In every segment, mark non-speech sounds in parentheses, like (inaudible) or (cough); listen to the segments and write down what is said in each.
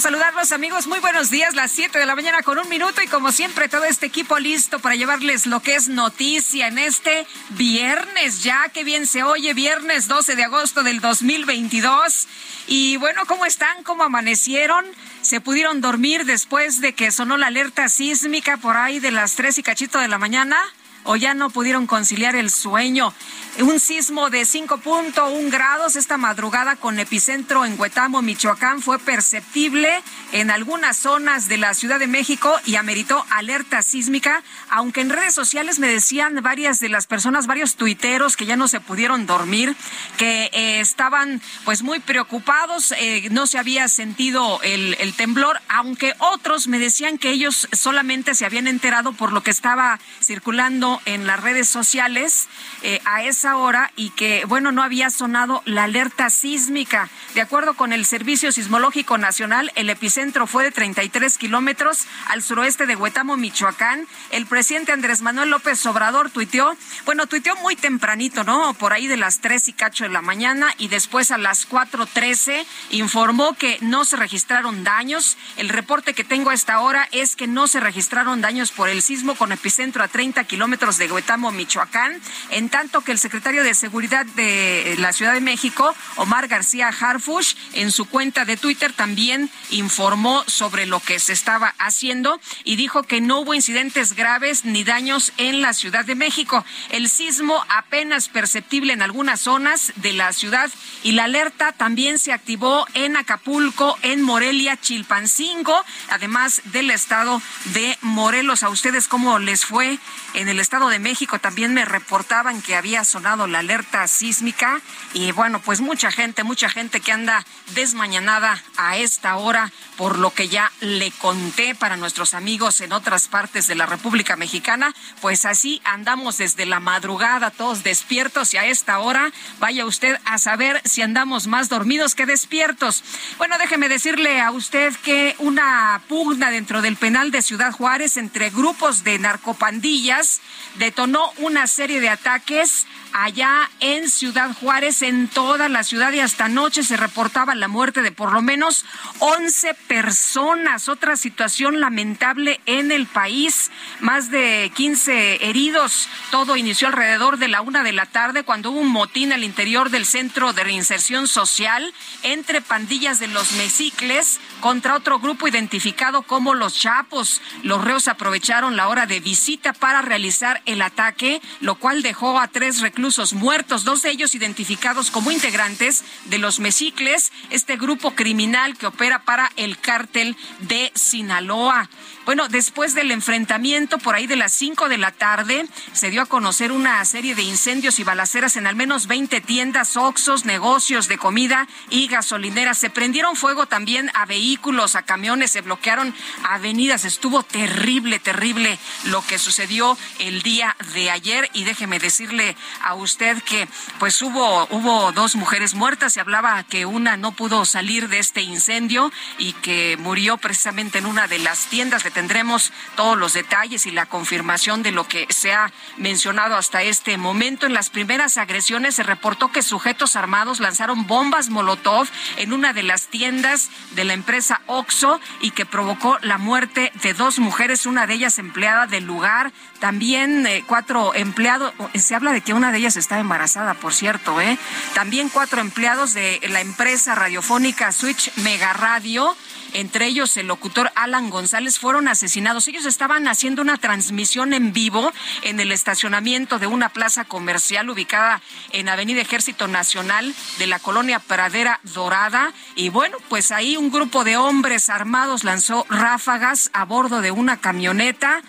Saludarlos, amigos. Muy buenos días, las 7 de la mañana con un minuto y como siempre todo este equipo listo para llevarles lo que es noticia en este viernes, ya que bien se oye, viernes 12 de agosto del 2022. Y bueno, ¿cómo están? ¿Cómo amanecieron? ¿Se pudieron dormir después de que sonó la alerta sísmica por ahí de las 3 y cachito de la mañana? O ya no pudieron conciliar el sueño. Un sismo de 5.1 grados esta madrugada con epicentro en Huetamo, Michoacán, fue perceptible en algunas zonas de la Ciudad de México y ameritó alerta sísmica, aunque en redes sociales me decían varias de las personas, varios tuiteros que ya no se pudieron dormir, que eh, estaban pues muy preocupados, eh, no se había sentido el, el temblor, aunque otros me decían que ellos solamente se habían enterado por lo que estaba circulando en las redes sociales eh, a esa hora y que, bueno, no había sonado la alerta sísmica. De acuerdo con el Servicio Sismológico Nacional, el epicentro fue de 33 kilómetros al suroeste de Huetamo, Michoacán. El presidente Andrés Manuel López Obrador tuiteó, bueno, tuiteó muy tempranito, ¿no? Por ahí de las 3 y cacho de la mañana y después a las 4.13 informó que no se registraron daños. El reporte que tengo a esta hora es que no se registraron daños por el sismo con epicentro a 30 kilómetros de Huetamo, Michoacán, en tanto que el secretario de Seguridad de la Ciudad de México, Omar García Harfush, en su cuenta de Twitter también informó sobre lo que se estaba haciendo y dijo que no hubo incidentes graves ni daños en la Ciudad de México. El sismo apenas perceptible en algunas zonas de la ciudad y la alerta también se activó en Acapulco, en Morelia, Chilpancingo, además del estado de Morelos. ¿A ustedes cómo les fue en el estado de México? También me reportaban que había sonado la alerta sísmica y bueno, pues mucha gente, mucha gente que anda desmañanada a esta hora por lo que ya le conté para nuestros amigos en otras partes de la República Mexicana, pues así andamos desde la madrugada todos despiertos y a esta hora vaya usted a saber si andamos más dormidos que despiertos. Bueno, déjeme decirle a usted que una pugna dentro del penal de Ciudad Juárez entre grupos de narcopandillas detonó una serie de ataques allá en Ciudad Juárez, en toda la ciudad y hasta anoche se reportaba la muerte de por lo menos 11 personas. Otra situación lamentable en el país, más de 15 heridos. Todo inició alrededor de la una de la tarde cuando hubo un motín al interior del Centro de Reinserción Social entre pandillas de los Mecicles contra otro grupo identificado como los Chapos. Los reos aprovecharon la hora de visita para realizar el ataque, lo cual dejó a tres reclusos muertos, dos de ellos identificados como integrantes de los Mecicles, este grupo criminal que opera para el cártel de Sinaloa. Bueno, después del enfrentamiento, por ahí de las 5 de la tarde, se dio a conocer una serie de incendios y balaceras en al menos 20 tiendas, oxos, negocios de comida y gasolineras. Se prendieron fuego también a vehículos, a camiones, se bloquearon avenidas. Estuvo terrible, terrible lo que sucedió el día de ayer y déjeme decirle a usted que pues hubo hubo dos mujeres muertas, se hablaba que una no pudo salir de este incendio y que murió precisamente en una de las tiendas. Le tendremos todos los detalles y la confirmación de lo que se ha mencionado hasta este momento. En las primeras agresiones se reportó que sujetos armados lanzaron bombas Molotov en una de las tiendas de la empresa Oxo y que provocó la muerte de dos mujeres, una de ellas empleada del lugar, también eh, cuatro empleados, se habla de que una de ellas está embarazada, por cierto, ¿eh? También cuatro empleados de la empresa radiofónica Switch Mega Radio entre ellos el locutor Alan González, fueron asesinados. Ellos estaban haciendo una transmisión en vivo en el estacionamiento de una plaza comercial ubicada en Avenida Ejército Nacional de la colonia Pradera Dorada. Y bueno, pues ahí un grupo de hombres armados lanzó ráfagas a bordo de una camioneta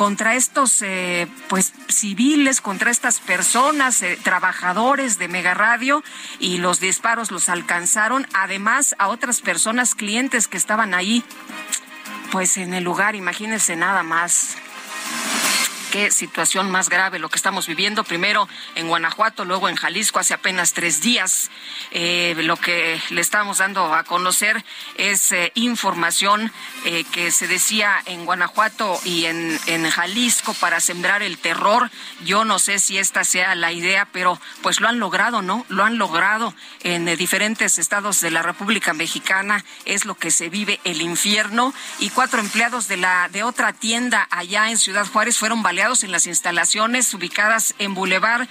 contra estos eh, pues civiles, contra estas personas, eh, trabajadores de Mega Radio y los disparos los alcanzaron, además a otras personas, clientes que estaban ahí, pues en el lugar, imagínense nada más qué situación más grave lo que estamos viviendo. Primero en Guanajuato, luego en Jalisco, hace apenas tres días. Eh, lo que le estamos dando a conocer es eh, información eh, que se decía en Guanajuato y en, en Jalisco para sembrar el terror. Yo no sé si esta sea la idea, pero pues lo han logrado, ¿no? Lo han logrado en diferentes estados de la República Mexicana. Es lo que se vive el infierno. Y cuatro empleados de la de otra tienda allá en Ciudad Juárez fueron baleados en las instalaciones ubicadas en Boulevard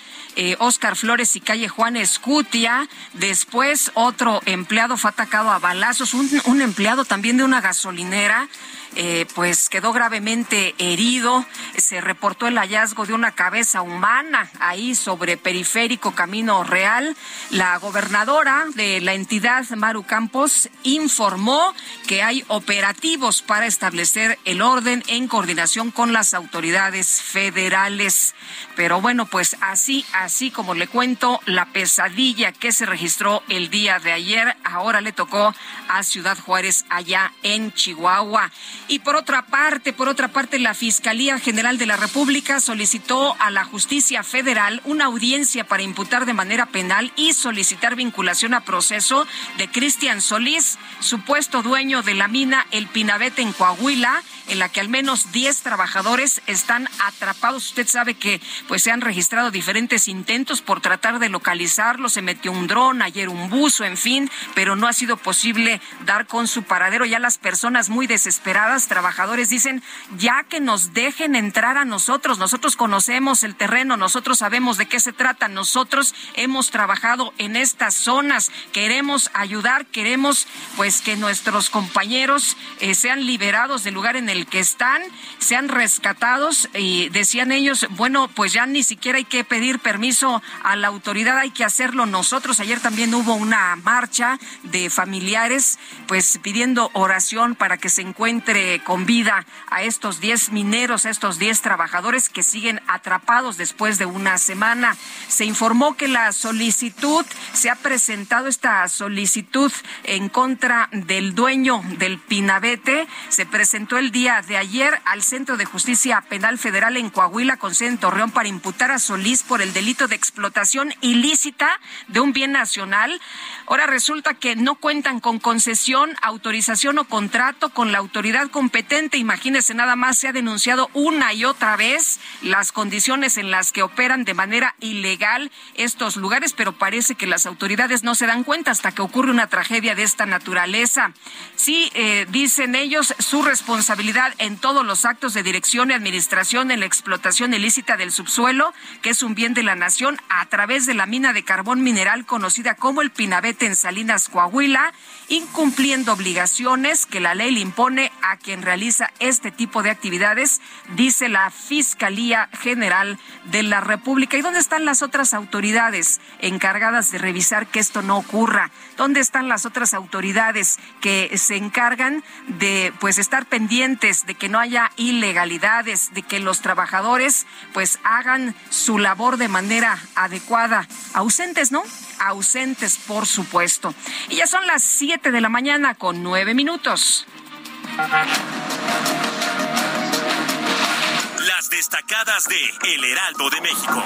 Oscar eh, Flores y calle Juan Escutia. Después, otro empleado fue atacado a balazos, un empleado también de una gasolinera eh, pues quedó gravemente herido. Se reportó el hallazgo de una cabeza humana ahí sobre Periférico Camino Real. La gobernadora de la entidad, Maru Campos, informó que hay operativos para establecer el orden en coordinación con las autoridades federales. Pero bueno, pues así, así como le cuento, la pesadilla que se registró el día de ayer, ahora le tocó a Ciudad Juárez, allá en Chihuahua. Y por otra parte, por otra parte, la Fiscalía General de la República solicitó a la Justicia Federal una audiencia para imputar de manera penal y solicitar vinculación a proceso de Cristian Solís, supuesto dueño de la mina El Pinabete en Coahuila, en la que al menos 10 trabajadores están atrapados. Usted sabe que pues se han registrado diferentes intentos por tratar de localizarlo, se metió un dron, ayer un buzo, en fin, pero no ha sido posible dar con su paradero. Ya las personas muy desesperadas trabajadores dicen, ya que nos dejen entrar a nosotros, nosotros conocemos el terreno, nosotros sabemos de qué se trata, nosotros hemos trabajado en estas zonas, queremos ayudar, queremos pues que nuestros compañeros eh, sean liberados del lugar en el que están, sean rescatados y decían ellos, bueno, pues ya ni siquiera hay que pedir permiso a la autoridad, hay que hacerlo nosotros. Ayer también hubo una marcha de familiares pues pidiendo oración para que se encuentre con vida a estos 10 mineros, a estos 10 trabajadores que siguen atrapados después de una semana. Se informó que la solicitud, se ha presentado esta solicitud en contra del dueño del Pinabete, se presentó el día de ayer al Centro de Justicia Penal Federal en Coahuila con sede en Torreón para imputar a Solís por el delito de explotación ilícita de un bien nacional. Ahora resulta que no cuentan con concesión, autorización o contrato con la autoridad competente. Imagínese nada más, se ha denunciado una y otra vez las condiciones en las que operan de manera ilegal estos lugares, pero parece que las autoridades no se dan cuenta hasta que ocurre una tragedia de esta naturaleza. Sí, eh, dicen ellos, su responsabilidad en todos los actos de dirección y administración en la explotación ilícita del subsuelo, que es un bien de la nación, a través de la mina de carbón mineral conocida como el Pinabete en Salinas, Coahuila, incumpliendo obligaciones que la ley le impone a quien realiza este tipo de actividades, dice la Fiscalía General de la República. ¿Y dónde están las otras autoridades encargadas de revisar que esto no ocurra? ¿Dónde están las otras autoridades que se encargan de pues estar pendientes de que no haya ilegalidades, de que los trabajadores pues hagan su labor de manera adecuada? Ausentes, ¿no? Ausentes, por supuesto. Y ya son las siete de la mañana con nueve minutos. Las de destacadas de El Heraldo de México.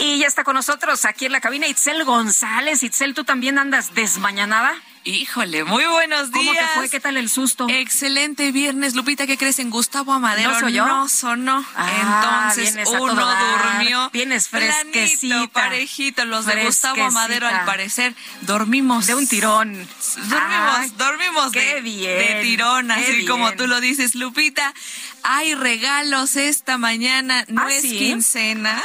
Y ya está con nosotros aquí en la cabina Itzel González. Itzel, ¿tú también andas desmañanada? Híjole, muy buenos días. ¿Cómo te fue? ¿Qué tal el susto? Excelente viernes, Lupita, ¿qué crees en Gustavo Amadero? ¿No soy yo? No sonó. Ah, Entonces uno durmió. Vienes planito, fresquecita. parejito. Los de Gustavo. Amadero, al parecer, dormimos. De un tirón. Dormimos, Ay, dormimos qué de, bien, de tirón, así como tú lo dices, Lupita. Hay regalos esta mañana, no ¿Ah, es sí? quincena,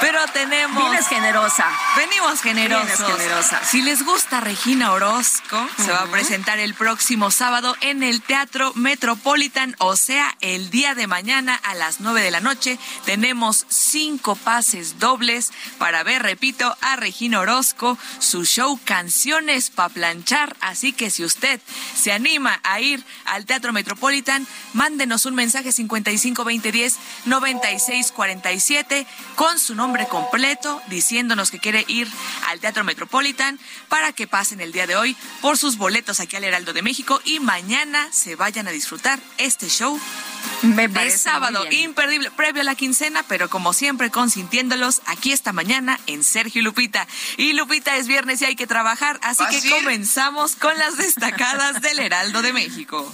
pero tenemos... Vienes generosa. Venimos generosos. Vienes generosa. Si les gusta Regina Orozco, se va a presentar el próximo sábado en el Teatro Metropolitan, o sea, el día de mañana a las 9 de la noche. Tenemos cinco pases dobles para ver, repito, a Regina Orozco, su show Canciones para planchar. Así que si usted se anima a ir al Teatro Metropolitan, mándenos un mensaje 552010 9647 con su nombre completo diciéndonos que quiere ir al Teatro Metropolitan para que pasen el día de hoy por sus boletos aquí al Heraldo de México y mañana se vayan a disfrutar este show Me de sábado imperdible previo a la quincena, pero como siempre consintiéndolos aquí esta mañana en Sergio y Lupita. Y Lupita es viernes y hay que trabajar, así que comenzamos con las destacadas del Heraldo de México.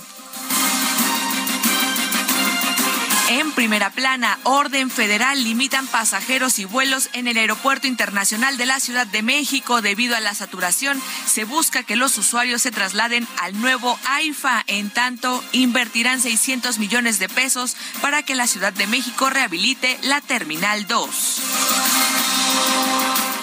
En primera plana, orden federal limitan pasajeros y vuelos en el Aeropuerto Internacional de la Ciudad de México. Debido a la saturación, se busca que los usuarios se trasladen al nuevo AIFA. En tanto, invertirán 600 millones de pesos para que la Ciudad de México rehabilite la Terminal 2.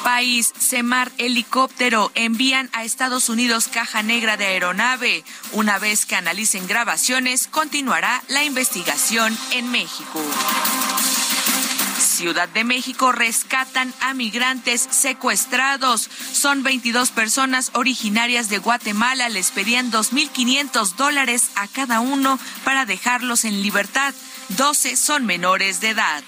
País, Semar Helicóptero envían a Estados Unidos caja negra de aeronave. Una vez que analicen grabaciones, continuará la investigación en México. Ciudad de México rescatan a migrantes secuestrados. Son 22 personas originarias de Guatemala. Les pedían 2.500 dólares a cada uno para dejarlos en libertad. 12 son menores de edad.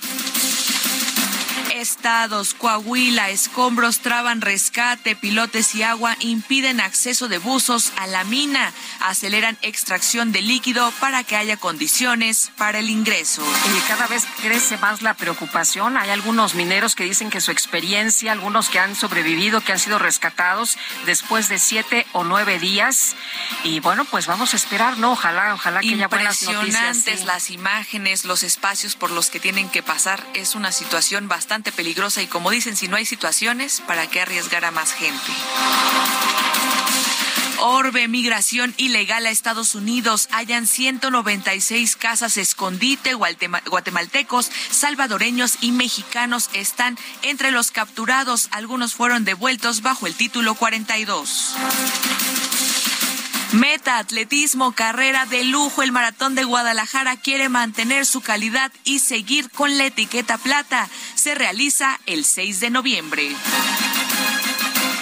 Estados, Coahuila, escombros traban rescate, pilotes y agua impiden acceso de buzos a la mina, aceleran extracción de líquido para que haya condiciones para el ingreso. Y cada vez crece más la preocupación. Hay algunos mineros que dicen que su experiencia, algunos que han sobrevivido, que han sido rescatados después de siete o nueve días. Y bueno, pues vamos a esperar, ¿no? Ojalá, ojalá que haya buenas noticias. Impresionantes sí. las imágenes, los espacios por los que tienen que pasar. Es una situación bastante peligrosa y como dicen, si no hay situaciones, ¿para qué arriesgar a más gente? Orbe, migración ilegal a Estados Unidos. Hayan 196 casas escondite. Guatema- Guatemaltecos, salvadoreños y mexicanos están entre los capturados. Algunos fueron devueltos bajo el título 42. Meta, atletismo, carrera de lujo. El maratón de Guadalajara quiere mantener su calidad y seguir con la etiqueta plata. Se realiza el 6 de noviembre.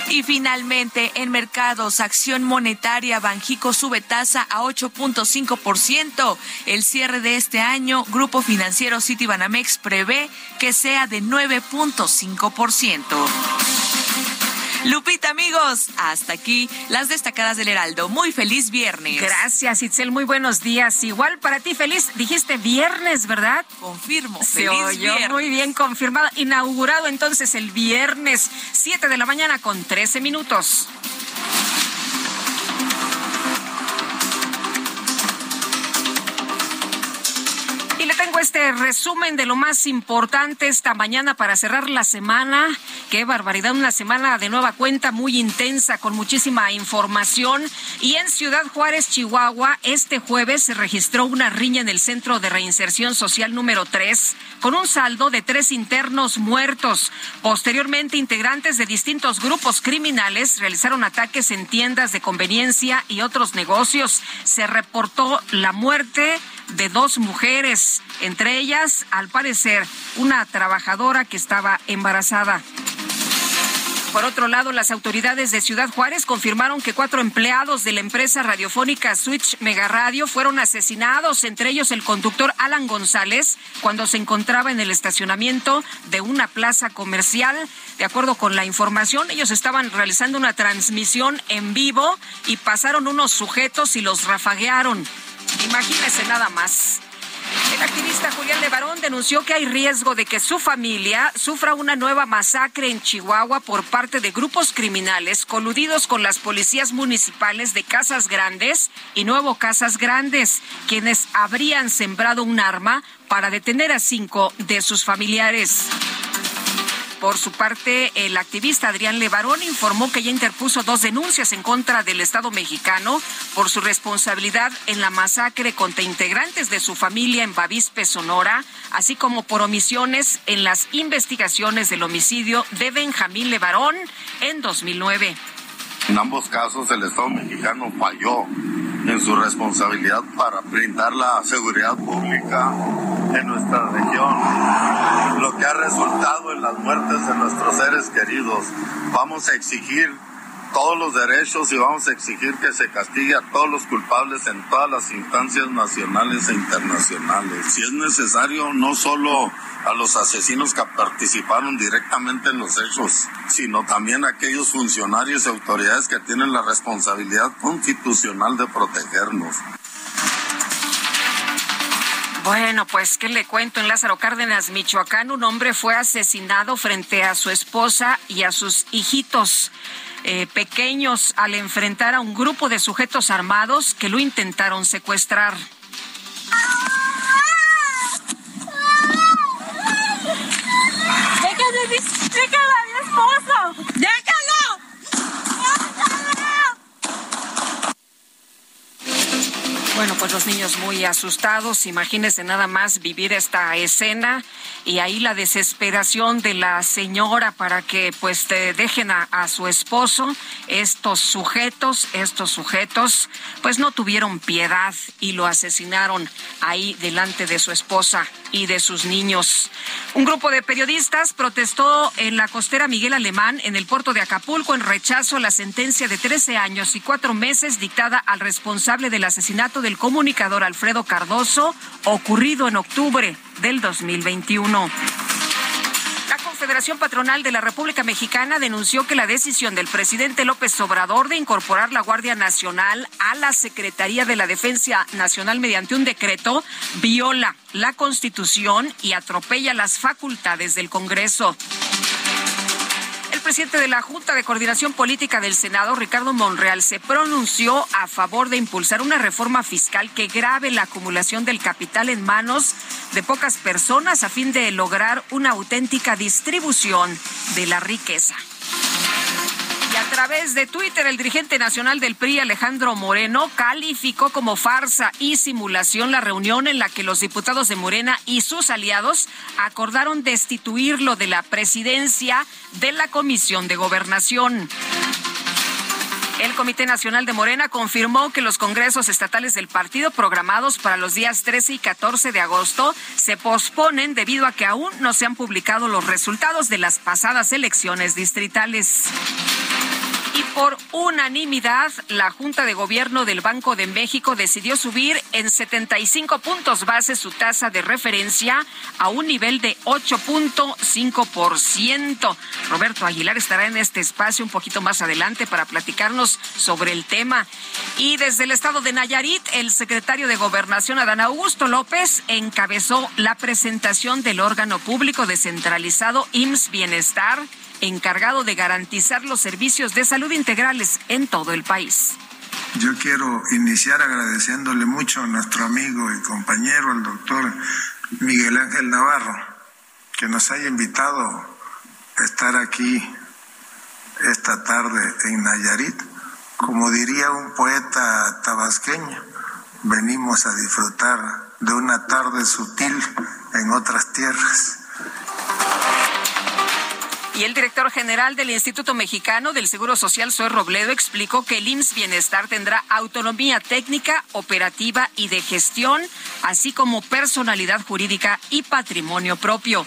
Y finalmente, en mercados, acción monetaria, Banjico sube tasa a 8.5%. El cierre de este año, Grupo Financiero Citibanamex prevé que sea de 9.5%. Lupita, amigos, hasta aquí las destacadas del Heraldo. Muy feliz viernes. Gracias, Itzel. Muy buenos días. Igual para ti, feliz. Dijiste viernes, ¿verdad? Confirmo, Se feliz oyó viernes. muy bien confirmado. Inaugurado entonces el viernes, 7 de la mañana con 13 minutos. Este resumen de lo más importante esta mañana para cerrar la semana. Qué barbaridad, una semana de nueva cuenta muy intensa con muchísima información. Y en Ciudad Juárez, Chihuahua, este jueves se registró una riña en el Centro de Reinserción Social número 3 con un saldo de tres internos muertos. Posteriormente, integrantes de distintos grupos criminales realizaron ataques en tiendas de conveniencia y otros negocios. Se reportó la muerte de dos mujeres, entre ellas, al parecer, una trabajadora que estaba embarazada. Por otro lado, las autoridades de Ciudad Juárez confirmaron que cuatro empleados de la empresa radiofónica Switch Mega Radio fueron asesinados, entre ellos el conductor Alan González, cuando se encontraba en el estacionamiento de una plaza comercial. De acuerdo con la información, ellos estaban realizando una transmisión en vivo y pasaron unos sujetos y los rafaguearon. Imagínense nada más. El activista Julián Levarón denunció que hay riesgo de que su familia sufra una nueva masacre en Chihuahua por parte de grupos criminales coludidos con las policías municipales de Casas Grandes y Nuevo Casas Grandes, quienes habrían sembrado un arma para detener a cinco de sus familiares. Por su parte, el activista Adrián Levarón informó que ya interpuso dos denuncias en contra del Estado mexicano por su responsabilidad en la masacre contra integrantes de su familia en Bavispe, Sonora, así como por omisiones en las investigaciones del homicidio de Benjamín Levarón en 2009. En ambos casos, el Estado mexicano falló en su responsabilidad para brindar la seguridad pública en nuestra región, lo que ha resultado en las muertes de nuestros seres queridos. Vamos a exigir todos los derechos y vamos a exigir que se castigue a todos los culpables en todas las instancias nacionales e internacionales. Si es necesario, no solo a los asesinos que participaron directamente en los hechos, sino también a aquellos funcionarios y autoridades que tienen la responsabilidad constitucional de protegernos. Bueno, pues, ¿qué le cuento? En Lázaro Cárdenas, Michoacán, un hombre fue asesinado frente a su esposa y a sus hijitos. Eh, pequeños al enfrentar a un grupo de sujetos armados que lo intentaron secuestrar. Bueno, pues los niños muy asustados, imagínense nada más vivir esta escena y ahí la desesperación de la señora para que pues te dejen a, su esposo. Estos sujetos, estos sujetos, pues no tuvieron piedad y lo asesinaron ahí delante de su esposa y de sus niños. Un grupo de periodistas protestó en la costera Miguel Alemán, en el puerto de Acapulco, en rechazo a la sentencia de 13 años y cuatro meses dictada al responsable del asesinato del comunicador Alfredo Cardoso, ocurrido en octubre del 2021. La Confederación Patronal de la República Mexicana denunció que la decisión del presidente López Obrador de incorporar la Guardia Nacional a la Secretaría de la Defensa Nacional mediante un decreto viola la Constitución y atropella las facultades del Congreso presidente de la Junta de Coordinación Política del Senado, Ricardo Monreal, se pronunció a favor de impulsar una reforma fiscal que grave la acumulación del capital en manos de pocas personas a fin de lograr una auténtica distribución de la riqueza. A través de Twitter, el dirigente nacional del PRI, Alejandro Moreno, calificó como farsa y simulación la reunión en la que los diputados de Morena y sus aliados acordaron destituirlo de la presidencia de la Comisión de Gobernación. El Comité Nacional de Morena confirmó que los congresos estatales del partido programados para los días 13 y 14 de agosto se posponen debido a que aún no se han publicado los resultados de las pasadas elecciones distritales. Por unanimidad, la Junta de Gobierno del Banco de México decidió subir en 75 puntos base su tasa de referencia a un nivel de 8.5%. Roberto Aguilar estará en este espacio un poquito más adelante para platicarnos sobre el tema. Y desde el estado de Nayarit, el secretario de Gobernación, Adán Augusto López, encabezó la presentación del órgano público descentralizado IMSS Bienestar encargado de garantizar los servicios de salud integrales en todo el país. Yo quiero iniciar agradeciéndole mucho a nuestro amigo y compañero, el doctor Miguel Ángel Navarro, que nos haya invitado a estar aquí esta tarde en Nayarit. Como diría un poeta tabasqueño, venimos a disfrutar de una tarde sutil en otras tierras. Y el director general del Instituto Mexicano del Seguro Social, Zoe Robledo, explicó que el IMSS Bienestar tendrá autonomía técnica, operativa y de gestión, así como personalidad jurídica y patrimonio propio.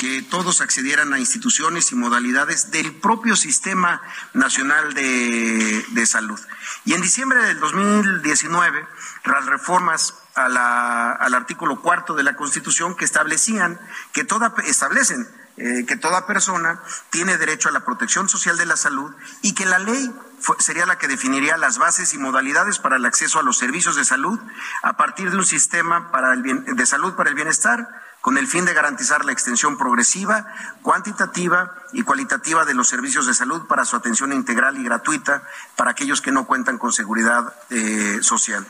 que todos accedieran a instituciones y modalidades del propio Sistema Nacional de, de Salud. Y en diciembre del 2019, las reformas al artículo cuarto de la Constitución que establecían que toda establecen eh, que toda persona tiene derecho a la protección social de la salud y que la ley sería la que definiría las bases y modalidades para el acceso a los servicios de salud a partir de un sistema para el de salud para el bienestar con el fin de garantizar la extensión progresiva, cuantitativa y cualitativa de los servicios de salud para su atención integral y gratuita para aquellos que no cuentan con seguridad eh, social.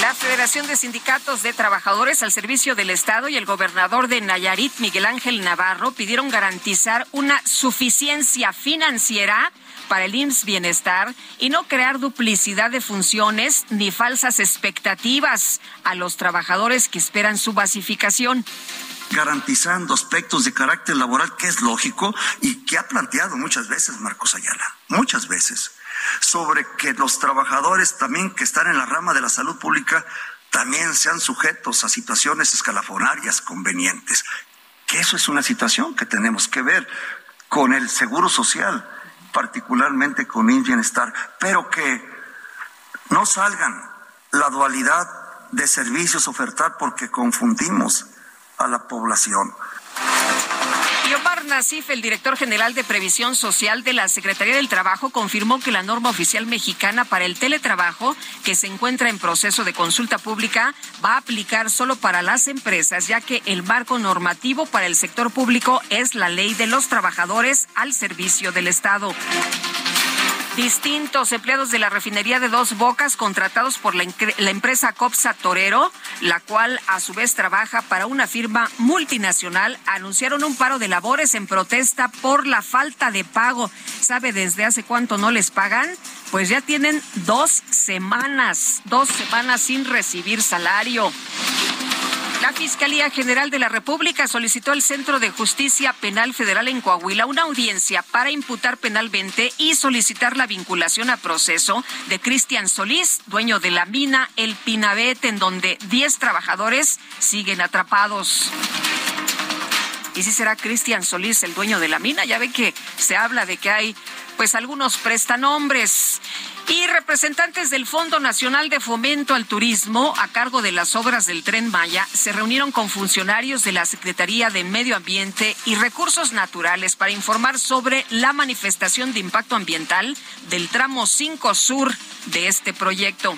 La Federación de Sindicatos de Trabajadores al Servicio del Estado y el gobernador de Nayarit, Miguel Ángel Navarro, pidieron garantizar una suficiencia financiera para el IMSS Bienestar y no crear duplicidad de funciones ni falsas expectativas a los trabajadores que esperan su basificación. Garantizando aspectos de carácter laboral que es lógico y que ha planteado muchas veces Marcos Ayala, muchas veces sobre que los trabajadores también que están en la rama de la salud pública también sean sujetos a situaciones escalafonarias convenientes. Que eso es una situación que tenemos que ver con el seguro social, particularmente con el bienestar, pero que no salgan la dualidad de servicios ofertar porque confundimos a la población. Omar Nasif, el director general de Previsión Social de la Secretaría del Trabajo, confirmó que la norma oficial mexicana para el teletrabajo, que se encuentra en proceso de consulta pública, va a aplicar solo para las empresas, ya que el marco normativo para el sector público es la ley de los trabajadores al servicio del Estado. Distintos empleados de la refinería de Dos Bocas contratados por la, empresa Copsa Torero, la cual a su vez trabaja para una firma multinacional, anunciaron un paro de labores en protesta por la falta de pago. ¿Sabe desde hace cuánto no les pagan? Pues ya tienen dos semanas, dos semanas sin recibir salario. La Fiscalía General de la República solicitó al Centro de Justicia Penal Federal en Coahuila una audiencia para imputar penalmente y solicitar la vinculación a proceso de Cristian Solís, dueño de la mina El Pinabet, en donde 10 trabajadores siguen atrapados. ¿Y si será Cristian Solís el dueño de la mina? Ya ve que se habla de que hay pues algunos prestanombres. Y representantes del Fondo Nacional de Fomento al Turismo, a cargo de las obras del tren Maya, se reunieron con funcionarios de la Secretaría de Medio Ambiente y Recursos Naturales para informar sobre la manifestación de impacto ambiental del tramo 5 Sur de este proyecto.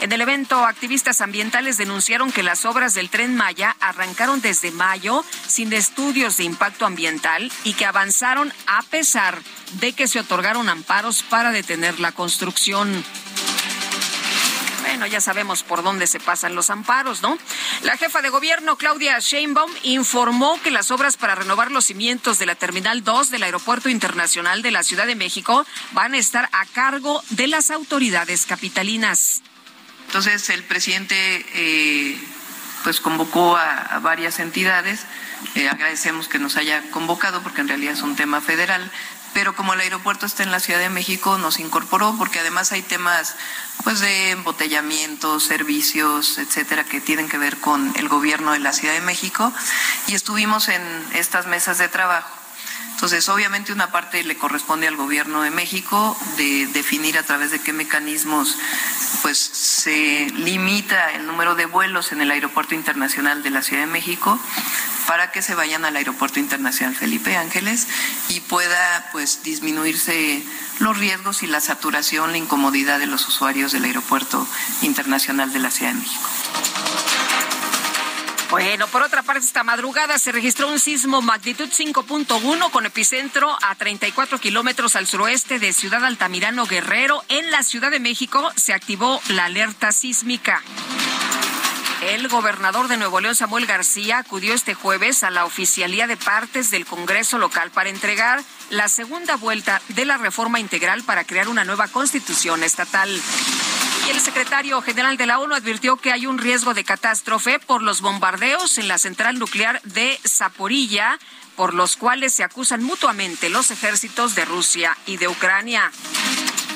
En el evento, activistas ambientales denunciaron que las obras del tren Maya arrancaron desde mayo sin estudios de impacto ambiental y que avanzaron a pesar de que se otorgaron amparos para detener la construcción. Bueno, ya sabemos por dónde se pasan los amparos, ¿no? La jefa de gobierno, Claudia Sheinbaum, informó que las obras para renovar los cimientos de la Terminal 2 del Aeropuerto Internacional de la Ciudad de México van a estar a cargo de las autoridades capitalinas. Entonces el presidente eh, pues convocó a, varias entidades. Eh, agradecemos que nos haya convocado porque en realidad es un tema federal. Pero como el aeropuerto está en la Ciudad de México, nos incorporó porque además hay temas pues de embotellamiento, servicios, etcétera, que tienen que ver con el gobierno de la Ciudad de México. Y estuvimos en estas mesas de trabajo entonces, obviamente una parte le corresponde al gobierno de México de definir a través de qué mecanismos pues se limita el número de vuelos en el Aeropuerto Internacional de la Ciudad de México para que se vayan al Aeropuerto Internacional Felipe Ángeles y pueda pues disminuirse los riesgos y la saturación, la incomodidad de los usuarios del Aeropuerto Internacional de la Ciudad de México. Bueno, por otra parte, esta madrugada se registró un sismo magnitud 5.1 con epicentro a 34 kilómetros al suroeste de Ciudad Altamirano Guerrero. En la Ciudad de México se activó la alerta sísmica. El gobernador de Nuevo León, Samuel García, acudió este jueves a la oficialía de partes del Congreso local para entregar la segunda vuelta de la reforma integral para crear una nueva constitución estatal. El secretario general de la ONU advirtió que hay un riesgo de catástrofe por los bombardeos en la central nuclear de Zaporilla, por los cuales se acusan mutuamente los ejércitos de Rusia y de Ucrania.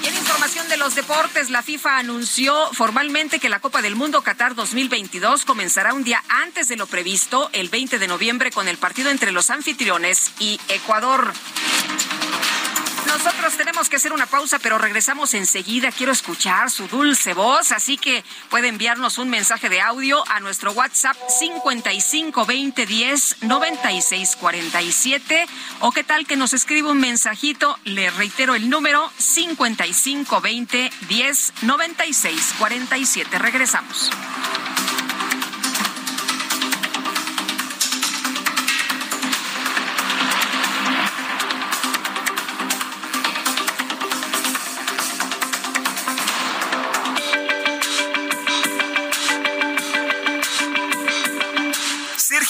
En información de los deportes, la FIFA anunció formalmente que la Copa del Mundo Qatar 2022 comenzará un día antes de lo previsto, el 20 de noviembre, con el partido entre los anfitriones y Ecuador. Nosotros tenemos que hacer una pausa, pero regresamos enseguida. Quiero escuchar su dulce voz, así que puede enviarnos un mensaje de audio a nuestro WhatsApp 55 20 10 96 47 o qué tal que nos escribe un mensajito. Le reitero el número 55 20 10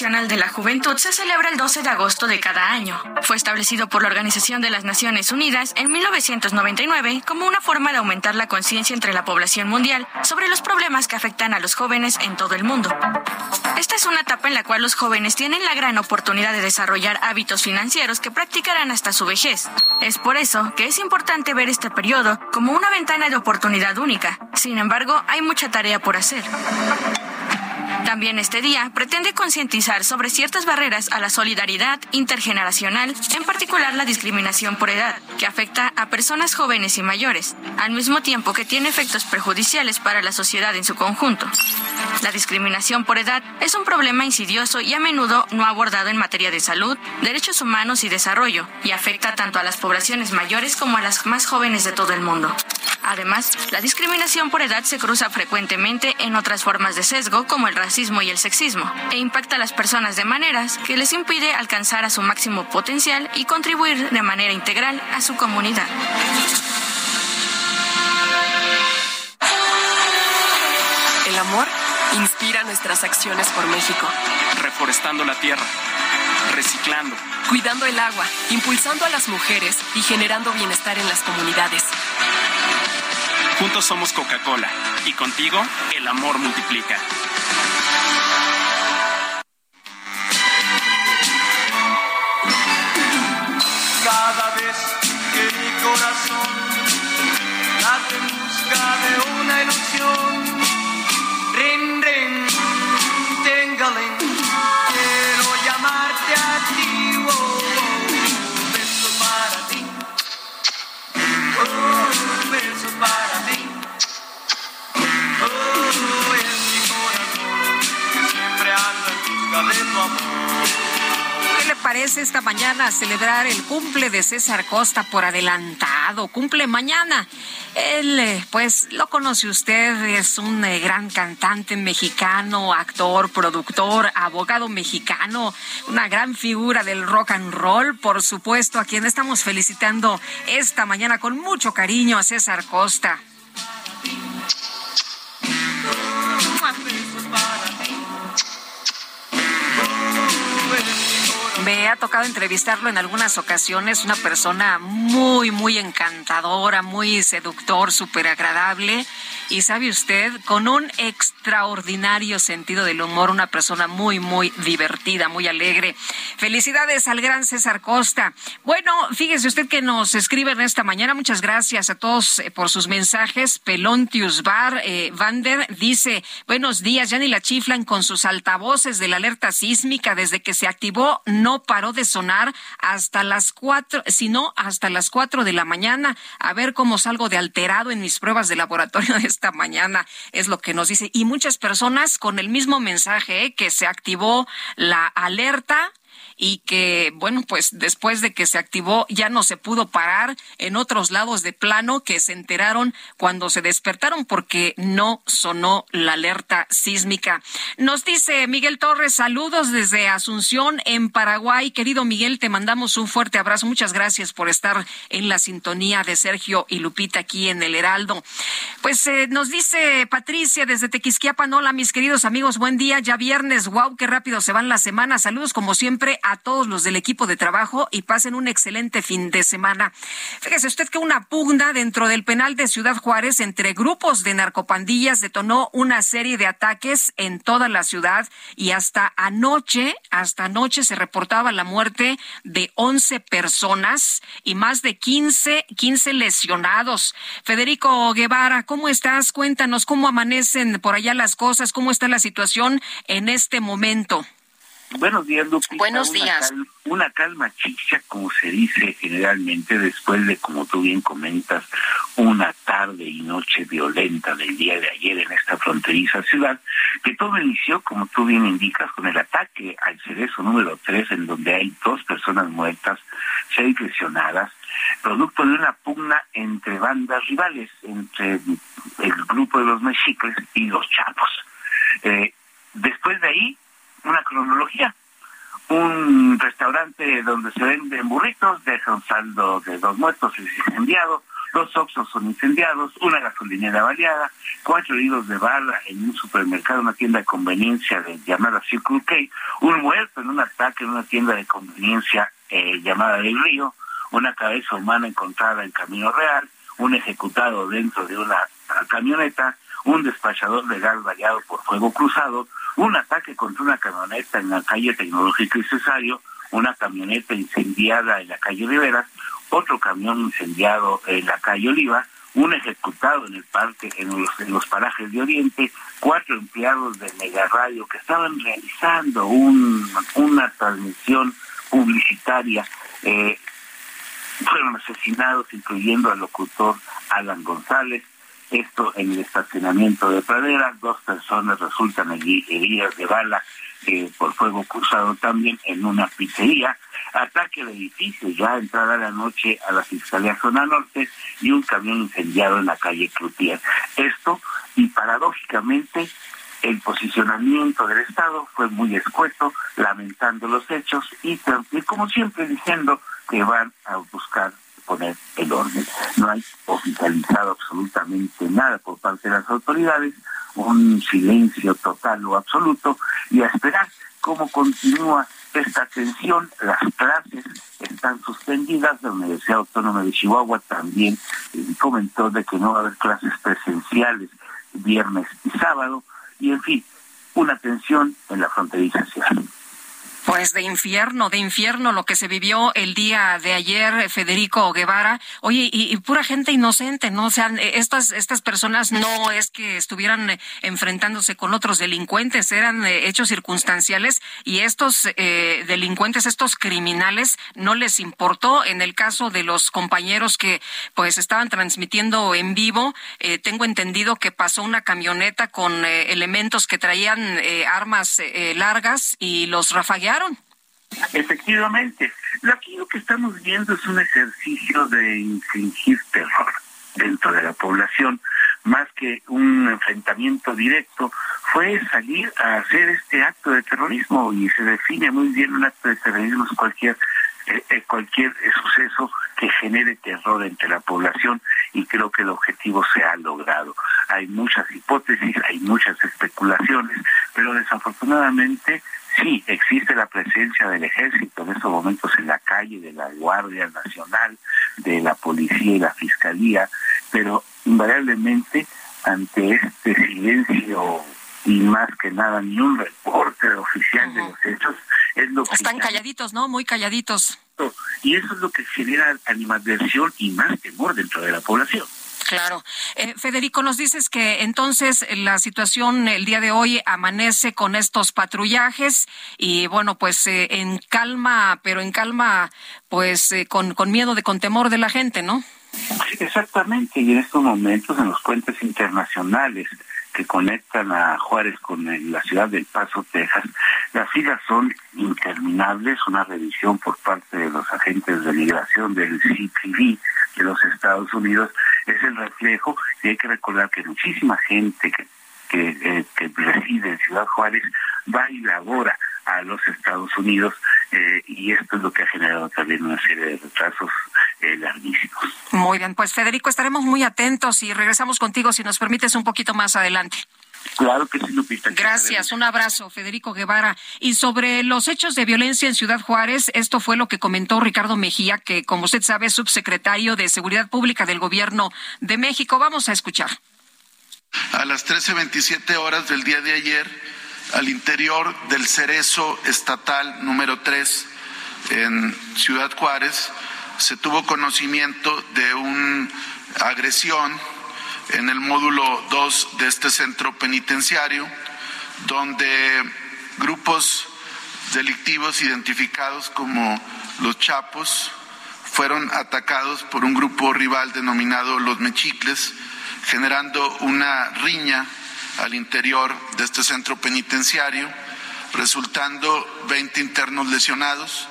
Nacional de la Juventud se celebra el 12 de agosto de cada año. Fue establecido por la Organización de las Naciones Unidas en 1999 como una forma de aumentar la conciencia entre la población mundial sobre los problemas que afectan a los jóvenes en todo el mundo. Esta es una etapa en la cual los jóvenes tienen la gran oportunidad de desarrollar hábitos financieros que practicarán hasta su vejez. Es por eso que es importante ver este periodo como una ventana de oportunidad única. Sin embargo, hay mucha tarea por hacer. También este día pretende concientizar sobre ciertas barreras a la solidaridad intergeneracional, en particular la discriminación por edad, que afecta a personas jóvenes y mayores, al mismo tiempo que tiene efectos perjudiciales para la sociedad en su conjunto. La discriminación por edad es un problema insidioso y a menudo no abordado en materia de salud, derechos humanos y desarrollo, y afecta tanto a las poblaciones mayores como a las más jóvenes de todo el mundo. Además, la discriminación por edad se cruza frecuentemente en otras formas de sesgo como el racismo y el sexismo, e impacta a las personas de maneras que les impide alcanzar a su máximo potencial y contribuir de manera integral a su comunidad. El amor inspira nuestras acciones por México. Reforestando la tierra, reciclando, cuidando el agua, impulsando a las mujeres y generando bienestar en las comunidades. Juntos somos Coca-Cola y contigo el amor multiplica. Corazón. En busca de una ilusión, rin, rin, tengaling, quiero llamarte a ti, oh, oh, beso para ti, oh, beso para ti, oh, es mi corazón siempre anda en busca de tu amor. ¿Qué le parece esta mañana celebrar el cumple de César Costa por adelantado? Cumple mañana. Él, eh, pues, lo conoce usted, es un eh, gran cantante mexicano, actor, productor, abogado mexicano, una gran figura del rock and roll, por supuesto, a quien estamos felicitando esta mañana con mucho cariño a César Costa. Me ha tocado entrevistarlo en algunas ocasiones, una persona muy, muy encantadora, muy seductor, súper agradable y sabe usted, con un extraordinario sentido del humor, una persona muy, muy divertida, muy alegre. Felicidades al gran César Costa. Bueno, fíjese usted que nos escriben esta mañana. Muchas gracias a todos eh, por sus mensajes. Pelontius Bar, eh, Vander dice, buenos días, ya ni la chiflan con sus altavoces de la alerta sísmica desde que se activó, no paró de sonar hasta las cuatro, sino hasta las cuatro de la mañana. A ver cómo salgo de alterado en mis pruebas de laboratorio de esta mañana, es lo que nos dice. Y muchas personas con el mismo mensaje, ¿eh? que se activó la alerta y que, bueno, pues después de que se activó ya no se pudo parar en otros lados de plano que se enteraron cuando se despertaron porque no sonó la alerta sísmica. Nos dice Miguel Torres, saludos desde Asunción en Paraguay. Querido Miguel, te mandamos un fuerte abrazo. Muchas gracias por estar en la sintonía de Sergio y Lupita aquí en el Heraldo. Pues eh, nos dice Patricia desde Tequisquiapan, hola mis queridos amigos, buen día, ya viernes, wow, qué rápido se van las semanas. Saludos como siempre a todos los del equipo de trabajo y pasen un excelente fin de semana. Fíjese usted que una pugna dentro del penal de Ciudad Juárez entre grupos de narcopandillas detonó una serie de ataques en toda la ciudad y hasta anoche, hasta anoche se reportaba la muerte de 11 personas y más de 15, 15 lesionados. Federico Guevara, ¿cómo estás? Cuéntanos cómo amanecen por allá las cosas, cómo está la situación en este momento. Buenos días, Lupita. Buenos días. una calma chicha, como se dice generalmente, después de, como tú bien comentas, una tarde y noche violenta del día de ayer en esta fronteriza ciudad, que todo inició, como tú bien indicas, con el ataque al cerezo número 3, en donde hay dos personas muertas, seis lesionadas, producto de una pugna entre bandas rivales, entre el grupo de los mexicles y los chavos. Eh, después de ahí, una cronología. Un restaurante donde se venden burritos deja un saldo de dos muertos y incendiado, dos oxos son incendiados, una gasolinera baleada, cuatro heridos de bala en un supermercado, una tienda de conveniencia llamada Circle K, un muerto en un ataque en una tienda de conveniencia eh, llamada del Río, una cabeza humana encontrada en Camino Real, un ejecutado dentro de una camioneta, un despachador legal variado por fuego cruzado, un ataque contra una camioneta en la calle Tecnológica y Cesario, una camioneta incendiada en la calle Rivera, otro camión incendiado en la calle Oliva, un ejecutado en el parque, en los, parajes de Oriente, cuatro empleados de Mega Radio que estaban realizando una transmisión publicitaria, eh, fueron asesinados, incluyendo al locutor Alan González, esto en el estacionamiento de Pradera, dos personas resultan heridas de bala eh, por fuego cruzado también en una pizzería, ataque al edificio ya entrada la noche a la Fiscalía Zona Norte y un camión incendiado en la calle Cloutier. Esto, y paradójicamente, el posicionamiento del Estado fue muy escueto, lamentando los hechos y como siempre diciendo que van a buscar poner el orden. No hay oficializado absolutamente nada por parte de las autoridades, un silencio total o absoluto, y a esperar cómo continúa esta tensión. Las clases están suspendidas. La Universidad Autónoma de Chihuahua también eh, comentó de que no va a haber clases presenciales viernes y sábado, y en fin, una tensión en la fronteriza pues de infierno, de infierno lo que se vivió el día de ayer, Federico Guevara. Oye, y, pura gente inocente, ¿no? O sea, estas, estas personas no es que estuvieran eh, enfrentándose con otros delincuentes, eran eh, hechos circunstanciales y estos eh, delincuentes, estos criminales, no les importó. En el caso de los compañeros que pues estaban transmitiendo en vivo, tengo entendido que pasó una camioneta con elementos que traían armas largas y los rafaguearon Efectivamente, aquí lo que estamos viendo es un ejercicio de infringir terror dentro de la población, más que un enfrentamiento directo, fue salir a hacer este acto de terrorismo y se define muy bien un acto de terrorismo es cualquier eh, eh, cualquier suceso que genere terror entre la población y creo que el objetivo se ha logrado. Hay muchas hipótesis, hay muchas especulaciones, pero desafortunadamente sí, existe la presencia del ejército en estos momentos en la calle, de la Guardia Nacional, de la Policía y la Fiscalía, pero invariablemente ante este silencio y más que nada ni un reporte oficial de los hechos es lo que están calladitos no muy calladitos. y eso es lo que genera animadversión y más temor dentro de la población Claro. Eh, Federico, nos dices que entonces la situación el día de hoy amanece con estos patrullajes y bueno, pues eh, en calma, pero en calma, pues eh, con, con miedo de, con temor de la gente, ¿no? exactamente, y en estos momentos en los puentes internacionales que conectan a Juárez con la ciudad del Paso, Texas, las filas son interminables, una revisión por parte de los agentes de migración del CPV de los Estados Unidos es el reflejo y hay que recordar que muchísima gente que, que, eh, que reside en Ciudad Juárez va y labora a los Estados Unidos eh, y esto es lo que ha generado también una serie de retrasos eh, larguísimos. Muy bien, pues Federico, estaremos muy atentos y regresamos contigo si nos permites un poquito más adelante. Claro que sí, Lupita. Gracias, un abrazo, Federico Guevara. Y sobre los hechos de violencia en Ciudad Juárez, esto fue lo que comentó Ricardo Mejía, que como usted sabe es subsecretario de Seguridad Pública del Gobierno de México. Vamos a escuchar. A las 13.27 horas del día de ayer, al interior del Cerezo Estatal número 3 en Ciudad Juárez, se tuvo conocimiento de una agresión en el módulo 2 de este centro penitenciario, donde grupos delictivos identificados como los Chapos fueron atacados por un grupo rival denominado los Mechicles, generando una riña al interior de este centro penitenciario, resultando 20 internos lesionados,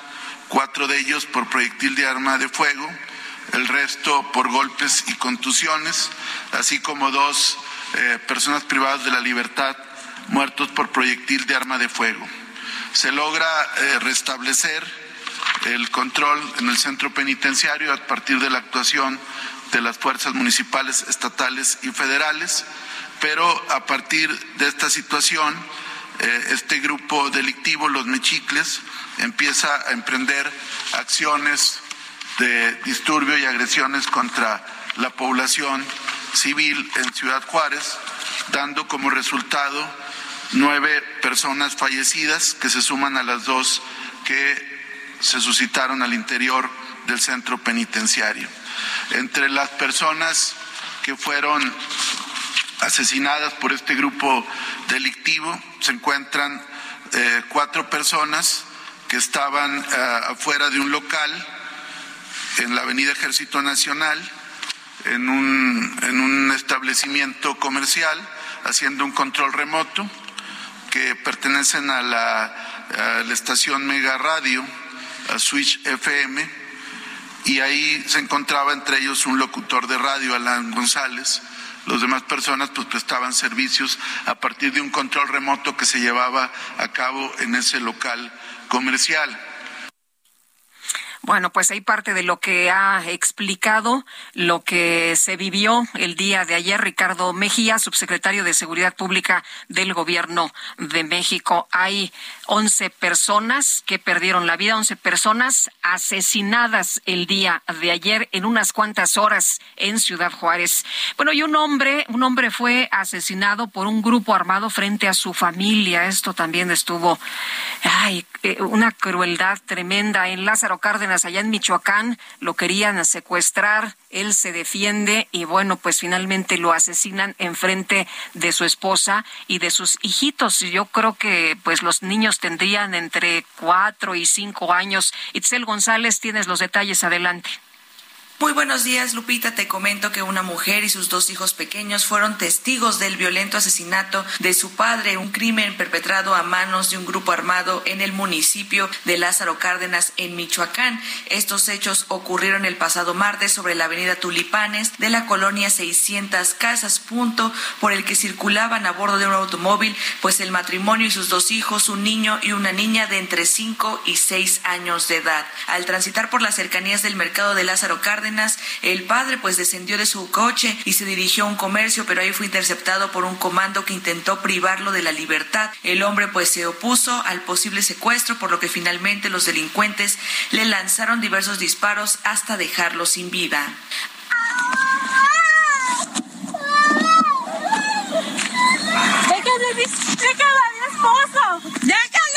cuatro de ellos por proyectil de arma de fuego, el resto por golpes y contusiones, así como dos eh, personas privadas de la libertad muertos por proyectil de arma de fuego. Se logra eh, restablecer el control en el centro penitenciario a partir de la actuación de las fuerzas municipales, estatales y federales, pero a partir de esta situación, eh, este grupo delictivo, los mechicles, empieza a emprender acciones de disturbio y agresiones contra la población civil en Ciudad Juárez, dando como resultado nueve personas fallecidas que se suman a las dos que se suscitaron al interior del centro penitenciario. Entre las personas que fueron asesinadas por este grupo delictivo se encuentran eh, cuatro personas que estaban eh, afuera de un local en la Avenida Ejército Nacional, en un, en un establecimiento comercial, haciendo un control remoto, que pertenecen a la, la estación Mega Radio, a Switch FM, y ahí se encontraba entre ellos un locutor de radio, Alan González. Los demás personas pues prestaban servicios a partir de un control remoto que se llevaba a cabo en ese local comercial. Bueno, pues hay parte de lo que ha explicado lo que se vivió el día de ayer Ricardo Mejía, subsecretario de Seguridad Pública del Gobierno de México. Hay 11 personas que perdieron la vida, 11 personas asesinadas el día de ayer en unas cuantas horas en Ciudad Juárez. Bueno, y un hombre, un hombre fue asesinado por un grupo armado frente a su familia. Esto también estuvo, ay, eh, una crueldad tremenda en Lázaro Cárdenas allá en Michoacán, lo querían secuestrar, él se defiende y bueno, pues finalmente lo asesinan en frente de su esposa y de sus hijitos. Yo creo que pues los niños tendrían entre cuatro y cinco años. Itzel González, tienes los detalles adelante. Muy buenos días, Lupita. Te comento que una mujer y sus dos hijos pequeños fueron testigos del violento asesinato de su padre, un crimen perpetrado a manos de un grupo armado en el municipio de Lázaro Cárdenas, en Michoacán. Estos hechos ocurrieron el pasado martes sobre la avenida Tulipanes de la colonia 600 Casas, punto por el que circulaban a bordo de un automóvil, pues el matrimonio y sus dos hijos, un niño y una niña de entre 5 y 6 años de edad. Al transitar por las cercanías del mercado de Lázaro Cárdenas, El padre pues descendió de su coche y se dirigió a un comercio, pero ahí fue interceptado por un comando que intentó privarlo de la libertad. El hombre pues se opuso al posible secuestro, por lo que finalmente los delincuentes le lanzaron diversos disparos hasta dejarlo sin vida. ¡Déjalo a mi esposo! ¡Déjalo!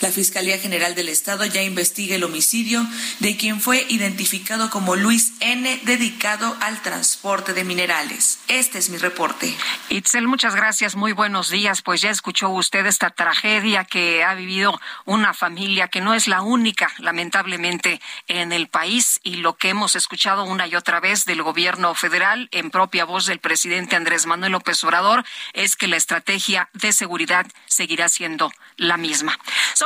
La Fiscalía General del Estado ya investiga el homicidio de quien fue identificado como Luis N., dedicado al transporte de minerales. Este es mi reporte. Itzel, muchas gracias. Muy buenos días. Pues ya escuchó usted esta tragedia que ha vivido una familia que no es la única, lamentablemente, en el país y lo que hemos escuchado una y otra vez del gobierno federal en propia voz del presidente Andrés Manuel López Obrador es que la estrategia de seguridad seguirá siendo la misma.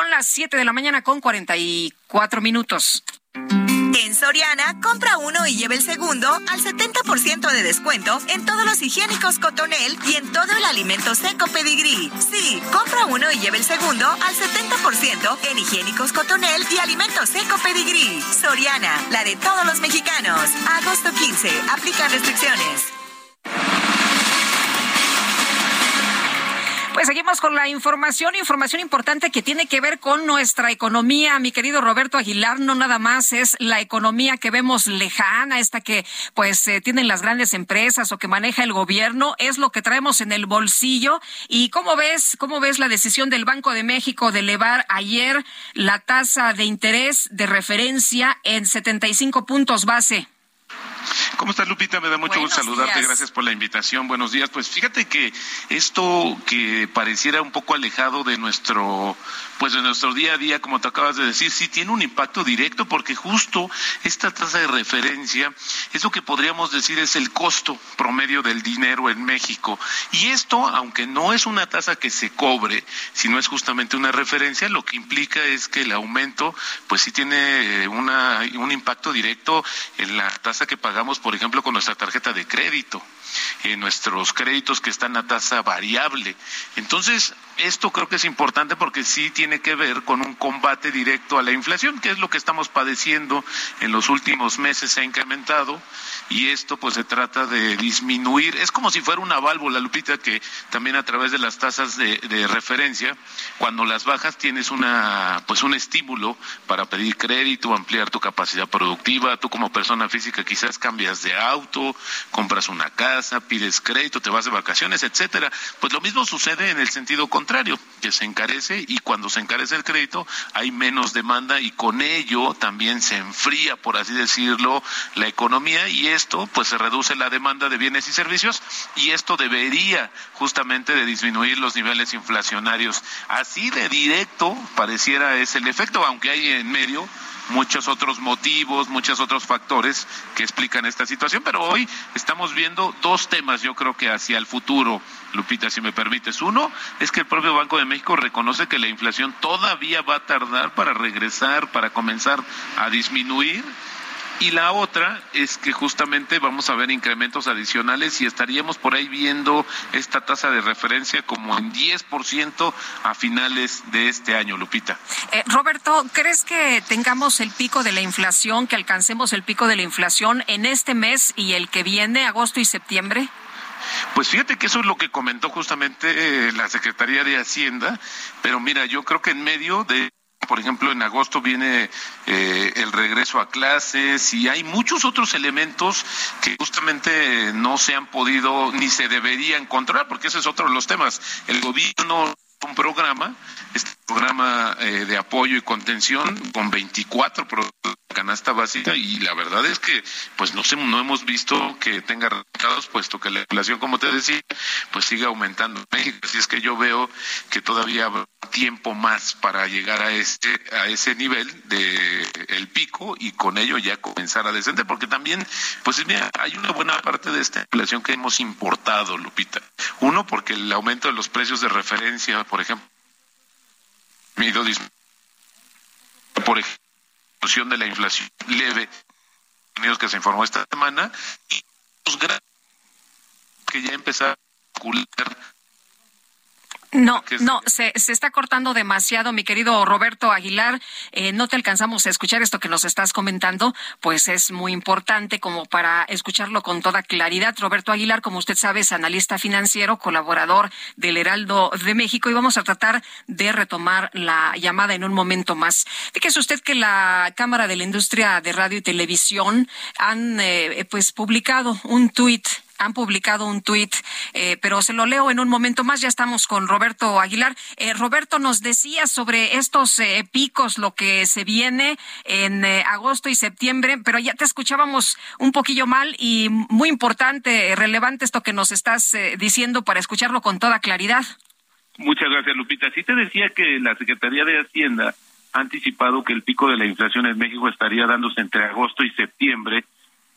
Las 7 de la mañana con 44 minutos. En Soriana, compra uno y lleve el segundo al 70% de descuento en todos los higiénicos Cotonel y en todo el alimento seco Pedigrí. Sí, compra uno y lleve el segundo al 70% en higiénicos Cotonel y alimento seco Pedigrí. Soriana, la de todos los mexicanos. Agosto 15, aplica restricciones. Pues seguimos con la información, información importante que tiene que ver con nuestra economía. Mi querido Roberto Aguilar, no nada más es la economía que vemos lejana, esta que pues eh, tienen las grandes empresas o que maneja el gobierno, es lo que traemos en el bolsillo. ¿Y cómo ves, cómo ves la decisión del Banco de México de elevar ayer la tasa de interés de referencia en 75 puntos base? ¿Cómo estás, Lupita? Me da mucho gusto saludarte. Gracias por la invitación. Buenos días. Pues fíjate que esto que pareciera un poco alejado de nuestro pues de nuestro día a día, como te acabas de decir, sí tiene un impacto directo porque justo esta tasa de referencia es lo que podríamos decir es el costo promedio del dinero en México. Y esto, aunque no es una tasa que se cobre, sino es justamente una referencia, lo que implica es que el aumento, pues sí tiene una, un impacto directo en la tasa que pagamos, por ejemplo, con nuestra tarjeta de crédito en nuestros créditos que están a tasa variable. Entonces, esto creo que es importante porque sí tiene que ver con un combate directo a la inflación, que es lo que estamos padeciendo en los últimos meses, se ha incrementado y esto pues se trata de disminuir, es como si fuera una válvula, Lupita, que también a través de las tasas de, de referencia, cuando las bajas tienes una pues un estímulo para pedir crédito, ampliar tu capacidad productiva, tú como persona física quizás cambias de auto, compras una casa, pides crédito, te vas de vacaciones, etcétera. Pues lo mismo sucede en el sentido contrario, que se encarece y cuando se encarece el crédito hay menos demanda y con ello también se enfría, por así decirlo, la economía y esto pues se reduce la demanda de bienes y servicios y esto debería justamente de disminuir los niveles inflacionarios. Así de directo pareciera es el efecto, aunque hay en medio muchos otros motivos, muchos otros factores que explican esta situación, pero hoy estamos viendo dos temas, yo creo que hacia el futuro, Lupita, si me permites. Uno es que el propio Banco de México reconoce que la inflación todavía va a tardar para regresar, para comenzar a disminuir y la otra es que justamente vamos a ver incrementos adicionales y estaríamos por ahí viendo esta tasa de referencia como en 10% a finales de este año, Lupita. Eh, Roberto, ¿crees que tengamos el pico de la inflación, que alcancemos el pico de la inflación en este mes y el que viene, agosto y septiembre? Pues fíjate que eso es lo que comentó justamente eh, la Secretaría de Hacienda, pero mira, yo creo que en medio de por ejemplo, en agosto viene eh, el regreso a clases y hay muchos otros elementos que justamente no se han podido ni se deberían controlar, porque ese es otro de los temas. El gobierno un programa, este programa eh, de apoyo y contención con 24 productos de canasta básica y la verdad es que pues no, no hemos visto que tenga resultados puesto que la inflación como te decía pues sigue aumentando en México. Así es que yo veo que todavía habrá tiempo más para llegar a este a ese nivel de el pico y con ello ya comenzar a descender porque también pues mira hay una buena parte de esta inflación que hemos importado Lupita. Uno porque el aumento de los precios de referencia por ejemplo por ejemplo, de la inflación leve que se informó esta semana y los que ya empezaron a calcular No, no, se, se, está cortando demasiado, mi querido Roberto Aguilar. Eh, no te alcanzamos a escuchar esto que nos estás comentando, pues es muy importante como para escucharlo con toda claridad. Roberto Aguilar, como usted sabe, es analista financiero, colaborador del Heraldo de México y vamos a tratar de retomar la llamada en un momento más. Fíjese usted que la Cámara de la Industria de Radio y Televisión han eh, pues publicado un tuit han publicado un tuit, eh, pero se lo leo en un momento más. Ya estamos con Roberto Aguilar. Eh, Roberto nos decía sobre estos eh, picos, lo que se viene en agosto y septiembre, pero ya te escuchábamos un poquillo mal y muy importante, relevante esto que nos estás diciendo para escucharlo con toda claridad. Muchas gracias, Lupita. Sí te decía que la Secretaría de Hacienda ha anticipado que el pico de la inflación en México estaría dándose entre agosto y septiembre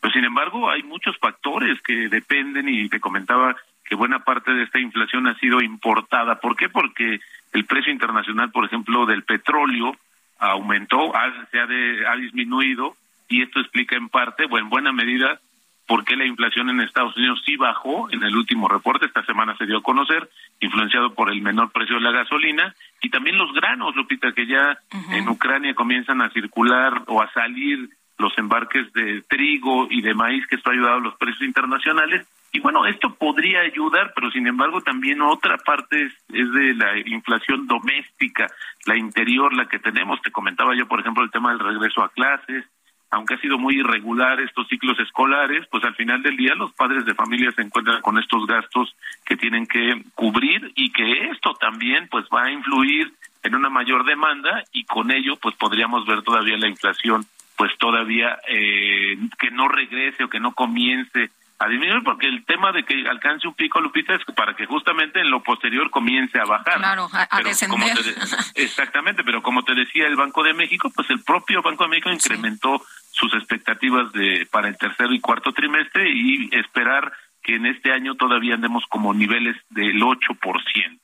pero sin embargo, hay muchos factores que dependen y te comentaba que buena parte de esta inflación ha sido importada. ¿Por qué? Porque el precio internacional, por ejemplo, del petróleo aumentó, ha, se ha, ha disminuido y esto explica en parte o en buena medida por qué la inflación en Estados Unidos sí bajó en el último reporte, esta semana se dio a conocer, influenciado por el menor precio de la gasolina y también los granos, Lupita, que ya en Ucrania comienzan a circular o a salir los embarques de trigo y de maíz, que esto ha ayudado a los precios internacionales. Y bueno, esto podría ayudar, pero sin embargo también otra parte es, de la inflación doméstica, la interior, la que tenemos. Te comentaba yo, por ejemplo, el tema del regreso a clases, aunque ha sido muy irregular estos ciclos escolares, pues al final del día los padres de familia se encuentran con estos gastos que tienen que cubrir y que esto también pues va a influir en una mayor demanda y con ello pues podríamos ver todavía la inflación pues todavía eh, que no regrese o que no comience a disminuir porque el tema de que alcance un pico Lupita es para que justamente en lo posterior comience a bajar. Claro, a, descender. (laughs) exactamente, pero como te decía el Banco de México, pues el propio Banco de México incrementó sus expectativas de para el tercer y cuarto trimestre y esperar que en este año todavía andemos como niveles del 8%.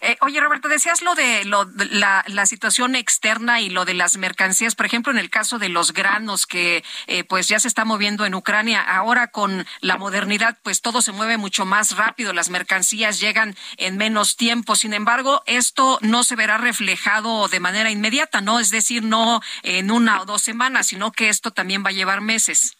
Eh, oye, Roberto, decías lo de, lo, la, la, situación externa y lo de las mercancías, por ejemplo, en el caso de los granos que eh, pues ya se está moviendo en Ucrania, ahora con la modernidad pues todo se mueve mucho más rápido, las mercancías llegan en menos tiempo, sin embargo, esto no se verá reflejado de manera inmediata, ¿no? Es decir, no en una o dos semanas, sino que esto también va a llevar meses.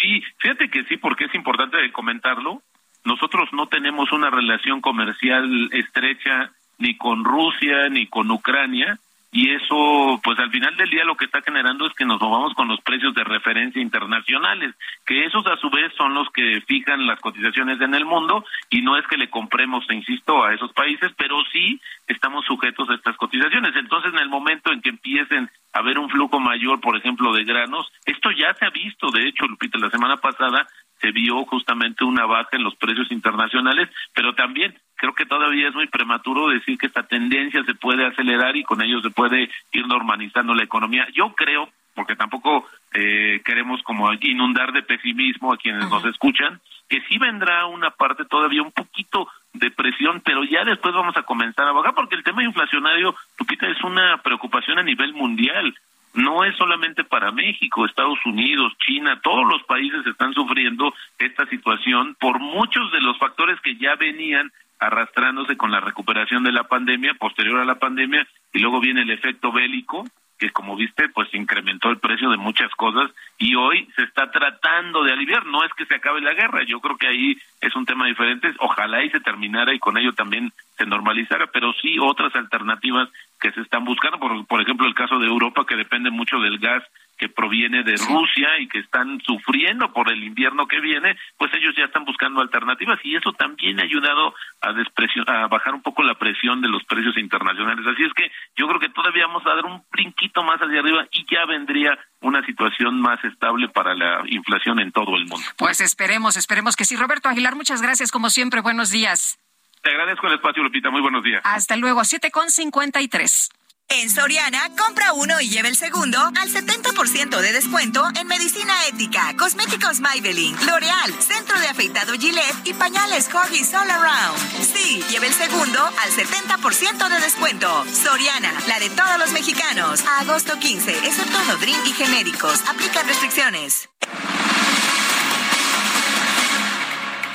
Sí, fíjate que sí, porque es importante comentarlo. Nosotros no tenemos una relación comercial estrecha ni con Rusia ni con Ucrania y eso pues al final del día lo que está generando es que nos movamos con los precios de referencia internacionales, que esos a su vez son los que fijan las cotizaciones en el mundo y no es que le compremos, insisto, a esos países, pero sí estamos sujetos a estas cotizaciones. Entonces en el momento en que empiecen a haber un flujo mayor, por ejemplo, de granos, esto ya se ha visto, de hecho, Lupita, la semana pasada se vio justamente una baja en los precios internacionales, pero también creo que todavía es muy prematuro decir que esta tendencia se puede acelerar y con ello se puede ir normalizando la economía. Yo creo, porque tampoco eh, queremos como inundar de pesimismo a quienes nos escuchan, que sí vendrá una parte todavía un poquito de presión, pero ya después vamos a comenzar a bajar, porque el tema inflacionario, Lupita, es una preocupación a nivel mundial no es solamente para México, Estados Unidos, China, todos los países están sufriendo esta situación por muchos de los factores que ya venían arrastrándose con la recuperación de la pandemia, posterior a la pandemia, y luego viene el efecto bélico, que como viste, pues incrementó el precio de muchas cosas y hoy se está tratando de aliviar. No es que se acabe la guerra, yo creo que ahí es un tema diferente. Ojalá y se terminara y con ello también se normalizara, pero sí otras alternativas que se están buscando, por, por ejemplo el caso de Europa que depende mucho del gas que proviene de Rusia y que están sufriendo por el invierno que viene, pues ellos ya están buscando alternativas y eso también ha ayudado a, a bajar un poco la presión de los precios internacionales. Así es que yo creo que todavía vamos a dar un brinquito más hacia arriba y ya vendría una situación más estable para la inflación en todo el mundo. Pues esperemos, esperemos que sí. Roberto Aguilar, muchas gracias como siempre. Buenos días. Te agradezco el espacio, Lupita. Muy buenos días. Hasta luego. Siete con cincuenta y tres. En Soriana, compra uno y lleve el segundo al 70% de descuento en medicina ética, cosméticos Maybelline, L'Oreal, centro de afeitado Gillette y pañales Huggies All Around. Sí, lleve el segundo al 70% de descuento. Soriana, la de todos los mexicanos. A agosto 15, excepto Nodrin y genéricos. Aplican restricciones.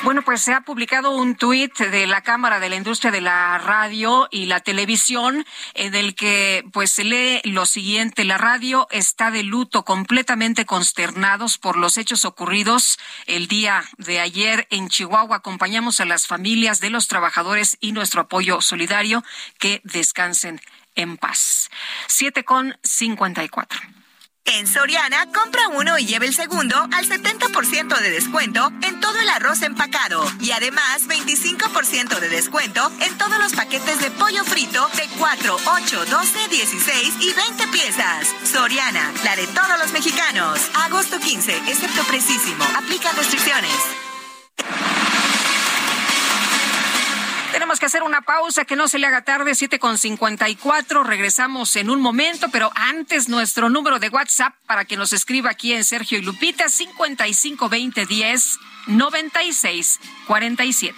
Bueno, pues se ha publicado un tuit de la Cámara de la Industria de la Radio y la Televisión en el que pues se lee lo siguiente, la radio está de luto completamente consternados por los hechos ocurridos el día de ayer en Chihuahua. Acompañamos a las familias de los trabajadores y nuestro apoyo solidario que descansen en paz. Siete con cincuenta y cuatro. En Soriana, compra uno y lleve el segundo al 70% de descuento en todo el arroz empacado. Y además, 25% de descuento en todos los paquetes de pollo frito de 4, 8, 12, 16 y 20 piezas. Soriana, la de todos los mexicanos. Agosto 15, excepto precisísimo. Aplica restricciones. Tenemos que hacer una pausa que no se le haga tarde, 7 con 54. Regresamos en un momento, pero antes nuestro número de WhatsApp para que nos escriba aquí en Sergio y Lupita, 55 20 10 96 47.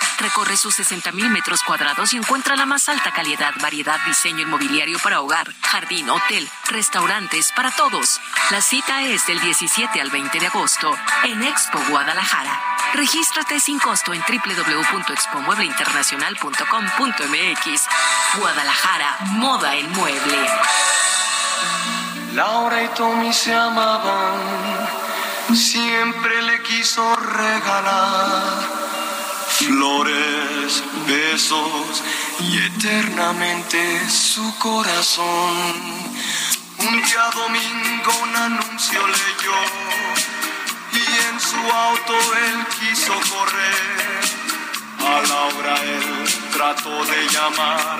Recorre sus 60.000 metros cuadrados y encuentra la más alta calidad, variedad, diseño inmobiliario para hogar, jardín, hotel, restaurantes, para todos. La cita es del 17 al 20 de agosto en Expo Guadalajara. Regístrate sin costo en www.expomuebleinternacional.com.mx. Guadalajara, moda en mueble. Laura y Tommy se amaban, siempre le quiso regalar flores, besos y eternamente su corazón. Un día domingo un anuncio leyó y en su auto él quiso correr. A Laura él trató de llamar,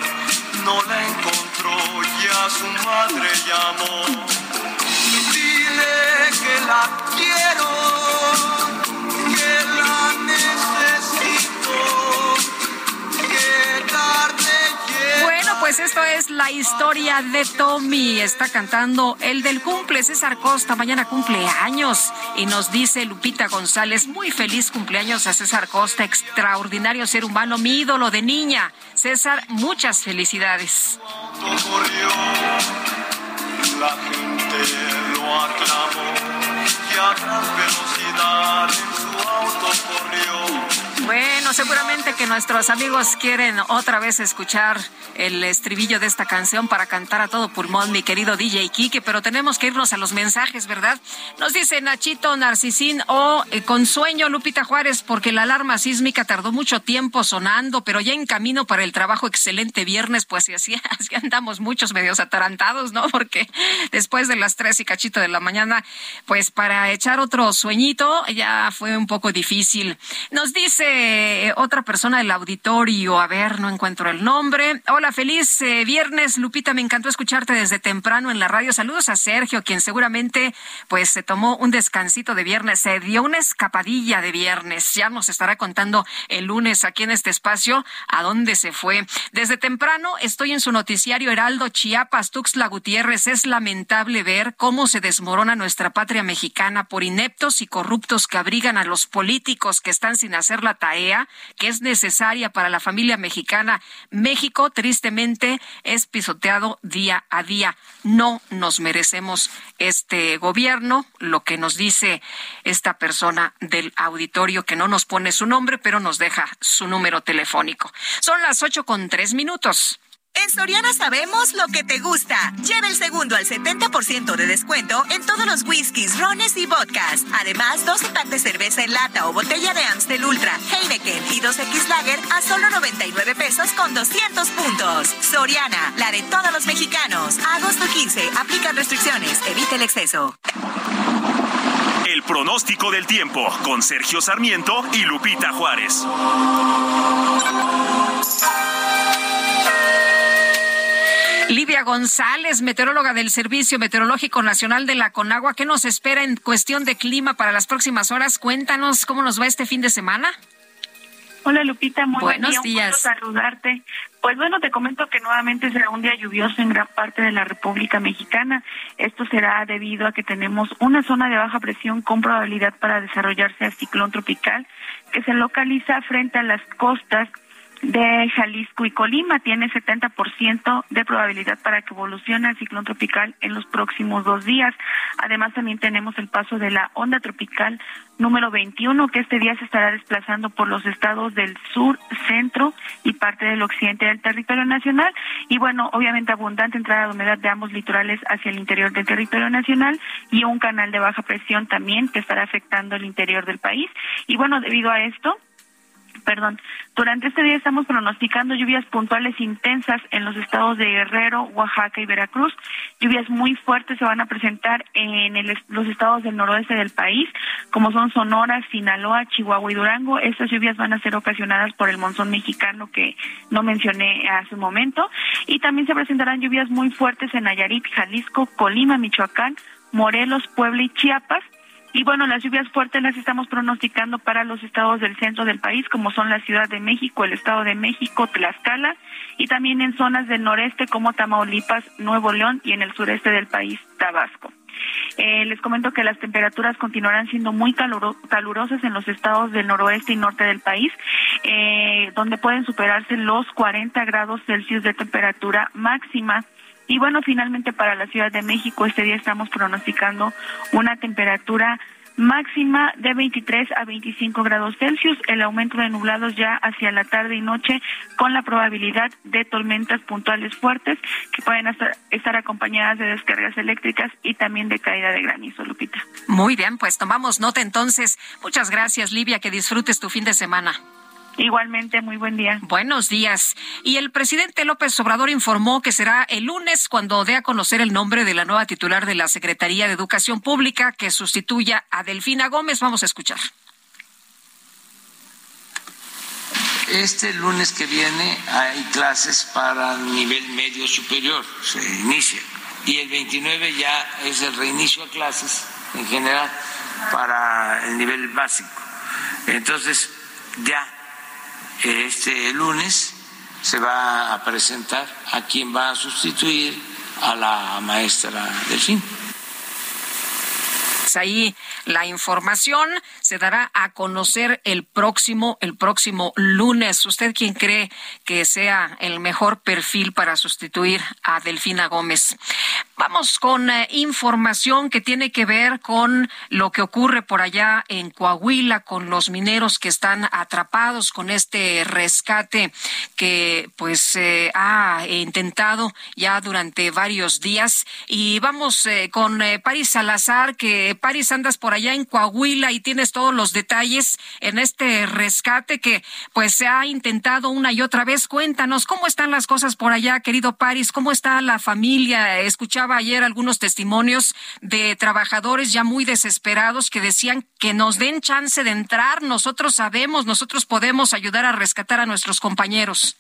no la encontró y a su madre llamó. Dile que la quiero, pues esto es la historia de Tommy. Está cantando el del cumple, César Costa. Mañana cumple años. Y nos dice Lupita González, muy feliz cumpleaños a César Costa, extraordinario ser humano, mi ídolo de niña. César, muchas felicidades. la gente lo aclamó y a gran velocidad en su auto. Bueno, seguramente que nuestros amigos quieren otra vez escuchar el estribillo de esta canción para cantar a todo pulmón, mi querido DJ Kike, pero tenemos que irnos a los mensajes, ¿verdad? Nos dice Nachito Narcisín o eh, con sueño Lupita Juárez, porque la alarma sísmica tardó mucho tiempo sonando, pero ya en camino para el trabajo excelente viernes, pues y así, (laughs) así andamos muchos medios atarantados, ¿no? Porque después de las tres y cachito de la mañana, pues para echar otro sueñito ya fue un poco difícil. Nos dice eh, otra persona del auditorio, a ver, no encuentro el nombre. Hola, feliz eh, viernes, Lupita, me encantó escucharte desde temprano en la radio. Saludos a Sergio, quien seguramente pues se tomó un descansito de viernes, se dio una escapadilla de viernes. Ya nos estará contando el lunes aquí en este espacio a dónde se fue. Desde temprano estoy en su noticiario Heraldo Chiapas, Tuxtla Gutiérrez. Es lamentable ver cómo se desmorona nuestra patria mexicana por ineptos y corruptos que abrigan a los políticos que están sin hacer la tarea que es necesaria para la familia mexicana. México, tristemente, es pisoteado día a día. No nos merecemos este gobierno, lo que nos dice esta persona del auditorio que no nos pone su nombre, pero nos deja su número telefónico. Son las ocho con tres minutos. En Soriana sabemos lo que te gusta. Lleva el segundo al 70% de descuento en todos los whiskies, rones y vodkas. Además, 12 packs de cerveza en lata o botella de Amstel Ultra, Heineken y 2X Lager a solo 99 pesos con 200 puntos. Soriana, la de todos los mexicanos. Agosto 15. Aplican restricciones. Evite el exceso. El pronóstico del tiempo con Sergio Sarmiento y Lupita Juárez. Livia González, meteoróloga del Servicio Meteorológico Nacional de la Conagua, ¿qué nos espera en cuestión de clima para las próximas horas? Cuéntanos cómo nos va este fin de semana. Hola Lupita, muy buenos días. Un saludarte. Pues bueno, te comento que nuevamente será un día lluvioso en gran parte de la República Mexicana. Esto será debido a que tenemos una zona de baja presión con probabilidad para desarrollarse a ciclón tropical que se localiza frente a las costas de Jalisco y Colima. Tiene 70% de probabilidad para que evolucione el ciclón tropical en los próximos dos días. Además, también tenemos el paso de la onda tropical número 21, que este día se estará desplazando por los estados del sur, centro y parte del occidente del territorio nacional. Y bueno, obviamente abundante entrada de humedad de ambos litorales hacia el interior del territorio nacional y un canal de baja presión también que estará afectando el interior del país. Y bueno, debido a esto, perdón, durante este día estamos pronosticando lluvias puntuales intensas en los estados de Guerrero, Oaxaca y Veracruz. Lluvias muy fuertes se van a presentar en los estados del noroeste del país, como son Sonora, Sinaloa, Chihuahua y Durango. Estas lluvias van a ser ocasionadas por el monzón mexicano que no mencioné hace un momento. Y también se presentarán lluvias muy fuertes en Nayarit, Jalisco, Colima, Michoacán, Morelos, Puebla y Chiapas y bueno, las lluvias fuertes las estamos pronosticando para los estados del centro del país, como son la Ciudad de México, el Estado de México, Tlaxcala, y también en zonas del noreste como Tamaulipas, Nuevo León y en el sureste del país, Tabasco. Eh, les comento que las temperaturas continuarán siendo muy calurosas en los estados del noroeste y norte del país, eh, donde pueden superarse los 40 grados Celsius de temperatura máxima y bueno, finalmente para la Ciudad de México este día estamos pronosticando una temperatura máxima de 23 a 25 grados Celsius, el aumento de nublados ya hacia la tarde y noche con la probabilidad de tormentas puntuales fuertes que pueden estar, acompañadas de descargas eléctricas y también de caída de granizo, Lupita. Muy bien, pues tomamos nota entonces. Muchas gracias, Livia, que disfrutes tu fin de semana. Igualmente, muy buen día. Buenos días. Y el presidente López Obrador informó que será el lunes cuando dé a conocer el nombre de la nueva titular de la Secretaría de Educación Pública que sustituya a Delfina Gómez. Vamos a escuchar. Este lunes que viene hay clases para nivel medio superior, se inicia. Y el 29 ya es el reinicio a clases en general para el nivel básico. Entonces, ya este lunes se va a presentar a quien va a sustituir a la maestra Delfín. Pues ahí la información se dará a conocer el próximo, el próximo lunes. ¿Usted quién cree que sea el mejor perfil para sustituir a Delfina Gómez? Vamos con eh, información que tiene que ver con lo que ocurre por allá en Coahuila con los mineros que están atrapados con este rescate que pues eh, ha intentado ya durante varios días. Y vamos eh, con Paris Salazar que Paris, andas por allá en Coahuila y tienes todos los detalles en este rescate que pues se ha intentado una y otra vez. Cuéntanos cómo están las cosas por allá, querido Paris, cómo está la familia. Escuchaba ayer algunos testimonios de trabajadores ya muy desesperados que decían que nos den chance de entrar. Nosotros sabemos, nosotros podemos ayudar a rescatar a nuestros compañeros.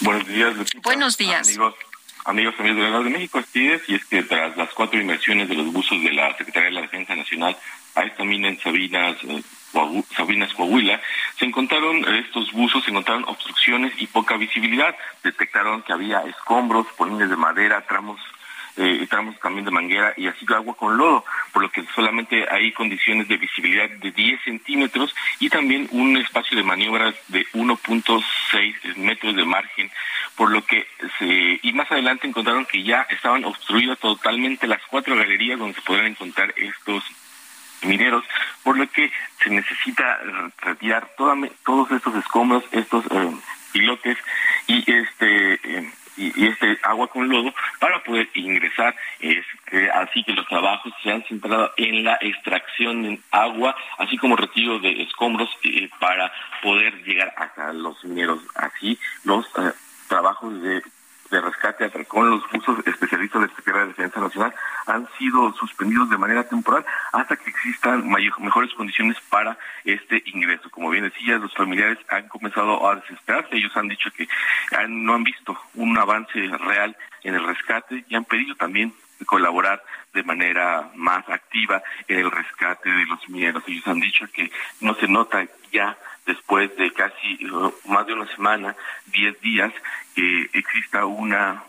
Buenos días, Buenos días. Amigos amigos amigos de México, así es, y es que tras las cuatro inmersiones de los buzos de la Secretaría de la Defensa Nacional a esta mina en Sabinas, eh, Sabinas Coahuila, se encontraron estos buzos, se encontraron obstrucciones y poca visibilidad. Detectaron que había escombros, polines de madera, tramos eh, tramos también de manguera y así agua con lodo, por lo que solamente hay condiciones de visibilidad de 10 centímetros y también un espacio de maniobras de 1.6 metros de margen, por lo que se, y más adelante encontraron que ya estaban obstruidas totalmente las cuatro galerías donde se podrán encontrar estos mineros, por lo que se necesita retirar todos estos escombros, estos eh, pilotes y este agua con lodo para poder ingresar. Este, así que los trabajos se han centrado en la extracción de agua, así como retiro de escombros eh, para poder llegar hasta los mineros. Así los eh, trabajos de de rescate con los buzos especialistas de la Secretaría de Defensa Nacional han sido suspendidos de manera temporal hasta que existan mejores condiciones para este ingreso. Como bien decía, los familiares han comenzado a desesperarse. Ellos han dicho que no han visto un avance real en el rescate y han pedido también colaborar de manera más activa en el rescate de los mineros. Ellos han dicho que no se nota ya después de casi uh, más de una semana, diez días, que exista una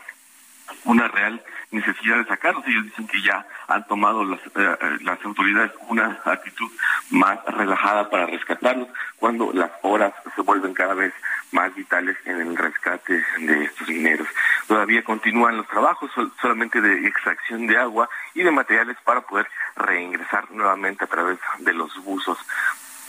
una real necesidad de sacarlos. Ellos dicen que ya han tomado las, eh, las autoridades una actitud más relajada para rescatarlos, cuando las horas se vuelven cada vez más vitales en el rescate de estos mineros. Todavía continúan los trabajos solamente de extracción de agua y de materiales para poder reingresar nuevamente a través de los buzos.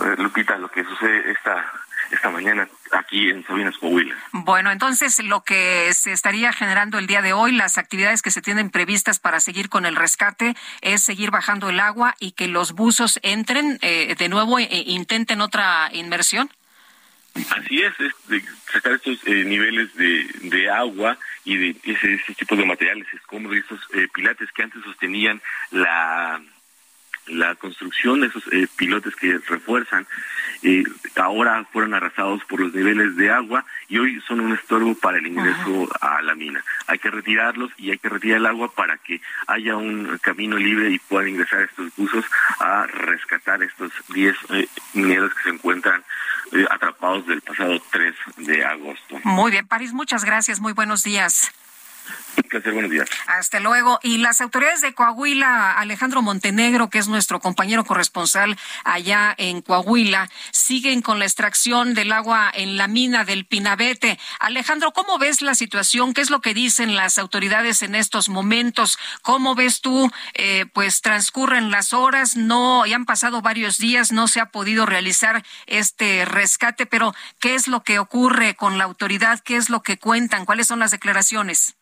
Eh, Lupita, lo que sucede esta esta mañana aquí en Sabinas, Coahuila. Bueno, entonces lo que se estaría generando el día de hoy, las actividades que se tienen previstas para seguir con el rescate, es seguir bajando el agua y que los buzos entren eh, de nuevo e intenten otra inmersión. Así es, sacar estos eh, niveles de, de, agua y de ese, ese tipo de materiales escombros y esos pilates que antes sostenían la la construcción de esos eh, pilotes que refuerzan eh, ahora fueron arrasados por los niveles de agua y hoy son un estorbo para el ingreso a la mina. Hay que retirarlos y hay que retirar el agua para que haya un camino libre y puedan ingresar estos buzos a rescatar estos 10 eh, mineros que se encuentran atrapados del pasado 3 de agosto. Muy bien, París, muchas gracias, muy buenos días. Buenos días. Hasta luego. Y las autoridades de Coahuila, Alejandro Montenegro, que es nuestro compañero corresponsal allá en Coahuila, siguen con la extracción del agua en la mina del Pinabete. Alejandro, ¿cómo ves la situación? ¿Qué es lo que dicen las autoridades en estos momentos? ¿Cómo ves tú? Eh, pues transcurren las horas, no, ya han pasado varios días, no se ha podido realizar este rescate, pero ¿qué es lo que ocurre con la autoridad? ¿Qué es lo que cuentan? ¿Cuáles son las declaraciones?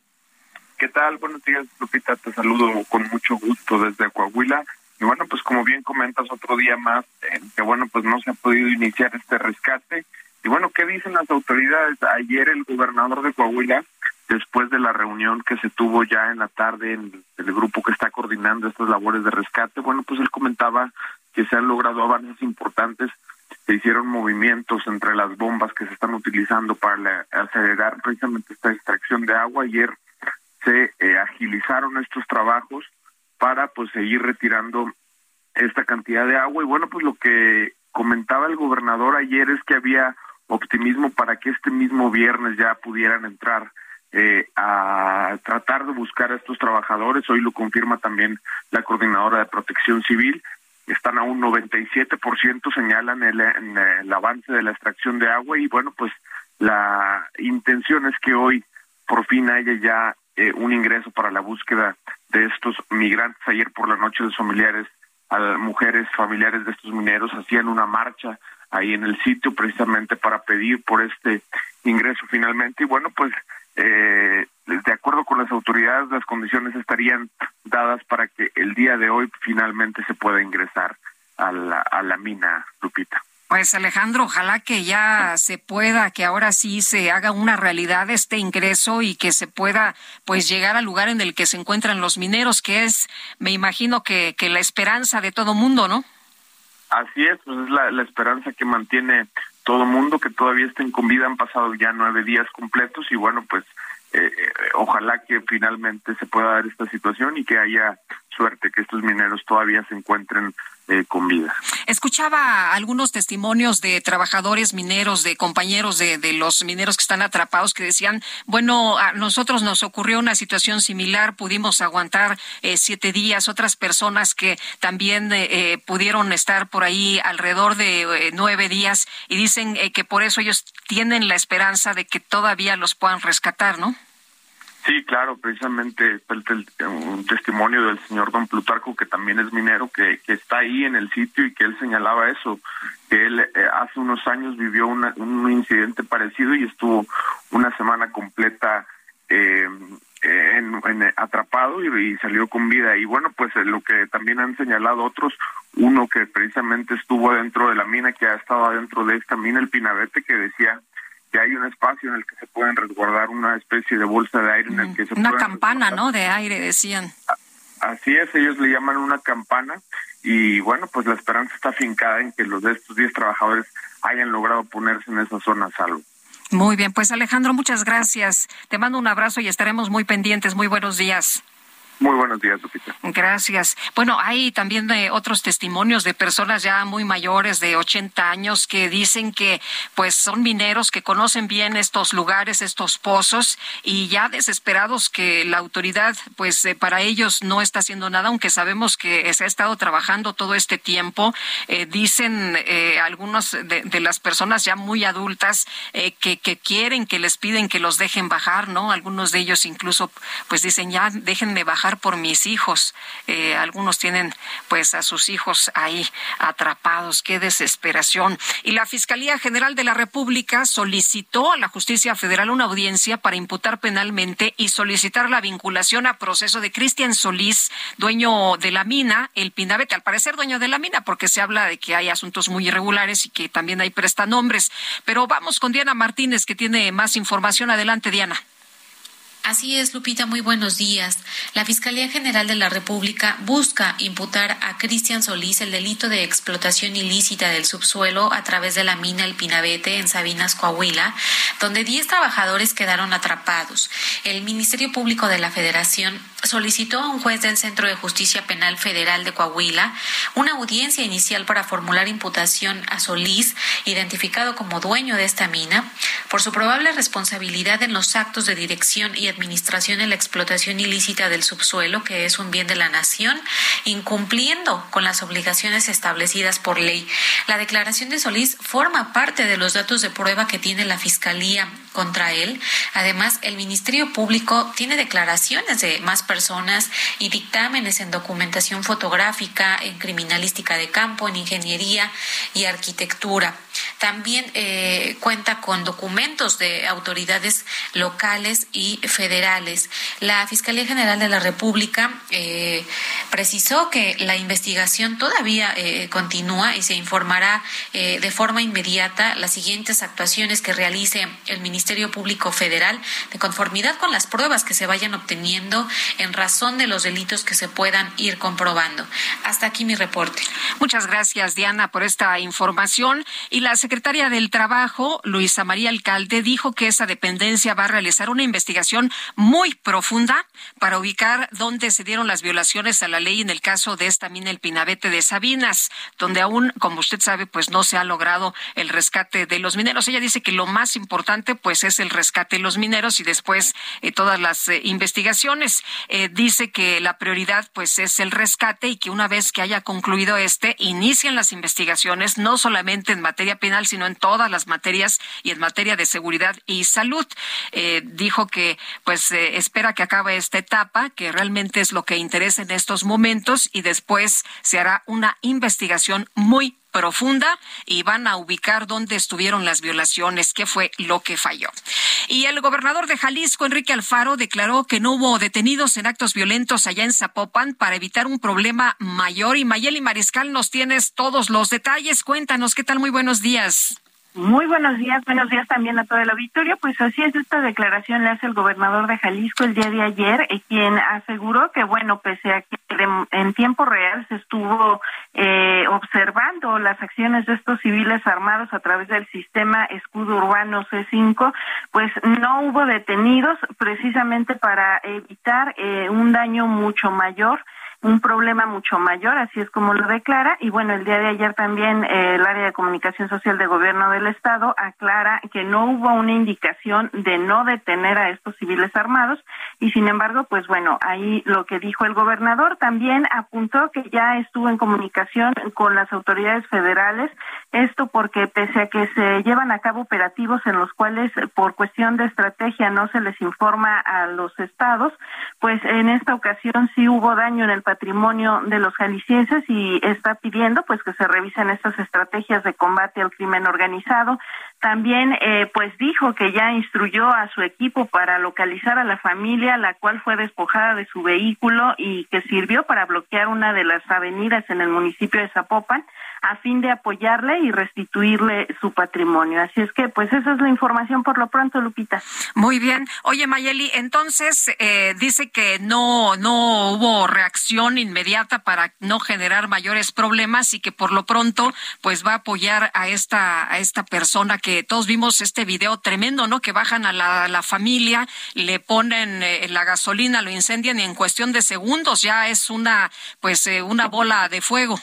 ¿Qué tal? Buenos días, Lupita. Te saludo con mucho gusto desde Coahuila. Y bueno, pues como bien comentas, otro día más, eh, que bueno, pues no se ha podido iniciar este rescate. Y bueno, ¿qué dicen las autoridades? Ayer el gobernador de Coahuila, después de la reunión que se tuvo ya en la tarde en el grupo que está coordinando estas labores de rescate, bueno, pues él comentaba que se han logrado avances importantes se hicieron movimientos entre las bombas que se están utilizando para acelerar precisamente esta extracción de agua. Ayer se eh, agilizaron estos trabajos para pues seguir retirando esta cantidad de agua. Y bueno pues lo que comentaba el gobernador ayer es que había optimismo para que este mismo viernes ya pudieran entrar eh, a tratar de buscar a estos trabajadores. Hoy lo confirma también la coordinadora de protección civil. Están a un 97% señalan el, el avance de la extracción de agua. Y bueno pues la intención es que hoy por fin haya ya eh, un ingreso para la búsqueda de estos migrantes. Ayer por la noche los familiares, a mujeres familiares de estos mineros hacían una marcha ahí en el sitio precisamente para pedir por este ingreso finalmente. Y bueno, pues eh, de acuerdo con las autoridades, las condiciones estarían dadas para que el día de hoy finalmente se pueda ingresar a la, a la mina, Lupita. Pues Alejandro, ojalá que ya se pueda, que ahora sí se haga una realidad este ingreso y que se pueda pues llegar al lugar en el que se encuentran los mineros, que es, me imagino que, que la esperanza de todo mundo, ¿no? Así es, pues es la, la esperanza que mantiene todo mundo, que todavía estén con vida, han pasado ya nueve días completos y bueno, pues eh, eh, ojalá que finalmente se pueda dar esta situación y que haya suerte, que estos mineros todavía se encuentren eh, con vida. Escuchaba algunos testimonios de trabajadores mineros, de compañeros de, los mineros que están atrapados, que decían, bueno, a nosotros nos ocurrió una situación similar, pudimos aguantar eh, siete días, otras personas que también eh, pudieron estar por ahí alrededor de nueve días y dicen que por eso ellos tienen la esperanza de que todavía los puedan rescatar, ¿no? Sí, claro, precisamente un testimonio del señor don Plutarco, que también es minero, que, que está ahí en el sitio y que él señalaba eso, que él eh, hace unos años vivió un incidente parecido y estuvo una semana completa eh, atrapado y, salió con vida. Y bueno, pues eh, lo que también han señalado otros, uno que precisamente estuvo dentro de la mina, que ha estado dentro de esta mina, el Pinabete, que decía que hay un espacio en el que se pueden resguardar una especie de bolsa de aire en el que se una campana, ¿no? De aire decían. Así es, ellos le llaman una campana y bueno, pues la esperanza está fincada en que los de estos 10 trabajadores hayan logrado ponerse en esa zona a salvo. Muy bien, pues Alejandro, muchas gracias. Te mando un abrazo y estaremos muy pendientes. Muy buenos días. Muy buenos días, Lupita. Gracias. Bueno, hay también de otros testimonios de personas ya muy mayores de 80 años que dicen que pues son mineros que conocen bien estos lugares, estos pozos y ya desesperados que la autoridad pues eh, para ellos no está haciendo nada, aunque sabemos que se ha estado trabajando todo este tiempo. Eh, dicen eh, algunos de, las personas ya muy adultas que quieren, que les piden que los dejen bajar, ¿no? Algunos de ellos incluso pues dicen ya déjenme bajar por mis hijos. Eh, algunos tienen pues a sus hijos ahí atrapados. Qué desesperación. Y la Fiscalía General de la República solicitó a la Justicia Federal una audiencia para imputar penalmente y solicitar la vinculación a proceso de Cristian Solís, dueño de la mina, el Pinabete, al parecer dueño de la mina, porque se habla de que hay asuntos muy irregulares y que también hay prestanombres. Pero vamos con Diana Martínez, que tiene más información. Adelante, Diana. Así es, Lupita, muy buenos días. La Fiscalía General de la República busca imputar a Cristian Solís el delito de explotación ilícita del subsuelo a través de la mina El Pinabete en Sabinas, Coahuila, donde 10 trabajadores quedaron atrapados. El Ministerio Público de la Federación solicitó a un juez del Centro de Justicia Penal Federal de Coahuila una audiencia inicial para formular imputación a Solís, identificado como dueño de esta mina, por su probable responsabilidad en los actos de dirección y administración en la explotación ilícita del subsuelo, que es un bien de la nación, incumpliendo con las obligaciones establecidas por ley. La declaración de Solís forma parte de los datos de prueba que tiene la Fiscalía contra él. Además, el Ministerio Público tiene declaraciones de más personas y dictámenes en documentación fotográfica, en criminalística de campo, en ingeniería y arquitectura. También eh, cuenta con documentos de autoridades locales y federales. La Fiscalía General de la República eh, precisó que la investigación todavía eh, continúa y se informará de forma inmediata las siguientes actuaciones que realice el Ministerio Público Federal de conformidad con las pruebas que se vayan obteniendo en razón de los delitos que se puedan ir comprobando. Hasta aquí mi reporte. Muchas gracias, Diana, por esta información. Y la secretaria del Trabajo, Luisa María Alcalde, dijo que esa dependencia va a realizar una investigación muy profunda para ubicar dónde se dieron las violaciones a la ley en el caso de esta mina El Pinabete de Sabinas, donde aún, como usted sabe, pues no se ha logrado el rescate de los mineros. Ella dice que lo más importante pues es el rescate de los mineros y después eh, todas las eh, investigaciones. Eh, dice que la prioridad pues es el rescate y que una vez que haya concluido este, inician las investigaciones no solamente en materia penal, sino en todas las materias y en materia de seguridad y salud. Dijo que pues espera que acabe esta etapa, que realmente es lo que interesa en estos momentos y después se hará una investigación muy profunda y van a ubicar dónde estuvieron las violaciones, qué fue lo que falló. Y el gobernador de Jalisco, Enrique Alfaro, declaró que no hubo detenidos en actos violentos allá en Zapopan para evitar un problema mayor. Y Mayeli Mariscal, nos tienes todos los detalles. Cuéntanos, ¿qué tal? Muy buenos días. Muy buenos días, buenos días también a todo el auditorio. Pues así es, esta declaración le hace el gobernador de Jalisco el día de ayer, eh, quien aseguró que, bueno, pese a que en tiempo real se estuvo eh, observando las acciones de estos civiles armados a través del sistema escudo urbano C5, pues no hubo detenidos precisamente para evitar eh, un daño mucho mayor un problema mucho mayor, así es como lo declara. Y bueno, el día de ayer también eh, el área de comunicación social de gobierno del estado aclara que no hubo una indicación de no detener a estos civiles armados y sin embargo, pues bueno, ahí lo que dijo el gobernador también apuntó que ya estuvo en comunicación con las autoridades federales, esto porque pese a que se llevan a cabo operativos en los cuales por cuestión de estrategia no se les informa a los estados, pues en esta ocasión sí hubo daño en el patrimonio de los jaliscienses y está pidiendo pues que se revisen estas estrategias de combate al crimen organizado. También, eh, pues dijo que ya instruyó a su equipo para localizar a la familia, la cual fue despojada de su vehículo y que sirvió para bloquear una de las avenidas en el municipio de Zapopan a fin de apoyarle y restituirle su patrimonio. Así es que, pues esa es la información por lo pronto, Lupita. Muy bien. Oye, Mayeli, entonces eh, dice que no, no hubo reacción inmediata para no generar mayores problemas y que por lo pronto, pues va a apoyar a esta, a esta persona que todos vimos este video tremendo, ¿no? Que bajan a la, la familia, le ponen eh, la gasolina, lo incendian y en cuestión de segundos ya es una, pues, eh, una bola de fuego.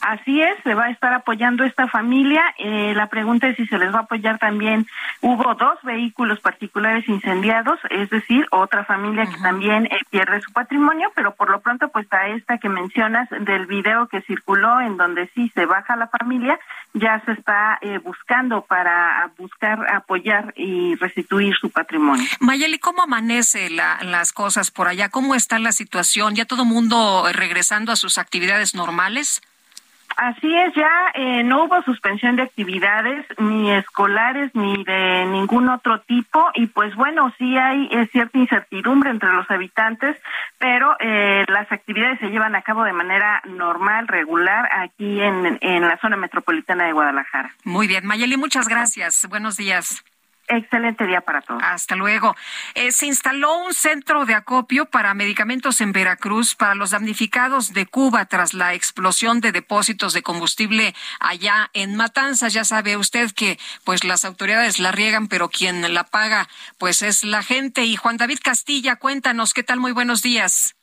Así es, se va a estar apoyando esta familia. Eh, la pregunta es si se les va a apoyar también. Hubo dos vehículos particulares incendiados, es decir, otra familia que también eh, pierde su patrimonio, pero por lo pronto, pues a esta que mencionas del video que circuló, en donde sí se baja la familia, ya se está eh, buscando para buscar apoyar y restituir su patrimonio. Mayeli, ¿cómo amanece las cosas por allá? ¿Cómo está la situación? ¿Ya todo mundo regresando a sus actividades normales? Así es, ya eh, no hubo suspensión de actividades ni escolares ni de ningún otro tipo y pues bueno, sí hay cierta incertidumbre entre los habitantes, pero eh, las actividades se llevan a cabo de manera normal, regular aquí en, en la zona metropolitana de Guadalajara. Muy bien, Mayeli, muchas gracias. Buenos días. Excelente día para todos. Hasta luego. Eh, se instaló un centro de acopio para medicamentos en Veracruz para los damnificados de Cuba tras la explosión de depósitos de combustible allá en Matanzas. Ya sabe usted que pues las autoridades la riegan, pero quien la paga pues es la gente. Y Juan David Castilla, cuéntanos, ¿qué tal? Muy buenos días.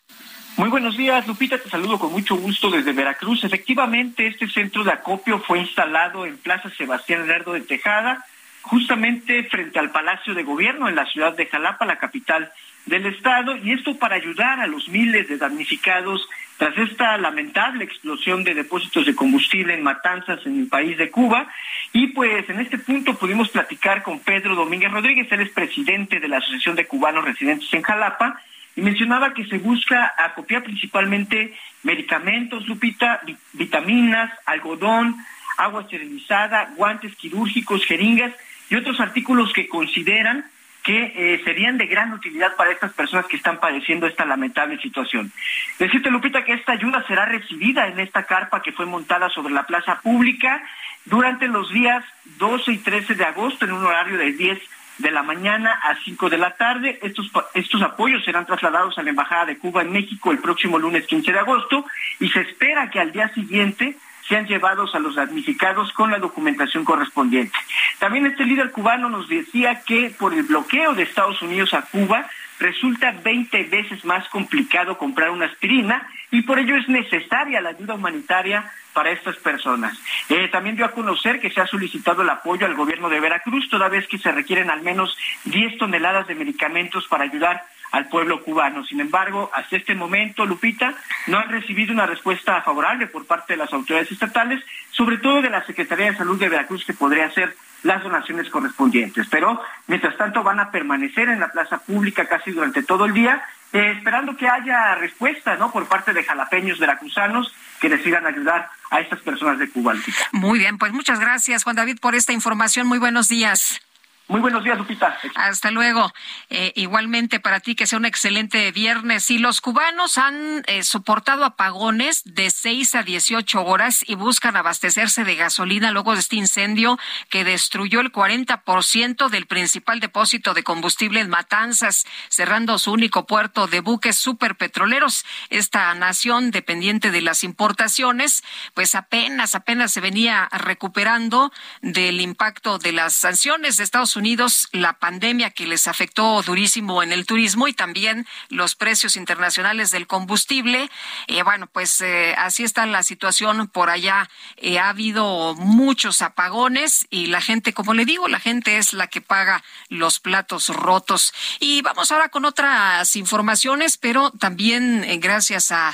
Muy buenos días, Lupita, te saludo con mucho gusto desde Veracruz. Efectivamente, este centro de acopio fue instalado en Plaza Sebastián Lerdo de Tejada, justamente frente al Palacio de Gobierno en la ciudad de Jalapa, la capital del estado, y esto para ayudar a los miles de damnificados tras esta lamentable explosión de depósitos de combustible en Matanzas en el país de Cuba. Y pues en este punto pudimos platicar con Pedro Domínguez Rodríguez, él es presidente de la Asociación de Cubanos Residentes en Jalapa, y mencionaba que se busca acopiar principalmente medicamentos, Lupita, vitaminas, algodón, agua esterilizada, guantes quirúrgicos, jeringas, y otros artículos que consideran que eh, serían de gran utilidad para estas personas que están padeciendo esta lamentable situación. Decirte, Lupita, que esta ayuda será recibida en esta carpa que fue montada sobre la plaza pública durante los días 12 y 13 de agosto en un horario de 10 de la mañana a 5 de la tarde. Estos, estos apoyos serán trasladados a la Embajada de Cuba en México el próximo lunes 15 de agosto y se espera que al día siguiente sean llevados a los damnificados con la documentación correspondiente. También este líder cubano nos decía que por el bloqueo de Estados Unidos a Cuba resulta 20 veces más complicado comprar una aspirina y por ello es necesaria la ayuda humanitaria para estas personas. Eh, también dio a conocer que se ha solicitado el apoyo al gobierno de Veracruz, toda vez que se requieren al menos 10 toneladas de medicamentos para ayudar al pueblo cubano. Sin embargo, hasta este momento, Lupita, no han recibido una respuesta favorable por parte de las autoridades estatales, sobre todo de la Secretaría de Salud de Veracruz, que podría hacer las donaciones correspondientes. Pero, mientras tanto, van a permanecer en la plaza pública casi durante todo el día, eh, esperando que haya respuesta ¿no? por parte de jalapeños veracruzanos que decidan ayudar a estas personas de Cuba. Muy bien, pues muchas gracias, Juan David, por esta información. Muy buenos días. Muy buenos días, Lupita. Hasta luego. Eh, igualmente para ti que sea un excelente viernes. Y los cubanos han eh, soportado apagones de 6 a 18 horas y buscan abastecerse de gasolina luego de este incendio que destruyó el 40% del principal depósito de combustible en Matanzas, cerrando su único puerto de buques superpetroleros. Esta nación dependiente de las importaciones, pues apenas, apenas se venía recuperando del impacto de las sanciones de Estados Unidos la pandemia que les afectó durísimo en el turismo y también los precios internacionales del combustible. Eh, bueno, pues eh, así está la situación por allá. Eh, ha habido muchos apagones y la gente, como le digo, la gente es la que paga los platos rotos. Y vamos ahora con otras informaciones, pero también gracias a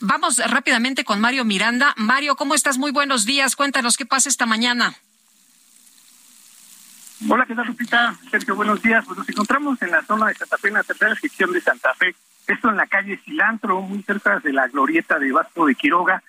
Vamos rápidamente con Mario Miranda. Mario, ¿cómo estás? Muy buenos días. Cuéntanos qué pasa esta mañana. Hola, ¿qué tal, Lupita? Sergio, buenos días. Pues nos encontramos en la zona de Santa Fe, en la tercera sección de Santa Fe. Esto en la calle Cilantro, muy cerca de la glorieta de Vasco de Quiroga.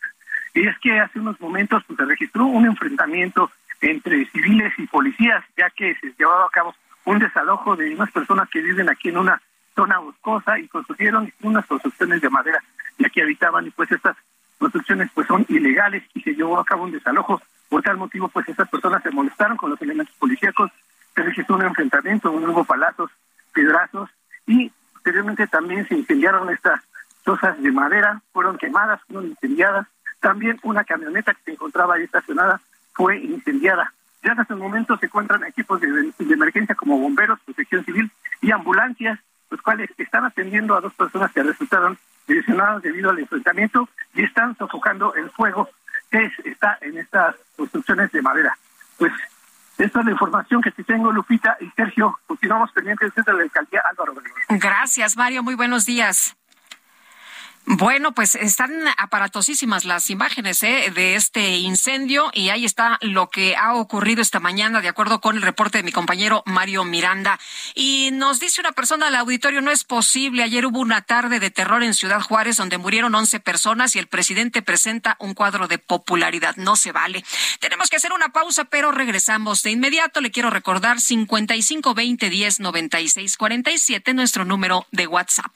Y es que hace unos momentos pues, se registró un enfrentamiento entre civiles y policías, ya que se llevaba a cabo un desalojo de unas personas que viven aquí en una zona boscosa y construyeron unas construcciones de madera y aquí habitaban y pues estas construcciones pues son ilegales y se llevó a cabo un desalojo. Por tal motivo pues estas personas se molestaron con los elementos policíacos, se registró un enfrentamiento, hubo palazos, piedrazos y posteriormente también se incendiaron estas chozas de madera, fueron quemadas, fueron incendiadas. También una camioneta que se encontraba ahí estacionada fue incendiada. Ya en estos momentos se encuentran equipos de, emergencia como bomberos, protección civil y ambulancias, los cuales están atendiendo a dos personas que resultaron lesionadas debido al enfrentamiento y están sofocando el fuego está en estas construcciones de madera. Pues esta es la información que te tengo, Lupita y Sergio. Continuamos pendientes de la alcaldía Álvaro Gracias, Mario. Muy buenos días. Bueno, pues están aparatosísimas las imágenes ¿eh? de este incendio y ahí está lo que ha ocurrido esta mañana, de acuerdo con el reporte de mi compañero Mario Miranda. Y nos dice una persona al auditorio, no es posible. Ayer hubo una tarde de terror en Ciudad Juárez donde murieron 11 personas y el presidente presenta un cuadro de popularidad. No se vale. Tenemos que hacer una pausa, pero regresamos de inmediato. Le quiero recordar 55 20 10 96 47, nuestro número de WhatsApp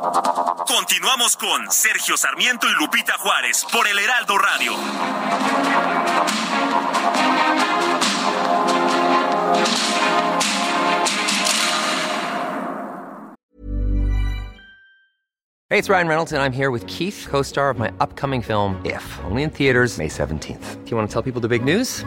Continuamos con Sergio Sarmiento y Lupita Juárez por el Heraldo Radio. Hey, it's Ryan Reynolds and I'm here with Keith, co-star of my upcoming film If, only in theaters May 17th. Do you want to tell people the big news?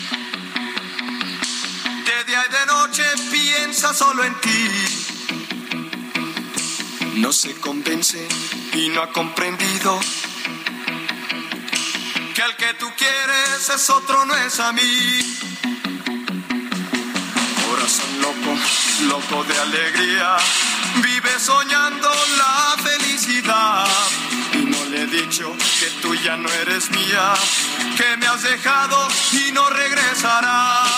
Piensa solo en ti. No se convence y no ha comprendido que al que tú quieres es otro, no es a mí. Corazón loco, loco de alegría, vive soñando la felicidad. Y no le he dicho que tú ya no eres mía, que me has dejado y no regresarás.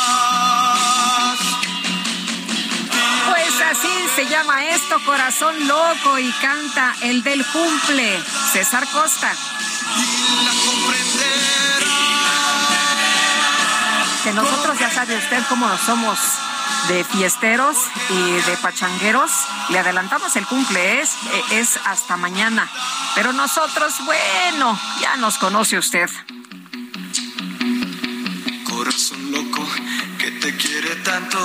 Corazón Loco, y canta el del cumple, César Costa. Que nosotros ya sabe usted cómo somos de fiesteros y de pachangueros. Le adelantamos el cumple, es, es hasta mañana. Pero nosotros, bueno, ya nos conoce usted. Corazón te quiere tanto.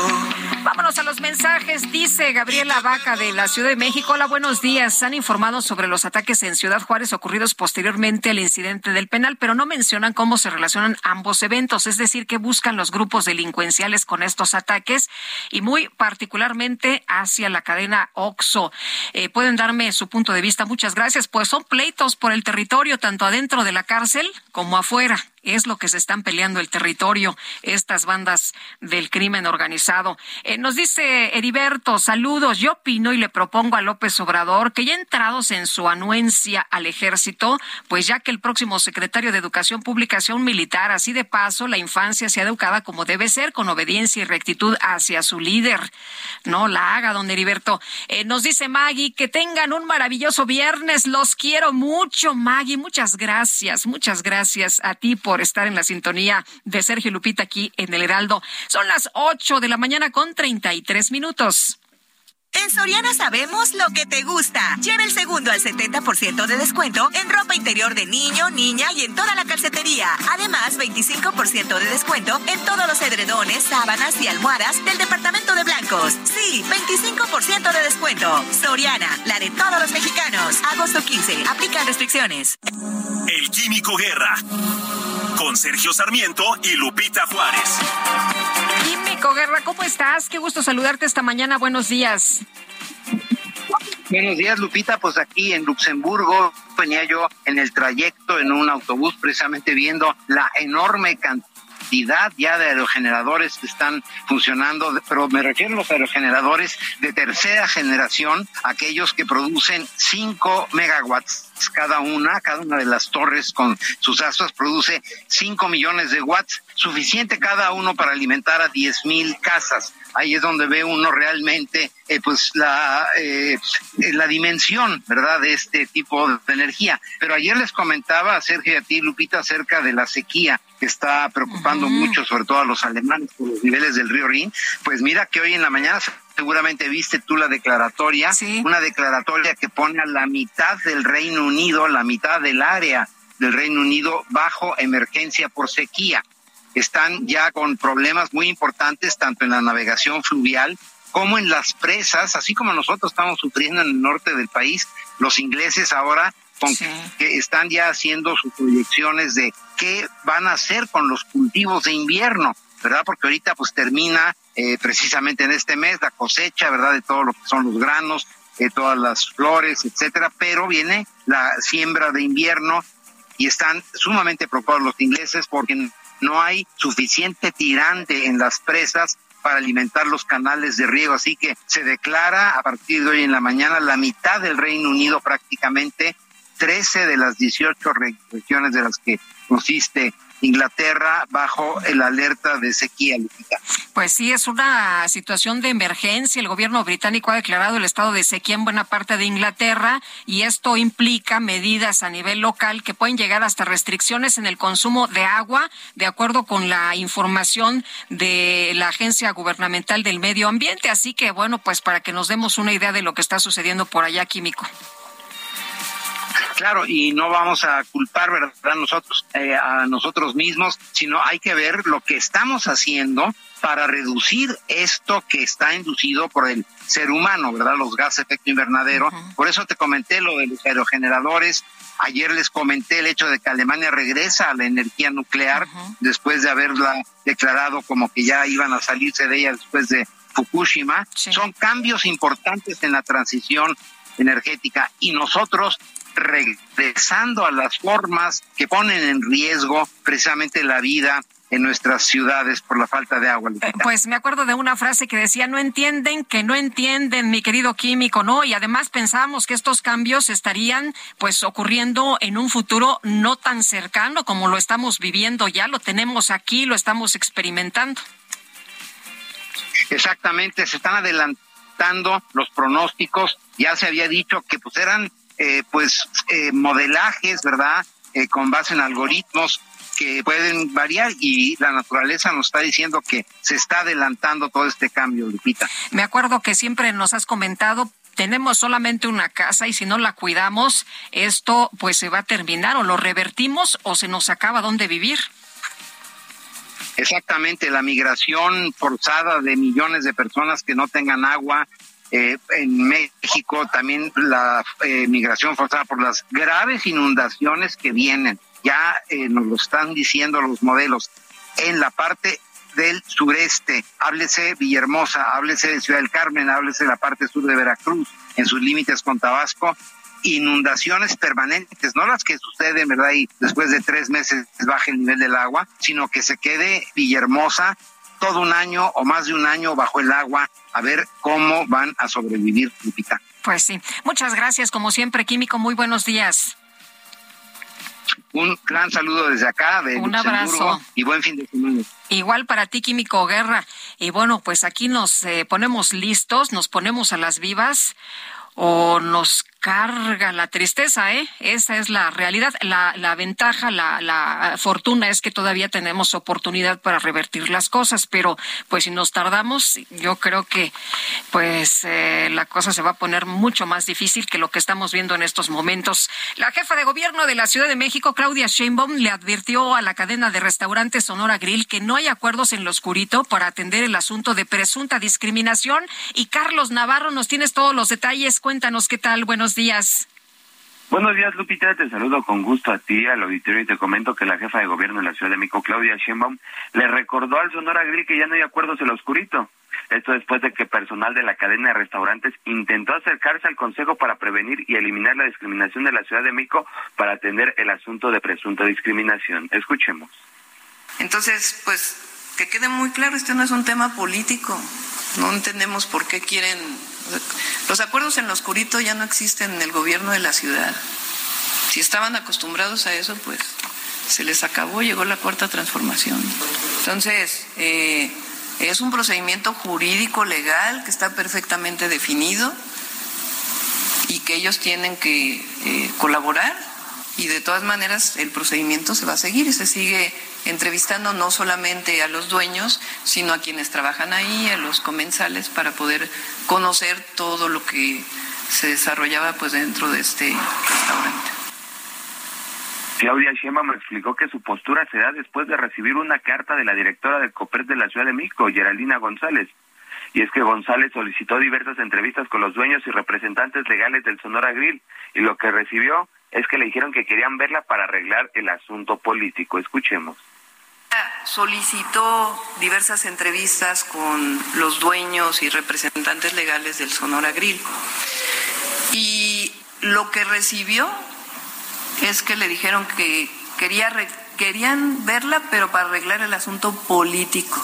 Vámonos a los mensajes. Dice Gabriela Vaca de la Ciudad de México. Hola, buenos días. Han informado sobre los ataques en Ciudad Juárez ocurridos posteriormente al incidente del penal, pero no mencionan cómo se relacionan ambos eventos, es decir, qué buscan los grupos delincuenciales con estos ataques y muy particularmente hacia la cadena OXO. Eh, Pueden darme su punto de vista. Muchas gracias. Pues son pleitos por el territorio, tanto adentro de la cárcel como afuera es lo que se están peleando el territorio, estas bandas del crimen organizado. Eh, nos dice Heriberto, saludos, yo opino y le propongo a López Obrador que ya entrados en su anuencia al ejército, pues ya que el próximo secretario de Educación Pública sea un militar, así de paso la infancia sea educada como debe ser, con obediencia y rectitud hacia su líder. No la haga, don Heriberto. Eh, nos dice Maggie que tengan un maravilloso viernes. Los quiero mucho, Maggie. Muchas gracias. Muchas gracias a ti por estar en la sintonía de Sergio Lupita aquí en el Heraldo. Son las ocho de la mañana con treinta y tres minutos. En Soriana sabemos lo que te gusta. Lleva el segundo al 70% de descuento en ropa interior de niño, niña y en toda la calcetería. Además, 25% de descuento en todos los edredones, sábanas y almohadas del departamento de blancos. Sí, 25% de descuento. Soriana, la de todos los mexicanos. Agosto 15. Aplica restricciones. El Químico Guerra. Con Sergio Sarmiento y Lupita Juárez. Químico Guerra, ¿cómo estás? Qué gusto saludarte esta mañana. Buenos días. Buenos días, Lupita. Pues aquí en Luxemburgo venía yo en el trayecto en un autobús precisamente viendo la enorme cantidad ya de aerogeneradores que están funcionando, pero me refiero a los aerogeneradores de tercera generación, aquellos que producen 5 megawatts cada una, cada una de las torres con sus astas produce 5 millones de watts, suficiente cada uno para alimentar a 10 mil casas. Ahí es donde ve uno realmente eh, pues la, eh, la dimensión, ¿verdad?, de este tipo de energía. Pero ayer les comentaba a Sergio y a ti, Lupita, acerca de la sequía que está preocupando mucho, sobre todo a los alemanes por los niveles del río Rin. Pues mira que hoy en la mañana seguramente viste tú la declaratoria, una declaratoria que pone a la mitad del Reino Unido, la mitad del área del Reino Unido bajo emergencia por sequía. Están ya con problemas muy importantes tanto en la navegación fluvial como en las presas, así como nosotros estamos sufriendo en el norte del país, los ingleses ahora con que están ya haciendo sus proyecciones de qué van a hacer con los cultivos de invierno, ¿verdad? Porque ahorita pues termina eh, precisamente en este mes, la cosecha, ¿verdad? De todo lo que son los granos, de todas las flores, etcétera, pero viene la siembra de invierno y están sumamente preocupados los ingleses porque no hay suficiente tirante en las presas para alimentar los canales de riego. Así que se declara a partir de hoy en la mañana la mitad del Reino Unido prácticamente, 13 de las 18 regiones de las que consiste Inglaterra bajo el alerta de sequía. Pues sí, es una situación de emergencia. El gobierno británico ha declarado el estado de sequía en buena parte de Inglaterra y esto implica medidas a nivel local que pueden llegar hasta restricciones en el consumo de agua, de acuerdo con la información de la Agencia Gubernamental del Medio Ambiente. Así que, bueno, pues para que nos demos una idea de lo que está sucediendo por allá, Químico. Claro, y no vamos a culpar, ¿verdad? Nosotros, eh, a nosotros mismos, sino hay que ver lo que estamos haciendo para reducir esto que está inducido por el ser humano, ¿verdad? Los gases de efecto invernadero. Por eso te comenté lo de los aerogeneradores. Ayer les comenté el hecho de que Alemania regresa a la energía nuclear después de haberla declarado como que ya iban a salirse de ella después de Fukushima. Son cambios importantes en la transición energética y nosotros regresando a las formas que ponen en riesgo precisamente la vida en nuestras ciudades por la falta de agua. Eh, pues me acuerdo de una frase que decía, no entienden que no entienden, mi querido químico, ¿no? Y además pensamos que estos cambios estarían pues ocurriendo en un futuro no tan cercano como lo estamos viviendo ya, lo tenemos aquí, lo estamos experimentando. Exactamente, se están adelantando los pronósticos, ya se había dicho que pues eran eh, pues eh, modelajes, ¿verdad? Eh, con base en algoritmos que pueden variar y la naturaleza nos está diciendo que se está adelantando todo este cambio, Lupita. Me acuerdo que siempre nos has comentado tenemos solamente una casa y si no la cuidamos, esto pues se va a terminar o lo revertimos o se nos acaba donde vivir. Exactamente, la migración forzada de millones de personas que no tengan agua, eh, en México también la eh, migración forzada por las graves inundaciones que vienen. Ya eh, nos lo están diciendo los modelos. En la parte del sureste, háblese Villahermosa, háblese de Ciudad del Carmen, háblese de la parte sur de Veracruz, en sus límites con Tabasco, inundaciones permanentes, no las que suceden, ¿verdad? Y después de tres meses baja el nivel del agua, sino que se quede Villahermosa todo un año o más de un año bajo el agua a ver cómo van a sobrevivir, Lupita. Pues sí. Muchas gracias, como siempre, Químico. Muy buenos días. Un gran saludo desde acá, de Un abrazo. Y buen fin de semana. Igual para ti, Químico Guerra. Y bueno, pues aquí nos eh, ponemos listos, nos ponemos a las vivas o nos carga la tristeza, ¿eh? Esa es la realidad. La, la ventaja, la, la fortuna es que todavía tenemos oportunidad para revertir las cosas, pero pues si nos tardamos, yo creo que pues eh, la cosa se va a poner mucho más difícil que lo que estamos viendo en estos momentos. La jefa de gobierno de la Ciudad de México, Claudia Sheinbaum, le advirtió a la cadena de restaurantes Sonora Grill que no hay acuerdos en lo oscurito para atender el asunto de presunta discriminación. Y Carlos Navarro, nos tienes todos los detalles. Cuéntanos qué tal. Buenos días. Buenos días, Lupita. Te saludo con gusto a ti, al auditorio, y te comento que la jefa de gobierno de la Ciudad de México, Claudia Sheinbaum, le recordó al Sonora Grill que ya no hay acuerdos en lo oscurito. Esto después de que personal de la cadena de restaurantes intentó acercarse al Consejo para prevenir y eliminar la discriminación de la Ciudad de México para atender el asunto de presunta discriminación. Escuchemos. Entonces, pues, que quede muy claro, este no es un tema político. No entendemos por qué quieren los acuerdos en lo oscurito ya no existen en el gobierno de la ciudad. Si estaban acostumbrados a eso, pues se les acabó, llegó la cuarta transformación. Entonces, eh, es un procedimiento jurídico legal que está perfectamente definido y que ellos tienen que eh, colaborar y de todas maneras el procedimiento se va a seguir y se sigue entrevistando no solamente a los dueños, sino a quienes trabajan ahí, a los comensales, para poder conocer todo lo que se desarrollaba pues dentro de este restaurante. Claudia me explicó que su postura se da después de recibir una carta de la directora del COPER de la Ciudad de México, Geraldina González. Y es que González solicitó diversas entrevistas con los dueños y representantes legales del Sonora Grill y lo que recibió es que le dijeron que querían verla para arreglar el asunto político. Escuchemos solicitó diversas entrevistas con los dueños y representantes legales del Sonora Grill. Y lo que recibió es que le dijeron que quería, querían verla, pero para arreglar el asunto político.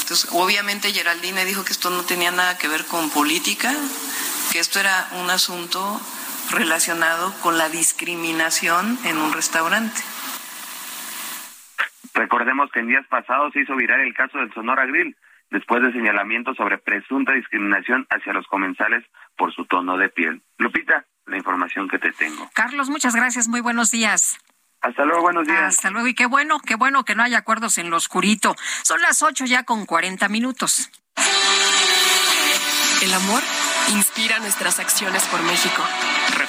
Entonces, obviamente Geraldine dijo que esto no tenía nada que ver con política, que esto era un asunto relacionado con la discriminación en un restaurante. Recordemos que en días pasados se hizo viral el caso del Sonora Grill, después de señalamientos sobre presunta discriminación hacia los comensales por su tono de piel. Lupita, la información que te tengo. Carlos, muchas gracias, muy buenos días. Hasta luego, buenos días. Hasta luego, y qué bueno, qué bueno que no haya acuerdos en lo oscurito. Son las ocho ya con cuarenta minutos. El amor inspira nuestras acciones por México.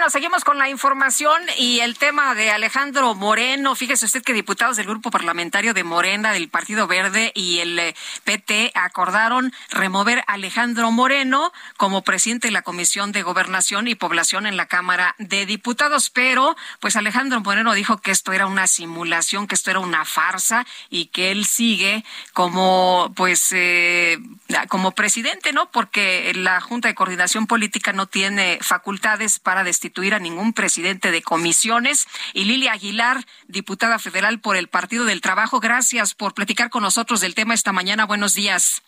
Bueno, seguimos con la información y el tema de Alejandro Moreno. Fíjese usted que diputados del grupo parlamentario de Morena, del Partido Verde y el eh, PT acordaron remover a Alejandro Moreno como presidente de la Comisión de Gobernación y Población en la Cámara de Diputados. Pero, pues Alejandro Moreno dijo que esto era una simulación, que esto era una farsa y que él sigue como, pues, eh, como presidente, ¿no? Porque la Junta de Coordinación Política no tiene facultades para destituir a ningún presidente de comisiones. Y Lilia Aguilar, diputada federal por el Partido del Trabajo, gracias por platicar con nosotros del tema esta mañana. Buenos días.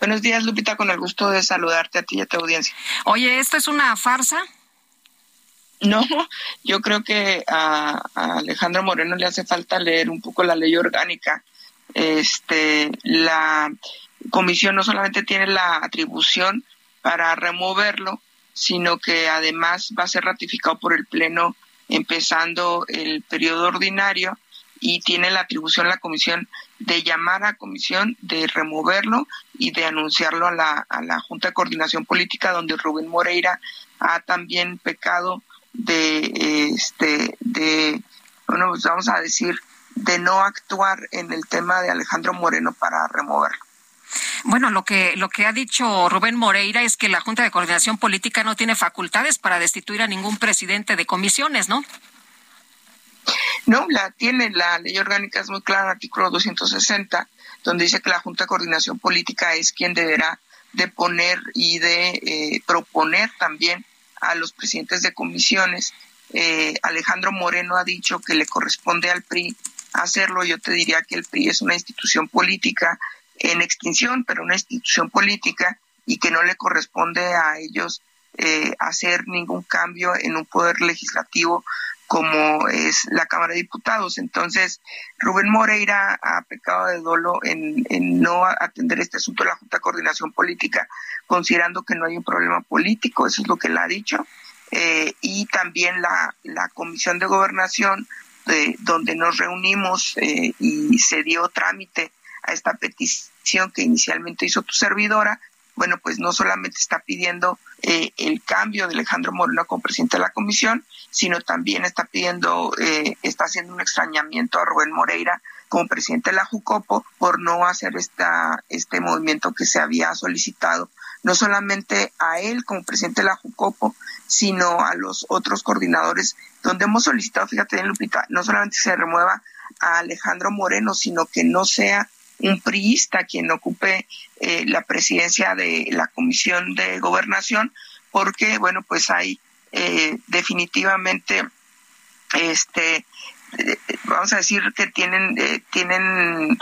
Buenos días, Lupita, con el gusto de saludarte a ti y a tu audiencia. Oye, ¿esto es una farsa? No, yo creo que a, a, Alejandro Moreno le hace falta leer un poco la ley orgánica. Este, la comisión no solamente tiene la atribución para removerlo, sino que además va a ser ratificado por el Pleno empezando el periodo ordinario y tiene la atribución la comisión de llamar a comisión, de removerlo y de anunciarlo a la, a la Junta de Coordinación Política, donde Rubén Moreira ha también pecado de, este, de, bueno, pues vamos a decir, de no actuar en el tema de Alejandro Moreno para removerlo. Bueno, lo que, lo que ha dicho Rubén Moreira es que la Junta de Coordinación Política no tiene facultades para destituir a ningún presidente de comisiones, ¿no? No, la tiene, la ley orgánica es muy clara, artículo 260, donde dice que la Junta de Coordinación Política es quien deberá de poner y de eh, proponer también a los presidentes de comisiones. Eh, Alejandro Moreno ha dicho que le corresponde al PRI hacerlo. Yo te diría que el PRI es una institución política en extinción, pero una institución política y que no le corresponde a ellos eh, hacer ningún cambio en un poder legislativo como es la Cámara de Diputados. Entonces, Rubén Moreira ha pecado de dolo en, no atender este asunto de la Junta de Coordinación Política, considerando que no hay un problema político, eso es lo que él ha dicho, eh, y también la, la Comisión de Gobernación, donde nos reunimos eh, y se dio trámite a esta petición que inicialmente hizo tu servidora, bueno, pues no solamente está pidiendo eh, el cambio de Alejandro Moreno como presidente de la comisión, sino también está pidiendo, eh, está haciendo un extrañamiento a Rubén Moreira como presidente de la Jucopo por no hacer esta, este movimiento que se había solicitado, no solamente a él como presidente de la Jucopo, sino a los otros coordinadores, donde hemos solicitado, fíjate bien Lupita, no solamente se remueva a Alejandro Moreno, sino que no sea un priista quien ocupe eh, la presidencia de la Comisión de Gobernación, porque, bueno, pues hay eh, definitivamente, este, eh, vamos a decir que tienen, tienen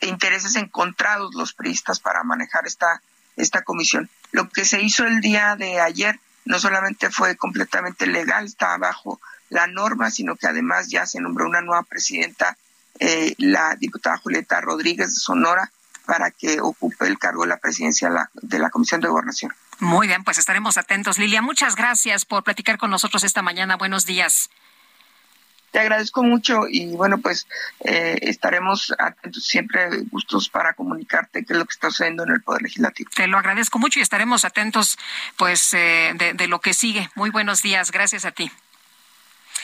intereses encontrados los priistas para manejar esta, esta comisión. Lo que se hizo el día de ayer no solamente fue completamente legal, está bajo la norma, sino que además ya se nombró una nueva presidenta eh, la diputada Julieta Rodríguez de Sonora para que ocupe el cargo de la presidencia de la Comisión de Gobernación. Muy bien, pues estaremos atentos. Lilia, muchas gracias por platicar con nosotros esta mañana. Buenos días. Te agradezco mucho y bueno, pues eh, estaremos atentos siempre gustos para comunicarte qué es lo que está sucediendo en el Poder Legislativo. Te lo agradezco mucho y estaremos atentos pues eh, de lo que sigue. Muy buenos días. Gracias a ti.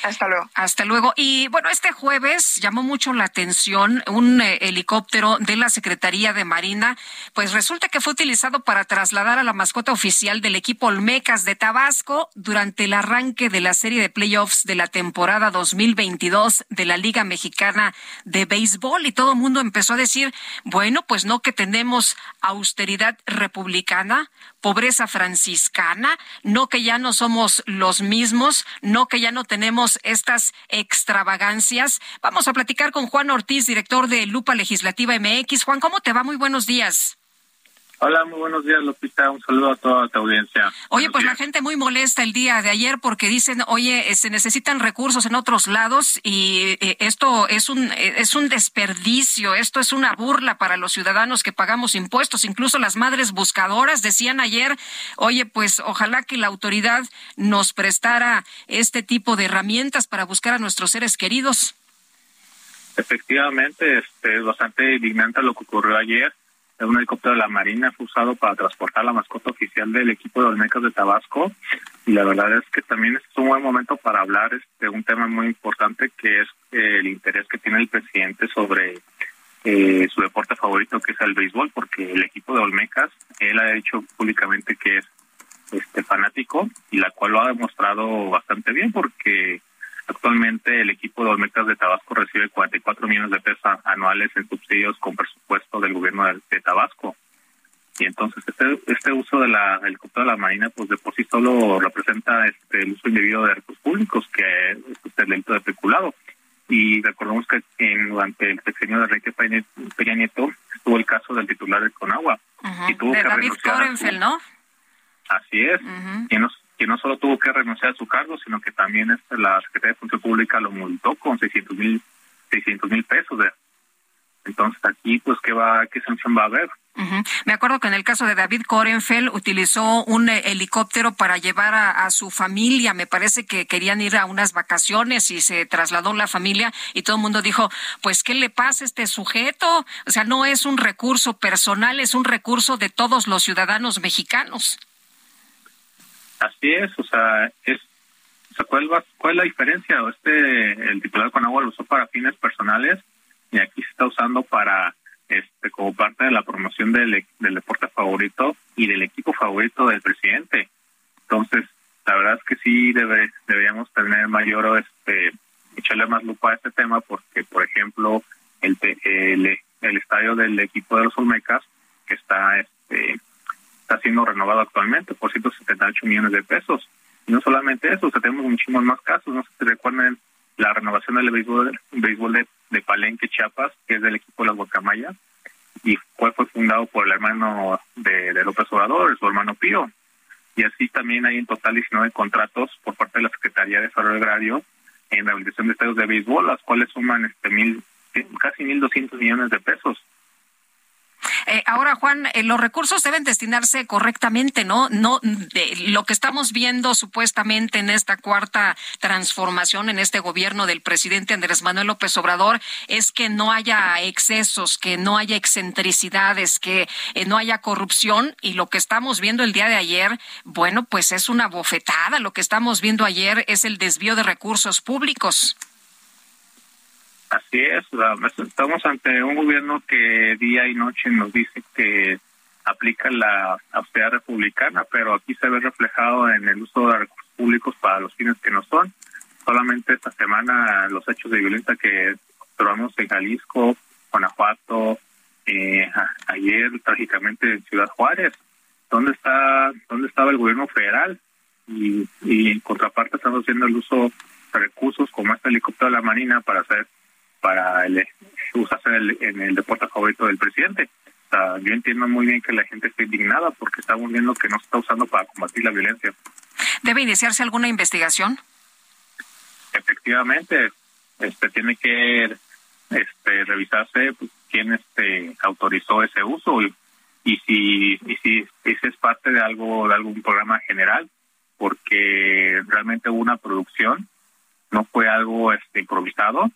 Hasta luego. Hasta luego. Y bueno, este jueves llamó mucho la atención un eh, helicóptero de la Secretaría de Marina, pues resulta que fue utilizado para trasladar a la mascota oficial del equipo Olmecas de Tabasco durante el arranque de la serie de playoffs de la temporada 2022 de la Liga Mexicana de Béisbol y todo el mundo empezó a decir, bueno, pues no que tenemos austeridad republicana, pobreza franciscana, no que ya no somos los mismos, no que ya no tenemos estas extravagancias. Vamos a platicar con Juan Ortiz, director de Lupa Legislativa MX. Juan, ¿cómo te va? Muy buenos días. Hola, muy buenos días, Lupita. Un saludo a toda tu audiencia. Oye, pues la gente muy molesta el día de ayer porque dicen, oye, se necesitan recursos en otros lados y eh, esto es un, eh, es un desperdicio, esto es una burla para los ciudadanos que pagamos impuestos. Incluso las madres buscadoras decían ayer, oye, pues ojalá que la autoridad nos prestara este tipo de herramientas para buscar a nuestros seres queridos. Efectivamente, este, es bastante indignante lo que ocurrió ayer un helicóptero de la Marina fue usado para transportar la mascota oficial del equipo de Olmecas de Tabasco. Y la verdad es que también es un buen momento para hablar de este, un tema muy importante que es eh, el interés que tiene el presidente sobre eh, su deporte favorito que es el béisbol porque el equipo de Olmecas él ha dicho públicamente que es este fanático y la cual lo ha demostrado bastante bien porque Actualmente el equipo de Olmecas de Tabasco recibe 44 millones de pesos anuales en subsidios con presupuesto del gobierno de, Tabasco. Y entonces este, este uso de la helicóptero de la Marina, pues de por sí solo representa este, el uso indebido de recursos públicos, que es este, el delito de peculado. Y recordemos que en, durante el sexenio de Enrique Peña Nieto estuvo el caso del titular de Conagua. y tuvo de David Korenfeld, ¿no? Así es. y nos, que no solo tuvo que renunciar a su cargo, sino que también este, la Secretaría de Función Pública lo multó con 600 mil 600 mil pesos. Entonces aquí, pues, ¿qué, va, qué sanción va a haber? Me acuerdo que en el caso de David Korenfeld utilizó un eh, helicóptero para llevar a, su familia. Me parece que querían ir a unas vacaciones y se trasladó la familia y todo el mundo dijo, pues, ¿qué le pasa a este sujeto? O sea, no es un recurso personal, es un recurso de todos los ciudadanos mexicanos. Así es, o sea, es, ¿cuál, ¿cuál es la diferencia? Este, el titular con agua lo usó para fines personales y aquí se está usando para este, como parte de la promoción del, del deporte favorito y del equipo favorito del presidente. Entonces, la verdad es que sí debe, deberíamos tener mayor, este, echarle más lupa a este tema porque, por ejemplo, el, el, el estadio del equipo de los Olmecas, que está, este, está siendo renovado actualmente por 178 millones de pesos. Y no solamente eso, tenemos muchísimos más casos. No sé si recuerden la renovación del béisbol, béisbol de, Palenque, Chiapas, que es del equipo de las Guacamayas, y fue, fue fundado por el hermano de, de López Obrador, su hermano Pío y así también hay en total 19 contratos por parte de la Secretaría de Desarrollo Agrario en rehabilitación de estadios de béisbol, las cuales suman este mil, casi 1.200 millones de pesos. Eh, ahora, Juan, eh, los recursos deben destinarse correctamente, ¿no? No de lo que estamos viendo supuestamente en esta cuarta transformación en este gobierno del presidente Andrés Manuel López Obrador es que no haya excesos, que no haya excentricidades, que eh, no haya corrupción y lo que estamos viendo el día de ayer, bueno, pues es una bofetada. Lo que estamos viendo ayer es el desvío de recursos públicos. Así es, estamos ante un gobierno que día y noche nos dice que aplica la austeridad republicana, pero aquí se ve reflejado en el uso de recursos públicos para los fines que no son. Solamente esta semana los hechos de violencia que observamos en Jalisco, Guanajuato, eh, ayer trágicamente en Ciudad Juárez, ¿dónde está dónde estaba el gobierno federal? Y, y en contraparte estamos haciendo el uso de recursos como este helicóptero de la Marina para hacer para el, usarse en el, deporte favorito del presidente. yo entiendo muy bien que la gente esté indignada porque estamos viendo que no se está usando para combatir la violencia. ¿Debe iniciarse alguna investigación? Efectivamente, este tiene que este revisarse pues, quién este autorizó ese uso y, y si y si ese es parte de algo de algún programa general porque realmente hubo una producción no fue algo este improvisado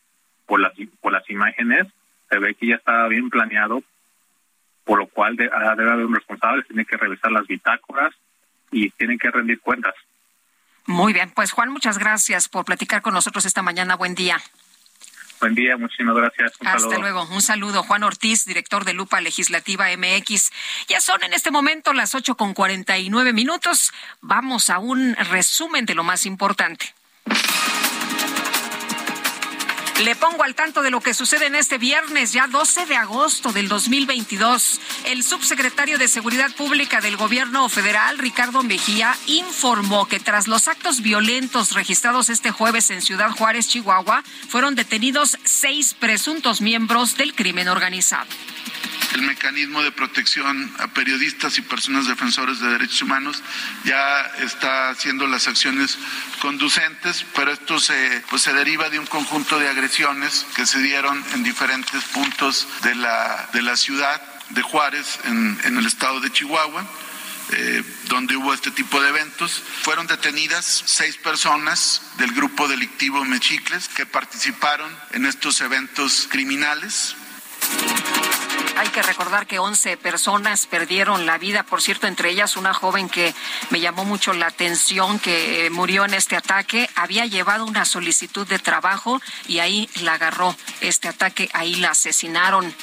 por las, por las imágenes se ve que ya está bien planeado, por lo cual ah, debe haber un responsable, tiene que revisar las bitácoras y tienen que rendir cuentas. Muy bien, pues Juan, muchas gracias por platicar con nosotros esta mañana. Buen día. Buen día, muchísimas gracias. Hasta luego. Un saludo. Juan Ortiz, director de Lupa Legislativa MX. Ya son en este momento las ocho con cuarenta y nueve minutos. Vamos a un resumen de lo más importante. Le pongo al tanto de lo que sucede en este viernes, ya 12 de agosto del 2022. El subsecretario de Seguridad Pública del Gobierno Federal, Ricardo Mejía, informó que tras los actos violentos registrados este jueves en Ciudad Juárez, Chihuahua, fueron detenidos seis presuntos miembros del crimen organizado el mecanismo de protección a periodistas y personas defensores de derechos humanos ya está haciendo las acciones conducentes, pero esto se, pues se deriva de un conjunto de agresiones que se dieron en diferentes puntos de la, de la ciudad de Juárez, en, en el estado de Chihuahua. Eh, donde hubo este tipo de eventos. Fueron detenidas seis personas del grupo delictivo Mechicles que participaron en estos eventos criminales. Hay que recordar que 11 personas perdieron la vida, por cierto, entre ellas una joven que me llamó mucho la atención, que eh, murió en este ataque. Había llevado una solicitud de trabajo y ahí la agarró este ataque, ahí la asesinaron.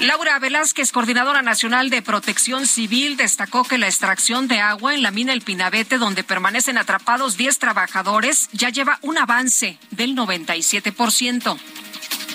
Laura Velázquez, coordinadora nacional de protección civil, destacó que la extracción de agua en la mina El Pinabete, donde permanecen atrapados 10 trabajadores, ya lleva un avance del 97%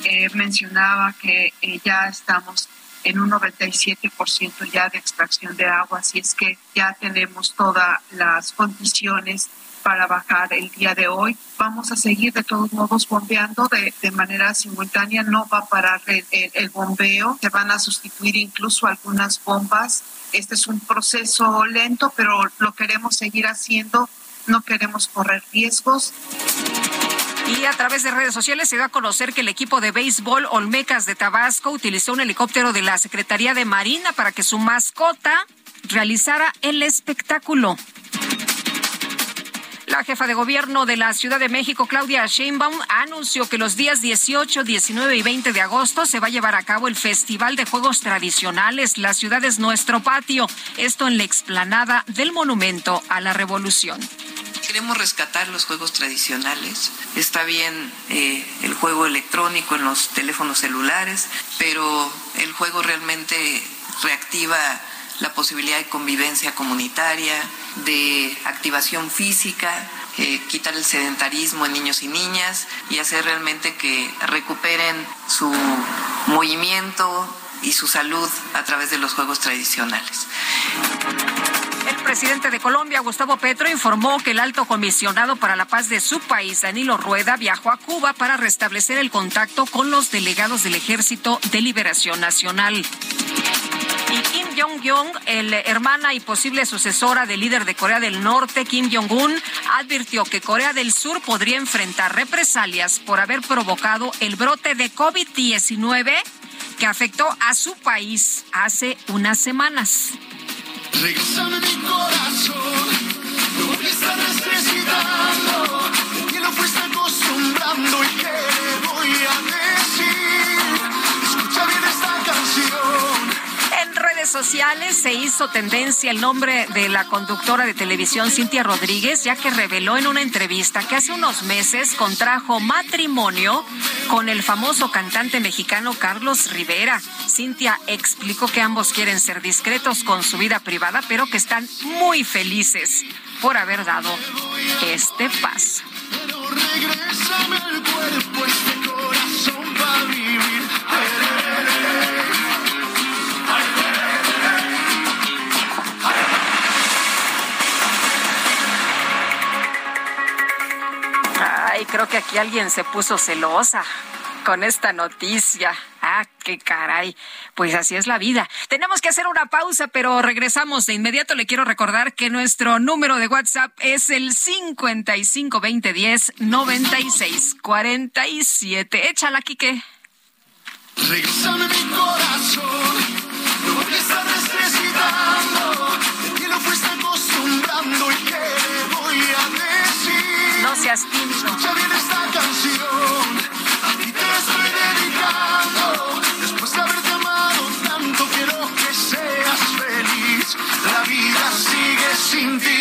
eh, mencionaba que eh, ya estamos en un 97% ya de extracción de agua, así es que ya tenemos todas las condiciones para bajar el día de hoy. Vamos a seguir de todos modos bombeando de, de manera simultánea, no va a parar el, el, bombeo, se van a sustituir incluso algunas bombas. Este es un proceso lento, pero lo queremos seguir haciendo, no queremos correr riesgos. Y a través de redes sociales se dio a conocer que el equipo de béisbol Olmecas de Tabasco utilizó un helicóptero de la Secretaría de Marina para que su mascota realizara el espectáculo. La jefa de gobierno de la Ciudad de México, Claudia Sheinbaum, anunció que los días 18, 19 y 20 de agosto se va a llevar a cabo el Festival de Juegos Tradicionales La Ciudad es Nuestro Patio, esto en la explanada del Monumento a la Revolución queremos rescatar los juegos tradicionales. Está bien eh, el juego electrónico en los teléfonos celulares, pero el juego realmente reactiva la posibilidad de convivencia comunitaria, de activación física, eh, quitar el sedentarismo en niños y niñas y hacer realmente que recuperen su movimiento y su salud a través de los juegos tradicionales. El presidente de Colombia, Gustavo Petro, informó que el alto comisionado para la paz de su país, Danilo Rueda, viajó a Cuba para restablecer el contacto con los delegados del Ejército de Liberación Nacional. Y Kim Jong-un, el hermana y posible sucesora del líder de Corea del Norte, Kim Jong-un, advirtió que Corea del Sur podría enfrentar represalias por haber provocado el brote de COVID-19 que afectó a su país hace unas semanas. Regresame mi corazón, lo que estás necesitando, que lo fuiste y que voy a decir. Redes sociales se hizo tendencia el nombre de la conductora de televisión Cintia Rodríguez, ya que reveló en una entrevista que hace unos meses contrajo matrimonio con el famoso cantante mexicano Carlos Rivera. Cintia explicó que ambos quieren ser discretos con su vida privada, pero que están muy felices por haber dado este paso. Pero regrésame el cuerpo, este corazón para vivir. Ay, creo que aquí alguien se puso celosa con esta noticia. Ah, qué caray. Pues así es la vida. Tenemos que hacer una pausa, pero regresamos de inmediato. Le quiero recordar que nuestro número de WhatsApp es el 552010 9647. Échala, Quique. Regresame mi corazón, que estás necesitando, No seas tímido. Escucha bien esta canción, a ti te estoy dedicando. Después de haberte amado tanto, quiero que seas feliz. La vida sigue sin ti,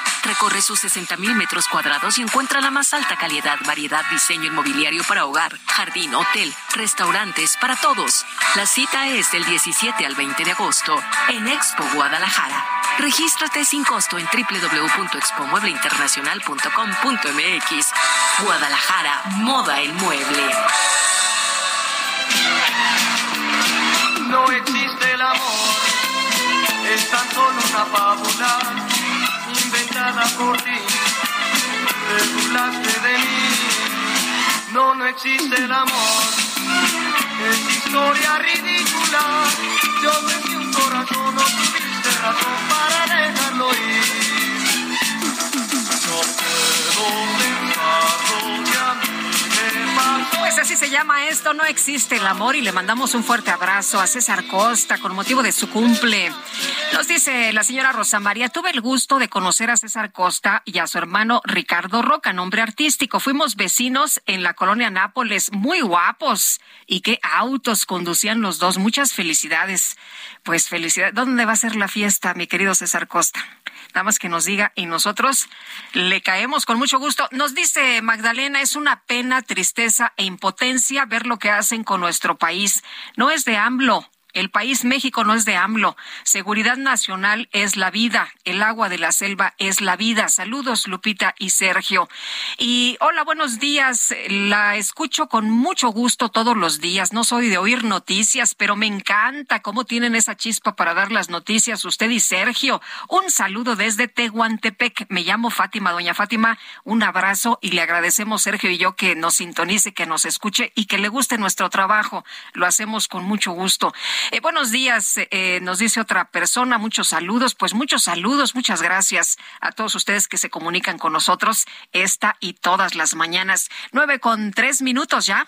Recorre sus 60.000 metros cuadrados y encuentra la más alta calidad, variedad, diseño inmobiliario para hogar, jardín, hotel, restaurantes, para todos. La cita es del 17 al 20 de agosto en Expo Guadalajara. Regístrate sin costo en www.expomuebleinternacional.com.mx. Guadalajara, moda el mueble. No existe el amor, es tan solo una fábula inventada por ti. Te burlaste de mí, no, no existe el amor, es historia ridícula. Yo ofrecí un corazón, no tuviste razón para dejarlo ir. No puedo pensar lo Pues así se llama esto, no existe el amor y le mandamos un fuerte abrazo a César Costa con motivo de su cumple. Nos dice la señora Rosa María, tuve el gusto de conocer a César Costa y a su hermano Ricardo Roca, nombre artístico. Fuimos vecinos en la colonia Nápoles, muy guapos. Y qué autos conducían los dos. Muchas felicidades. Pues felicidades. ¿Dónde va a ser la fiesta, mi querido César Costa? Nada más que nos diga y nosotros le caemos con mucho gusto. Nos dice Magdalena, es una pena, tristeza e impotencia ver lo que hacen con nuestro país. No es de AMLO, el país México no es de AMLO. Seguridad nacional es la vida. El agua de la selva es la vida. Saludos, Lupita y Sergio. Y hola, buenos días. La escucho con mucho gusto todos los días. No soy de oír noticias, pero me encanta cómo tienen esa chispa para dar las noticias usted y Sergio. Un saludo desde Tehuantepec. Me llamo Fátima. Doña Fátima, un abrazo y le agradecemos, Sergio y yo, que nos sintonice, que nos escuche y que le guste nuestro trabajo. Lo hacemos con mucho gusto. Eh, buenos días, eh, nos dice otra persona, muchos saludos, pues muchos saludos, muchas gracias a todos ustedes que se comunican con nosotros esta y todas las mañanas. Nueve con tres minutos ya.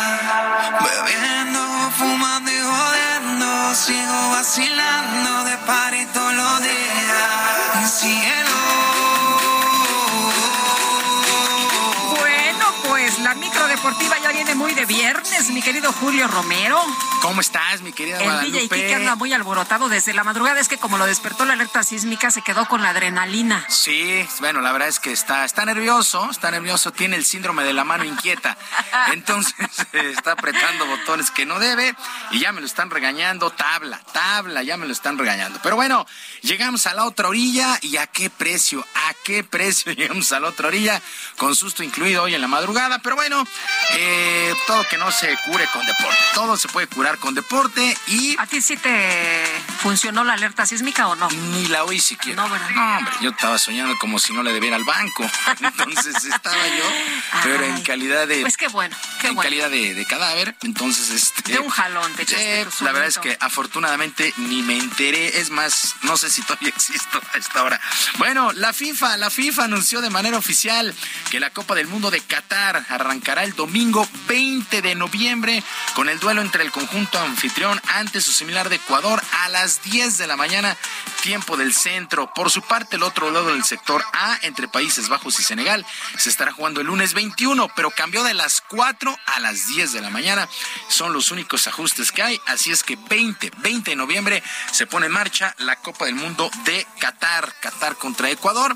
Bebiendo, fumando y jodiendo, sigo vacilando de par y todos los días. Cielo. Deportiva ya viene muy de viernes, mi querido Julio Romero. ¿Cómo estás, mi querida El DJ Guadalupe? Kike anda muy alborotado desde la madrugada. Es que como lo despertó la alerta sísmica, se quedó con la adrenalina. Sí, bueno, la verdad es que está, está nervioso, está nervioso, tiene el síndrome de la mano inquieta. (laughs) Entonces eh, está apretando botones que no debe y ya me lo están regañando. Tabla, tabla, ya me lo están regañando. Pero bueno, llegamos a la otra orilla y a qué precio, a qué precio (laughs) llegamos a la otra orilla, con susto incluido hoy en la madrugada. Pero bueno, eh, todo que no se cure con deporte, todo se puede curar con deporte y... ¿A ti sí te funcionó la alerta sísmica o no? Ni la oí siquiera. No, ¿verdad? No, hombre, yo estaba soñando como si no le debiera al banco. (laughs) Entonces estaba yo, pero en Ay, calidad de. Pues qué bueno, qué en bueno. calidad de, de cadáver. Entonces, este. De un jalón te echaste eh, La verdad es que afortunadamente ni me enteré. Es más, no sé si todavía (laughs) existo a esta hora. Bueno, la FIFA, la FIFA anunció de manera oficial que la Copa del Mundo de Qatar arrancará el domingo 20 de noviembre con el duelo entre el conjunto anfitrión ante su similar de Ecuador a las 10 de la mañana, tiempo del centro. Por su parte, el otro lado del sector A, entre Países Bajos y Senegal, se estará jugando el lunes 21, pero cambió de las 4 a las 10 de la mañana. Son los únicos ajustes que hay, así es que 20, 20 de noviembre se pone en marcha la Copa del Mundo de Qatar, Qatar contra Ecuador.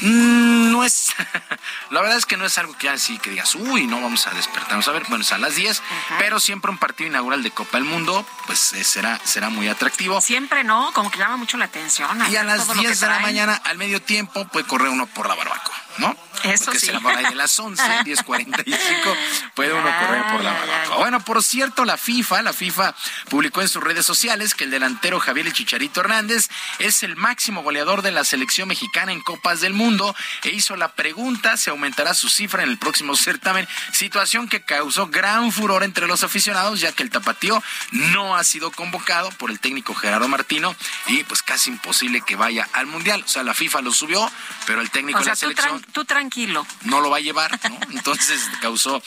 Mm, no es, (laughs) la verdad es que no es algo que así que digas, uy, no vamos a despertarnos a ver, bueno, es a las 10, pero siempre un partido inaugural de Copa del Mundo, pues eh, será, será muy atractivo. Siempre no, como que llama mucho la atención. Y a las todo lo que 10 de la mañana, al medio tiempo, puede correr uno por la barbacoa, ¿no? Eso Porque sí. será por ahí de las 11, 10.45, (laughs) puede uno correr por la barbacoa. Bueno, por cierto, la FIFA, la FIFA publicó en sus redes sociales que el delantero Javier El Chicharito Hernández es el máximo goleador de la selección mexicana en Copas del Mundo e hizo la pregunta si aumentará su cifra en el próximo certamen, situación que causó gran furor entre los aficionados, ya que el tapatío no ha sido convocado por el técnico Gerardo Martino y pues casi imposible que vaya al Mundial. O sea, la FIFA lo subió, pero el técnico O sea, de la selección tú tranquilo. no lo va a llevar, ¿no? Entonces causó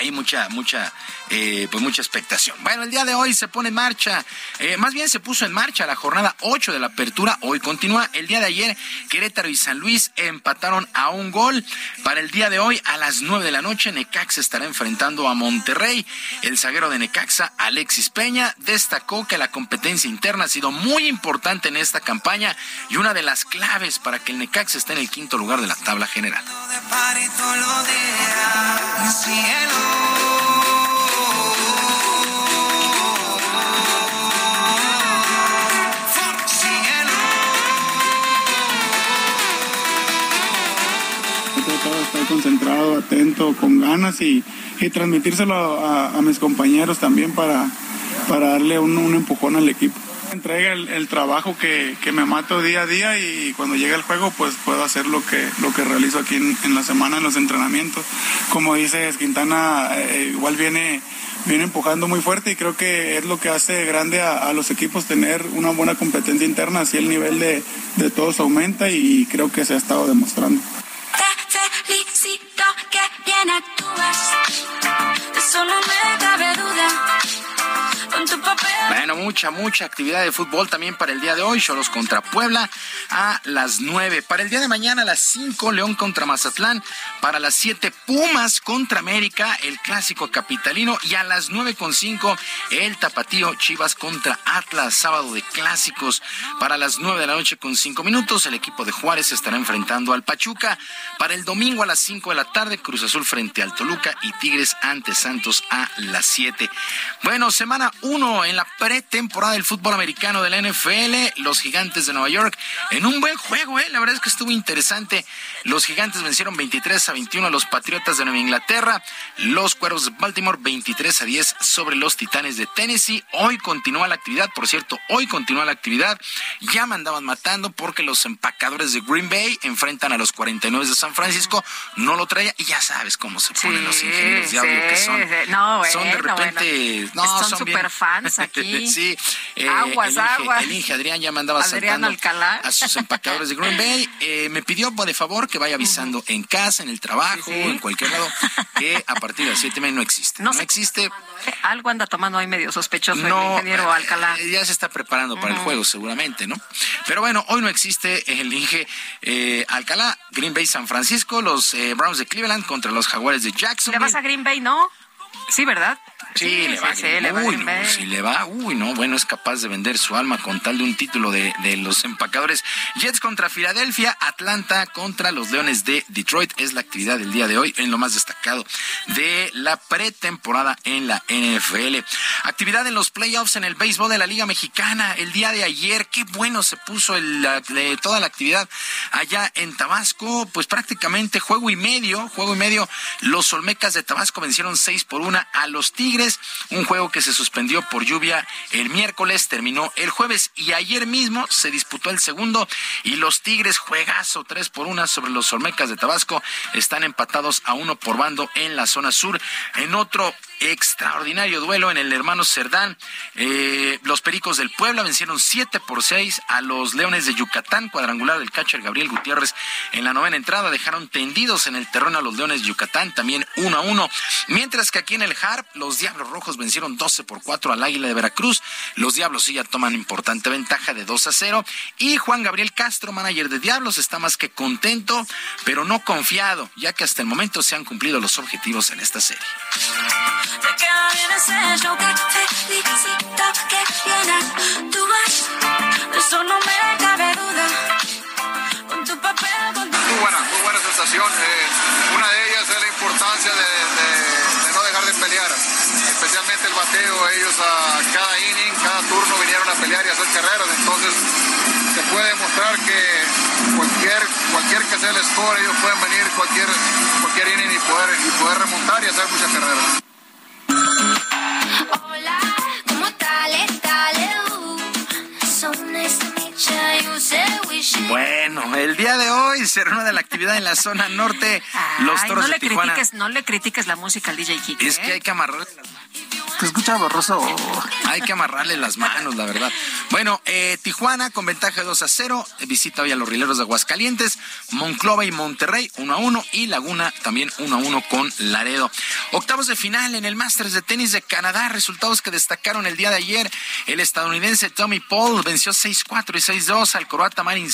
hay mucha, mucha, eh, pues mucha expectación. Bueno, el día de hoy se pone en marcha, eh, más bien se puso en marcha la jornada 8 de la apertura, hoy continúa. El día de ayer, Querétaro y San Luis empataron a un gol. Para el día de hoy, a las 9 de la noche, Necaxa estará enfrentando a Monterrey. El zaguero de Necaxa, Alexis Peña, destacó que la competencia interna ha sido muy importante en esta campaña y una de las claves para que el Necaxa esté en el quinto lugar de la tabla general. Concentrado, atento, con ganas y, transmitírselo a, mis compañeros también para, para darle un, empujón al equipo. Entrega el, trabajo que, me mato día a día y cuando llega el juego pues puedo hacer lo que, lo que realizo aquí en, la semana en los entrenamientos. Como dices, Quintana eh, igual viene viene empujando muy fuerte y creo que es lo que hace grande a, los equipos tener una buena competencia interna, así el nivel de, de todos aumenta y creo que se ha estado demostrando felicito que bien actúas. Eso no me cabe duda. Bueno, mucha, mucha actividad de fútbol también para el día de hoy. Cholos contra Puebla a las 9. Para el día de mañana a las 5, León contra Mazatlán. Para las 7, Pumas contra América, el clásico capitalino. Y a las 9 con 5, el tapatío Chivas contra Atlas, sábado de clásicos. Para las 9 de la noche con 5 minutos, el equipo de Juárez estará enfrentando al Pachuca. Para el domingo a las 5 de la tarde, Cruz Azul frente al Toluca y Tigres ante Santos a las 7. Bueno, semana 1 en la pretemporada del fútbol americano de la NFL. Los gigantes de Nueva York en un buen juego, ¿eh? La verdad es que estuvo interesante. Los gigantes vencieron 23 a 21 a los Patriotas de Nueva Inglaterra. Los Cuervos de Baltimore 23 a 10 sobre los Titanes de Tennessee. Hoy continúa la actividad, por cierto, hoy continúa la actividad. Ya me andaban matando porque los empacadores de Green Bay enfrentan a los 49 de San Francisco. No lo traía y ya sabes cómo se ponen los ingenieros de audio que son. No, son de repente, no, son, super fans aquí. (laughs) sí, eh, aguas, el aguas. El Inge Adrián ya me andaba Adrián Alcalá. a sus empacadores de Green Bay. (laughs) Eh, me pidió de favor que vaya avisando en casa, en el trabajo, en cualquier lado, que a partir de las 7 no existe. No, existe. ¿eh? Algo anda tomando ahí medio sospechoso el ingeniero Alcalá. Ya se está preparando para el juego seguramente, ¿no? Pero bueno, hoy no existe el Inge Alcalá, Green Bay San Francisco, los Browns de Cleveland contra los Jaguares de Jackson. ¿Le vas a Green Bay, no? Sí, ¿verdad? Sí, le va, sí, le va uy, si le va, uy, no, bueno, es capaz de vender su alma con tal de un título de, de los empacadores. Jets contra Filadelfia, Atlanta contra los Leones de Detroit es la actividad del día de hoy en lo más destacado de la pretemporada en la NFL. Actividad en los playoffs en el béisbol de la Liga Mexicana el día de ayer, qué bueno se puso el, de toda la actividad allá en Tabasco, pues prácticamente juego y medio, juego y medio, los Olmecas de Tabasco vencieron seis por una a los Tigres un juego que se suspendió por lluvia el miércoles, terminó el jueves y ayer mismo se disputó el segundo y los Tigres juegazo 3 por 1 sobre los Olmecas de Tabasco están empatados a uno por bando en la zona sur. En otro extraordinario duelo en el hermano Cerdán. Eh, los Pericos del Puebla vencieron 7 por 6 a los Leones de Yucatán, cuadrangular del catcher Gabriel Gutiérrez en la novena entrada. Dejaron tendidos en el terreno a los Leones de Yucatán, también 1 a 1. Mientras que aquí en el Harp, los Diablos Rojos vencieron 12 por 4 al Águila de Veracruz. Los Diablos sí ya toman importante ventaja de 2 a 0. Y Juan Gabriel Castro, manager de Diablos, está más que contento, pero no confiado, ya que hasta el momento se han cumplido los objetivos en esta serie. Muy buena, muy buena sensación. Eh, una de ellas es la importancia de, no dejar de pelear. Especialmente el bateo. Ellos a cada inning, cada turno vinieron a pelear y hacer carreras. Entonces se puede demostrar que cualquier, cualquier que sea el score, ellos pueden venir cualquier, cualquier inning y poder, y poder remontar y hacer muchas carreras. Hola. Bueno, el día de hoy se reúne la actividad en la zona norte. los toros no de le Critiques, no le critiques la música al DJ Kike. Es que ¿eh? hay que amarrarle que escucha borroso. Hay que amarrarle las manos, la verdad. Bueno, eh, Tijuana con ventaja de 2 a 0. Visita hoy a los rileros de Aguascalientes. Monclova y Monterrey 1 a 1. Y Laguna también 1 a 1 con Laredo. Octavos de final en el Masters de Tenis de Canadá. Resultados que destacaron el día de ayer. El estadounidense Tommy Paul venció 6-4 y 6-2 al croata Marin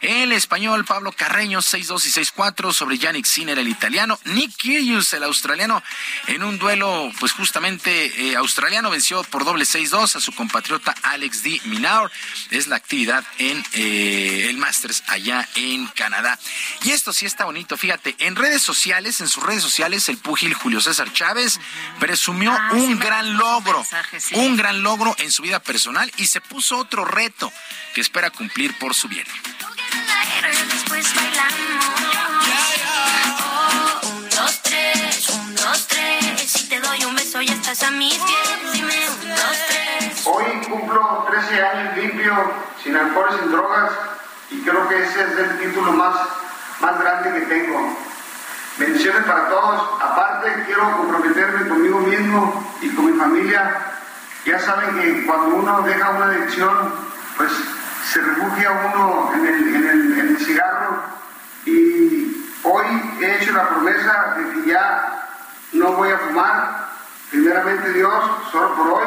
El español Pablo Carreño 6-2 y 6-4 sobre Yannick Sinner, el italiano. Nick Kyrgios, el australiano, en un duelo, pues justamente eh, australiano, venció por doble 6-2 a su compatriota Alex D. Minaur. Es la actividad en eh, el Masters allá en Canadá. Y esto sí está bonito, fíjate, en redes sociales, en sus redes sociales, el púgil Julio César Chávez presumió Ah, un gran logro, un gran logro en su vida personal y se puso otro reto que espera cumplir por su bien. Hoy cumplo 13 años limpio, sin alcohol, sin drogas, y creo que ese es el título más, más grande que tengo. Bendiciones para todos. Aparte, quiero comprometerme conmigo mismo y con mi familia. Ya saben que cuando uno deja una adicción, pues se refugia uno en el, en el- en el cigarro. Y hoy he hecho la promesa de que ya no voy a fumar. Primeramente Dios, solo por hoy.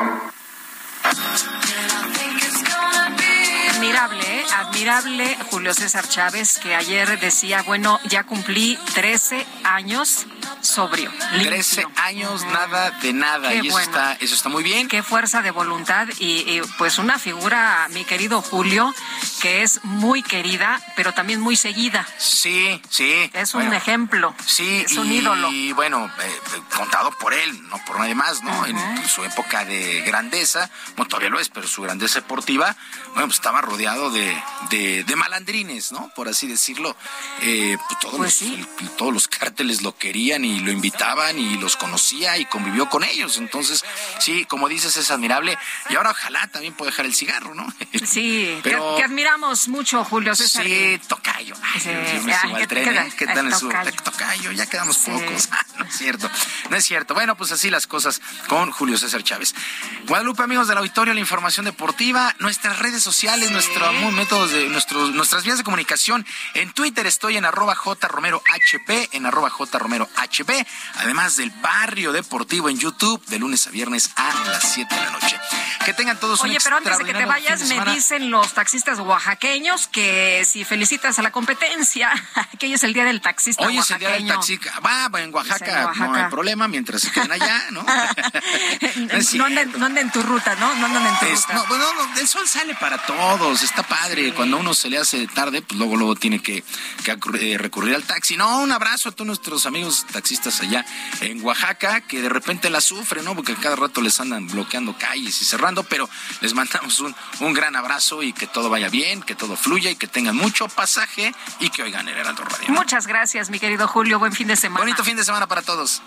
Admirable, ¿eh? admirable Julio César Chávez, que ayer decía, bueno, ya cumplí 13 años sobrio. limpio. 13 años, nada de nada. Qué y eso, bueno. está, eso está muy bien. Qué fuerza de voluntad y, y, pues una figura, mi querido Julio, que es muy querida, pero también muy seguida. Sí, sí. Es un ejemplo. Sí, es un y, ídolo. Y bueno, eh, eh, contado por él, no por nadie más, ¿no? En su época de grandeza, bueno, todavía lo es, pero su grandeza deportiva, bueno, pues estaba rodeado de, de, de malandrines, ¿no? Por así decirlo. Eh, pues todos, los, el- todos los cárteles lo querían y lo invitaban y los conocía y convivió con ellos. Entonces, sí, como dices, es admirable. Y ahora ojalá también pueda dejar el cigarro, ¿no? (laughs) Sí, Pero- que, que admiramos mucho, Julio César. Sí, tocayo. Ay, Sí. Dios, me subo al ¿qué- tren, qué ¿eh? tal? ¿Qué tal tocayo. tocayo? Ya quedamos pocos. (laughs) Ah, no es cierto. No es cierto. Bueno, pues así las cosas con Julio César Chávez. Guadalupe, amigos del auditorio, la información deportiva, nuestras redes sociales, nuestros métodos de nuestros, nuestras vías de comunicación. En Twitter estoy en arroba jromerohp, en arroba jromerohp, además del barrio deportivo en YouTube, de lunes a viernes a las 7 de la noche. Que tengan todos un Oye, pero antes de que te vayas, me dicen los taxistas oaxaqueños que si felicitas a la competencia, (laughs) que hoy es el día del taxista Hoy es el día del oaxaqueño. taxi. Va, va, en Oaxaca, no hay problema mientras se queden allá, ¿no? (laughs) no, anden, no anden en tu ruta, ¿no? No anden en tu Es- ruta. no, no, no, el sol sale para todos, está padre. Cuando uno se le hace tarde, pues luego luego tiene que, eh, recurrir al taxi. No, un abrazo a todos nuestros amigos taxistas allá en Oaxaca, que de repente la sufren, ¿no? Porque cada rato les andan bloqueando calles y cerrando, pero les mandamos un, un gran abrazo y que todo vaya bien, que todo fluya y que tengan mucho pasaje y que oigan el Heraldo Radio. Muchas gracias, mi querido Julio. Buen fin de semana. Bonito fin de semana para todos.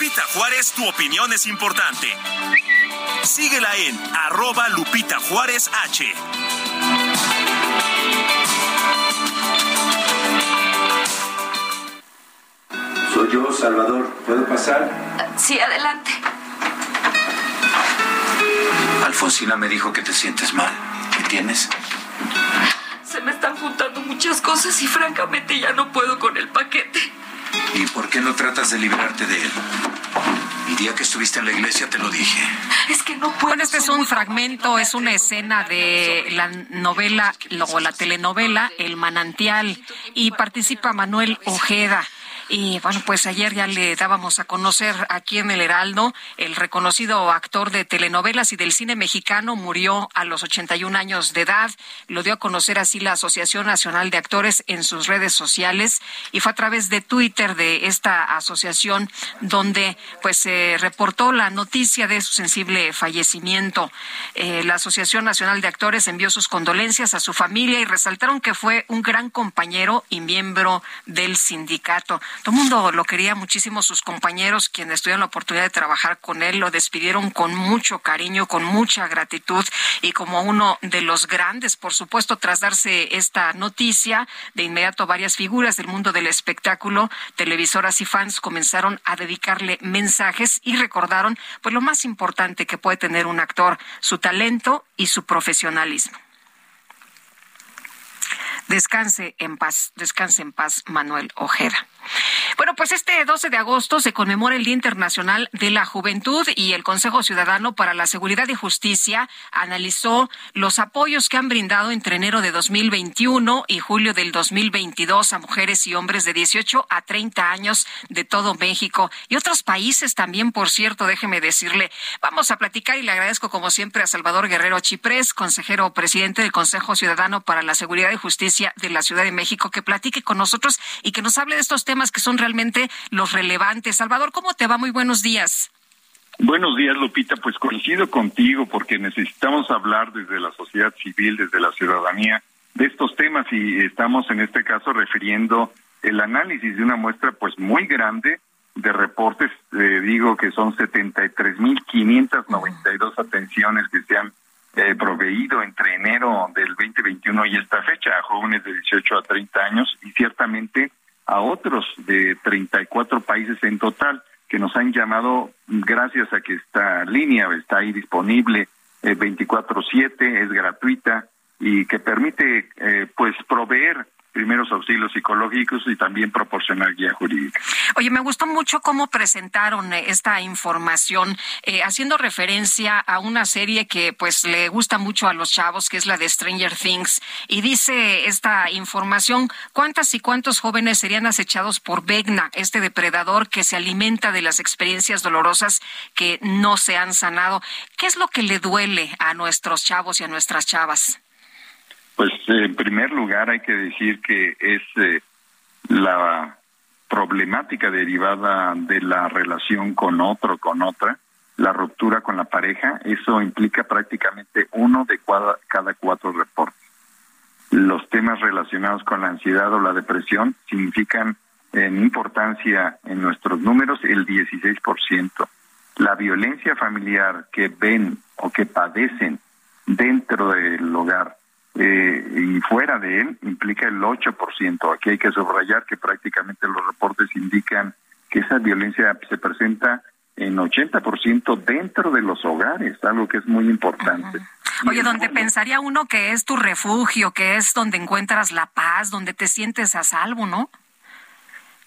Lupita Juárez, tu opinión es importante. Síguela en arroba Lupita Juárez H. Soy yo, Salvador. ¿Puedo pasar? Sí, adelante. Alfonsina me dijo que te sientes mal. ¿Qué tienes? Se me están juntando muchas cosas y francamente ya no puedo con el paquete. ¿Y por qué no tratas de librarte de él? El día que estuviste en la iglesia te lo dije. Es que no puedo. Bueno, este es un fragmento, es una escena de la novela o la telenovela El Manantial y participa Manuel Ojeda. Y bueno, pues ayer ya le dábamos a conocer aquí en el Heraldo, el reconocido actor de telenovelas y del cine mexicano murió a los 81 años de edad. Lo dio a conocer así la Asociación Nacional de Actores en sus redes sociales y fue a través de Twitter de esta asociación donde pues se reportó la noticia de su sensible fallecimiento. Eh, la Asociación Nacional de Actores envió sus condolencias a su familia y resaltaron que fue un gran compañero y miembro del sindicato. Todo el mundo lo quería muchísimo, sus compañeros, quienes tuvieron la oportunidad de trabajar con él, lo despidieron con mucho cariño, con mucha gratitud y como uno de los grandes, por supuesto, tras darse esta noticia, de inmediato varias figuras del mundo del espectáculo, televisoras y fans comenzaron a dedicarle mensajes y recordaron pues lo más importante que puede tener un actor, su talento y su profesionalismo. Descanse en paz, descanse en paz, Manuel Ojeda. Bueno, pues este 12 de agosto se conmemora el Día Internacional de la Juventud y el Consejo Ciudadano para la Seguridad y Justicia analizó los apoyos que han brindado entre enero de 2021 y julio del 2022 a mujeres y hombres de 18 a 30 años de todo México y otros países también, por cierto, déjeme decirle. Vamos a platicar y le agradezco como siempre a Salvador Guerrero Chiprés, consejero presidente del Consejo Ciudadano para la Seguridad y Justicia de la Ciudad de México, que platique con nosotros y que nos hable de estos temas que son realmente los relevantes. Salvador, ¿cómo te va? Muy buenos días. Buenos días, Lupita. Pues coincido contigo porque necesitamos hablar desde la sociedad civil, desde la ciudadanía, de estos temas y estamos en este caso refiriendo el análisis de una muestra pues muy grande de reportes, eh, digo que son 73.592 atenciones que se han eh, proveído entre enero del 2021 y esta fecha a jóvenes de 18 a 30 años y ciertamente a otros de 34 países en total que nos han llamado gracias a que esta línea está ahí disponible eh, 24/7, es gratuita y que permite eh, pues proveer primeros auxilios psicológicos y también proporcionar guía jurídica. Oye, me gustó mucho cómo presentaron eh, esta información, eh, haciendo referencia a una serie que pues le gusta mucho a los chavos, que es la de Stranger Things, y dice esta información, ¿cuántas y cuántos jóvenes serían acechados por Vegna, este depredador que se alimenta de las experiencias dolorosas que no se han sanado? ¿Qué es lo que le duele a nuestros chavos y a nuestras chavas? Pues en primer lugar hay que decir que es eh, la problemática derivada de la relación con otro, con otra, la ruptura con la pareja, eso implica prácticamente uno de cada, cada cuatro reportes. Los temas relacionados con la ansiedad o la depresión significan en importancia en nuestros números el 16%. La violencia familiar que ven o que padecen dentro del hogar eh, y fuera de él implica el 8%. Aquí hay que subrayar que prácticamente los reportes indican que esa violencia se presenta en 80% dentro de los hogares, algo que es muy importante. Oye, donde pensaría uno que es tu refugio, que es donde encuentras la paz, donde te sientes a salvo, ¿no?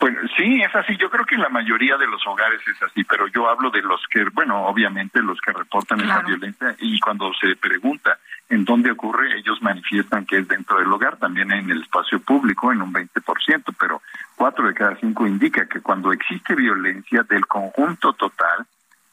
Bueno, sí, es así. Yo creo que en la mayoría de los hogares es así, pero yo hablo de los que, bueno, obviamente los que reportan esa violencia y cuando se pregunta en dónde ocurre, ellos manifiestan que es dentro del hogar, también en el espacio público en un 20%, pero cuatro de cada cinco indica que cuando existe violencia del conjunto total,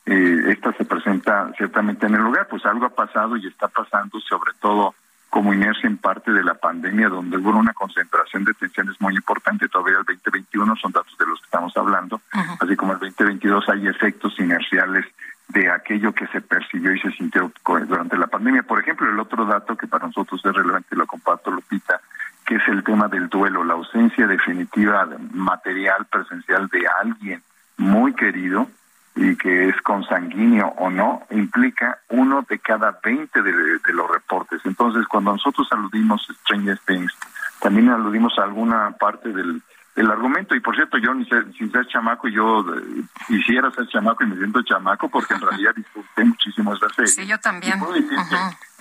eh, esta se presenta ciertamente en el hogar, pues algo ha pasado y está pasando sobre todo como inercia en parte de la pandemia, donde hubo una concentración de tensiones muy importante. Todavía el 2021 son datos de los que estamos hablando, así como el 2022 hay efectos inerciales de aquello que se percibió y se sintió durante la pandemia. Por ejemplo, el otro dato que para nosotros es relevante, lo comparto, Lupita, que es el tema del duelo, la ausencia definitiva material presencial de alguien muy querido y que es consanguíneo o no, implica uno de cada 20 de, los reportes. Entonces, cuando nosotros aludimos Stranger Things, también aludimos a alguna parte del el argumento. Y por cierto, yo ni sin ser chamaco, yo eh, quisiera ser chamaco y me siento chamaco porque en realidad disfruté muchísimo esa serie. Sí, yo también.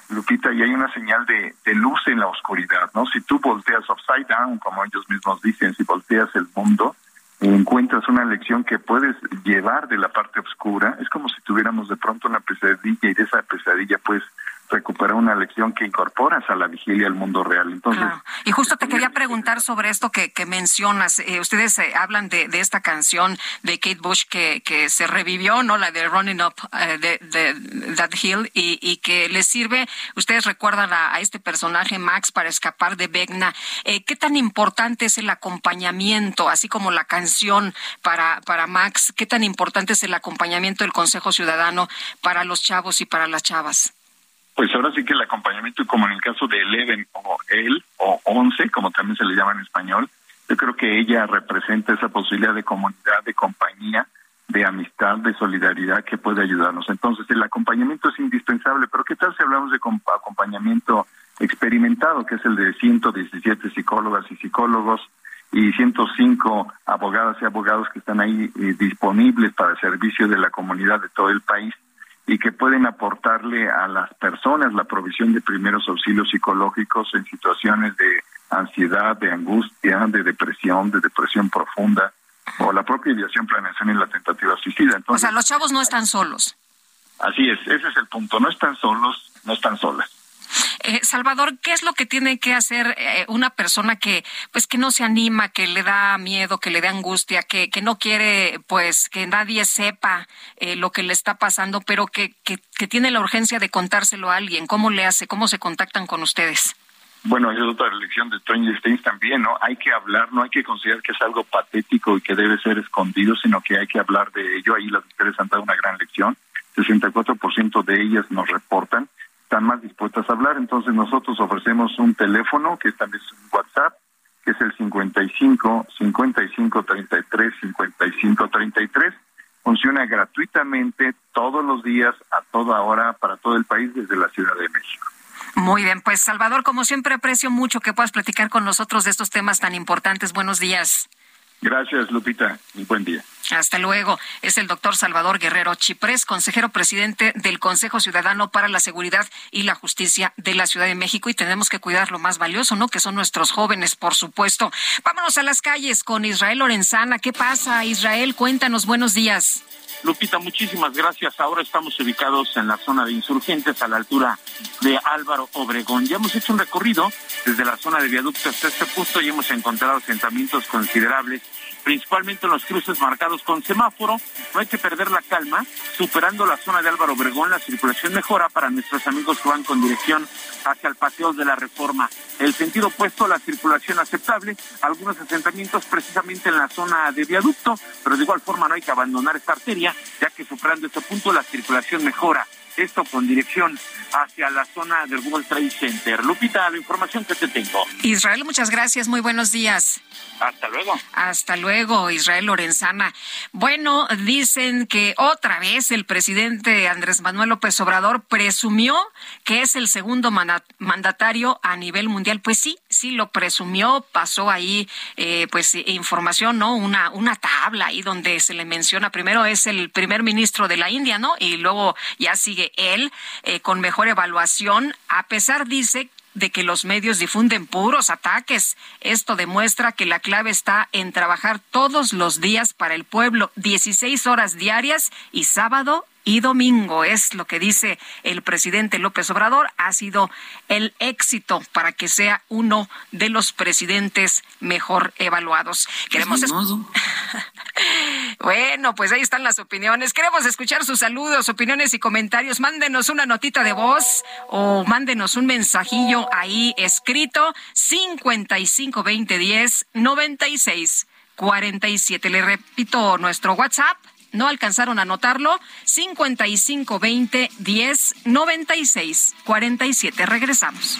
Lupita, y hay una señal de, de, luz en la oscuridad, ¿no? Si tú volteas upside down, como ellos mismos dicen, si volteas el mundo, encuentras una lección que puedes llevar de la parte oscura. Es como si tuviéramos de pronto una pesadilla y de esa pesadilla, pues, recuperar una lección que incorporas a la vigilia al mundo real. Entonces, Y justo te quería preguntar sobre esto que, que mencionas. Eh, ustedes eh, hablan de, de, esta canción de Kate Bush que, que se revivió, ¿no? La de Running Up eh, de, That Hill y, y, que les sirve, ustedes recuerdan a, a, este personaje Max para escapar de Vegna. ¿Qué tan importante es el acompañamiento, así como la canción para, para Max? ¿Qué tan importante es el acompañamiento del Consejo Ciudadano para los chavos y para las chavas? Pues ahora sí que el acompañamiento, como en el caso de Eleven o él, o Once, como también se le llama en español, Yo creo que ella representa esa posibilidad de comunidad, de compañía, de amistad, de solidaridad que puede ayudarnos. Entonces, el acompañamiento es indispensable, pero ¿qué tal si hablamos de acompañamiento experimentado, que es el de 117 psicólogas y psicólogos y 105 abogadas y abogados que están ahí eh, disponibles para servicio de la comunidad de todo el país y que pueden aportarle a las personas la provisión de primeros auxilios psicológicos en situaciones de ansiedad, de angustia, de depresión, de depresión profunda, o la propia ideación, planeación y la tentativa suicida. Entonces, o sea, los chavos no están solos. Así es, ese es el punto. No están solos, no están solas. Eh, Salvador, ¿qué es lo que tiene que hacer eh, una persona que, pues, que no se anima, que le da miedo, que le da angustia, que, que no quiere, pues, que nadie sepa eh, lo que le está pasando, pero que, que, que tiene la urgencia de contárselo a alguien? ¿Cómo le hace? ¿Cómo se contactan con ustedes? Bueno, es otra lección de Tony Steins también, ¿no? Hay que hablar, no hay que considerar que es algo patético y que debe ser escondido, sino que hay que hablar de ello. Ahí las mujeres han dado una gran lección. 64% de ellas nos reportan, están más dispuestas a hablar. Entonces nosotros ofrecemos un teléfono que también es un WhatsApp, que es el 55 55 33 55 33. Funciona gratuitamente todos los días, a toda hora, para todo el país desde la Ciudad de México. Muy bien, pues Salvador, como siempre aprecio mucho que puedas platicar con nosotros de estos temas tan importantes. Buenos días. Gracias, Lupita. Un buen día. Hasta luego. Es el doctor Salvador Guerrero Chiprés, consejero presidente del Consejo Ciudadano para la Seguridad y la Justicia de la Ciudad de México. Y tenemos que cuidar lo más valioso, ¿no? Que son nuestros jóvenes, por supuesto. Vámonos a las calles con Israel Lorenzana. ¿Qué pasa, Israel? Cuéntanos. Buenos días. Lupita, muchísimas gracias. Ahora estamos ubicados en la zona de insurgentes a la altura de Álvaro Obregón. Ya hemos hecho un recorrido desde la zona de viaducto hasta este punto y hemos encontrado asentamientos considerables principalmente en los cruces marcados con semáforo. No hay que perder la calma. Superando la zona de Álvaro Obregón, la circulación mejora para nuestros amigos que van con dirección hacia el Paseo de la Reforma. El sentido opuesto, la circulación aceptable, algunos asentamientos precisamente en la zona de viaducto, pero de igual forma no hay que abandonar esta arteria, ya que superando este punto la circulación mejora esto con dirección hacia la zona del World Trade Center. Lupita, la información que te tengo. Israel, muchas gracias, muy buenos días. Hasta luego. Hasta luego, Israel Lorenzana. Bueno, dicen que otra vez el presidente Andrés Manuel López Obrador presumió que es el segundo mandatario a nivel mundial. Pues sí, sí lo presumió, pasó ahí eh, pues información, ¿no? Una, una tabla ahí donde se le menciona, primero es el primer ministro de la India, ¿no? Y luego ya sigue él eh, con mejor evaluación, a pesar, dice, de que los medios difunden puros ataques. Esto demuestra que la clave está en trabajar todos los días para el pueblo, 16 horas diarias y sábado y domingo. Es lo que dice el presidente López Obrador. Ha sido el éxito para que sea uno de los presidentes mejor evaluados. Pues Queremos. (laughs) bueno, pues ahí están las opiniones. Queremos escuchar sus saludos, opiniones y comentarios. Mándenos una notita de voz o mándenos un mensajillo ahí escrito 552010 96 47. Le repito nuestro WhatsApp no alcanzaron a notarlo, 5520 10 96 47. Regresamos.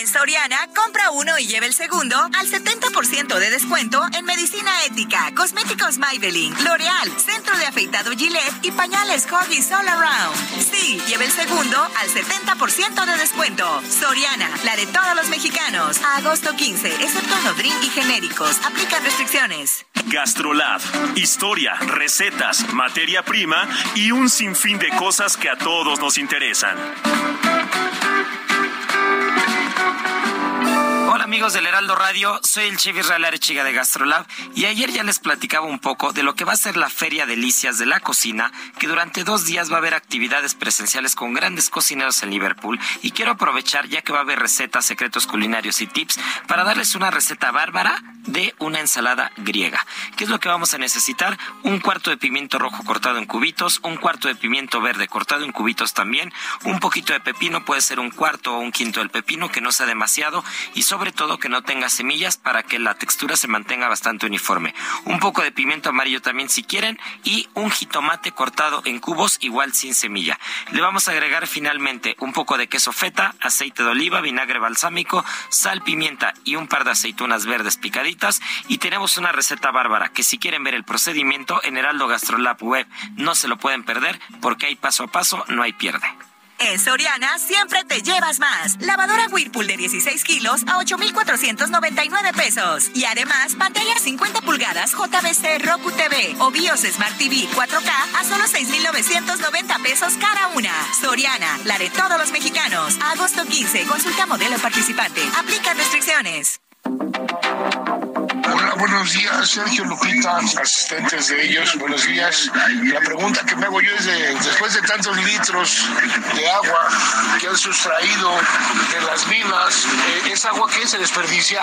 En Soriana, Compra uno y lleve el segundo al 70% de descuento en medicina ética, cosméticos Maybelline, L'Oreal, centro de afeitado Gillette y pañales Huggies All Around. Sí, lleve el segundo al 70% de descuento. Soriana, la de todos los mexicanos. Agosto 15, excepto Nodrin y genéricos. Aplican restricciones. Gastrolab. Historia, recetas, materia prima y un sinfín de cosas que a todos nos interesan. Hola amigos del Heraldo Radio, soy el chef Israel Arechiga de Gastrolab y ayer ya les platicaba un poco de lo que va a ser la Feria Delicias de la Cocina, que durante dos días va a haber actividades presenciales con grandes cocineros en Liverpool y quiero aprovechar ya que va a haber recetas, secretos culinarios y tips para darles una receta bárbara de una ensalada griega. ¿Qué es lo que vamos a necesitar? Un cuarto de pimiento rojo cortado en cubitos, un cuarto de pimiento verde cortado en cubitos también, un poquito de pepino, puede ser un cuarto o un quinto del pepino, que no sea demasiado, y sobre todo que no tenga semillas para que la textura se mantenga bastante uniforme. Un poco de pimiento amarillo también si quieren y un jitomate cortado en cubos igual sin semilla. Le vamos a agregar finalmente un poco de queso feta, aceite de oliva, vinagre balsámico, sal, pimienta y un par de aceitunas verdes picaditas y tenemos una receta bárbara que si quieren ver el procedimiento en Heraldo Gastrolab Web no se lo pueden perder porque hay paso a paso, no hay pierde. En Soriana siempre te llevas más. Lavadora Whirlpool de 16 kilos a 8,499 pesos. Y además, pantalla 50 pulgadas JBC Roku TV o BIOS Smart TV 4K a solo 6,990 pesos cada una. Soriana, la de todos los mexicanos. Agosto 15, consulta modelo participante. Aplica restricciones. Buenos días, Sergio Lupita, asistentes de ellos, buenos días. La pregunta que me hago yo es de, después de tantos litros de agua que han sustraído de las minas, eh, ¿es agua que se desperdicia?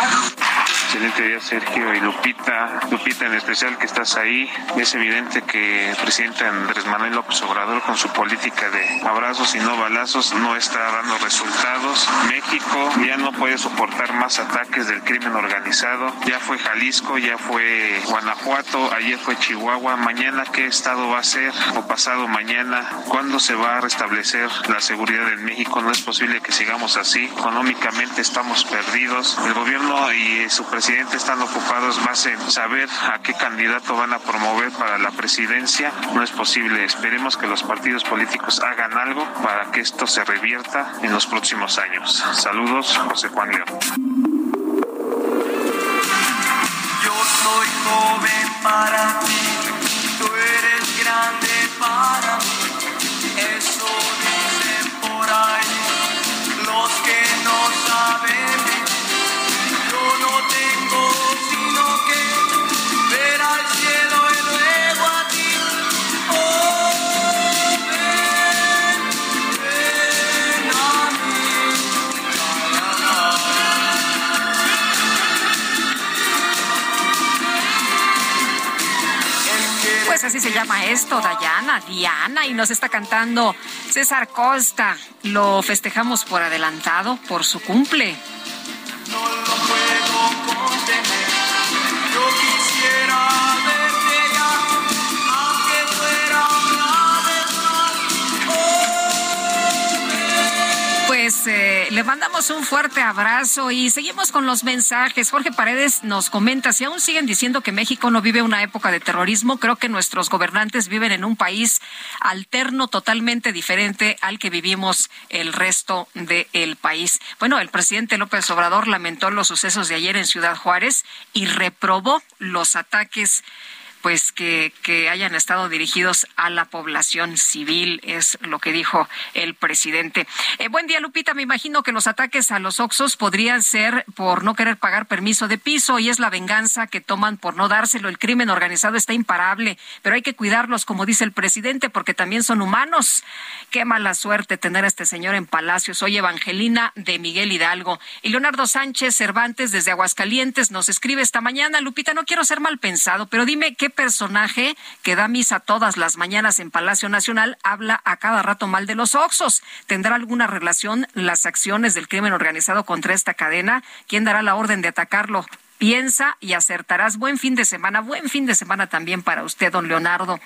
Excelente día, Sergio y Lupita. Lupita, en especial que estás ahí, es evidente que el presidente Andrés Manuel López Obrador, con su política de abrazos y no balazos, no está dando resultados. México ya no puede soportar más ataques del crimen organizado. Ya fue Jalisco, ya fue Guanajuato, ayer fue Chihuahua. Mañana, ¿qué estado va a ser? O pasado mañana, ¿cuándo se va a restablecer la seguridad en México? No es posible que sigamos así. Económicamente estamos perdidos. El gobierno y su presidente están ocupados más en saber a qué candidato van a promover para la presidencia. No es posible. Esperemos que los partidos políticos hagan algo para que esto se revierta en los próximos años. Saludos, José Juan León. Soy joven para ti, Pues así se llama esto, Dayana, Diana, y nos está cantando César Costa. Lo festejamos por adelantado por su cumple. Eh, le mandamos un fuerte abrazo y seguimos con los mensajes. Jorge Paredes nos comenta, si aún siguen diciendo que México no vive una época de terrorismo, creo que nuestros gobernantes viven en un país alterno totalmente diferente al que vivimos el resto del país. Bueno, el presidente López Obrador lamentó los sucesos de ayer en Ciudad Juárez y reprobó los ataques pues que, que hayan estado dirigidos a la población civil, es lo que dijo el presidente. Eh, buen día, Lupita. Me imagino que los ataques a los Oxos podrían ser por no querer pagar permiso de piso y es la venganza que toman por no dárselo. El crimen organizado está imparable, pero hay que cuidarlos, como dice el presidente, porque también son humanos. Qué mala suerte tener a este señor en Palacio. Soy Evangelina de Miguel Hidalgo. Y Leonardo Sánchez Cervantes desde Aguascalientes nos escribe esta mañana. Lupita, no quiero ser mal pensado, pero dime qué personaje que da misa todas las mañanas en Palacio Nacional habla a cada rato mal de los Oxos. ¿Tendrá alguna relación las acciones del crimen organizado contra esta cadena? ¿Quién dará la orden de atacarlo? Piensa y acertarás. Buen fin de semana, buen fin de semana también para usted, don Leonardo.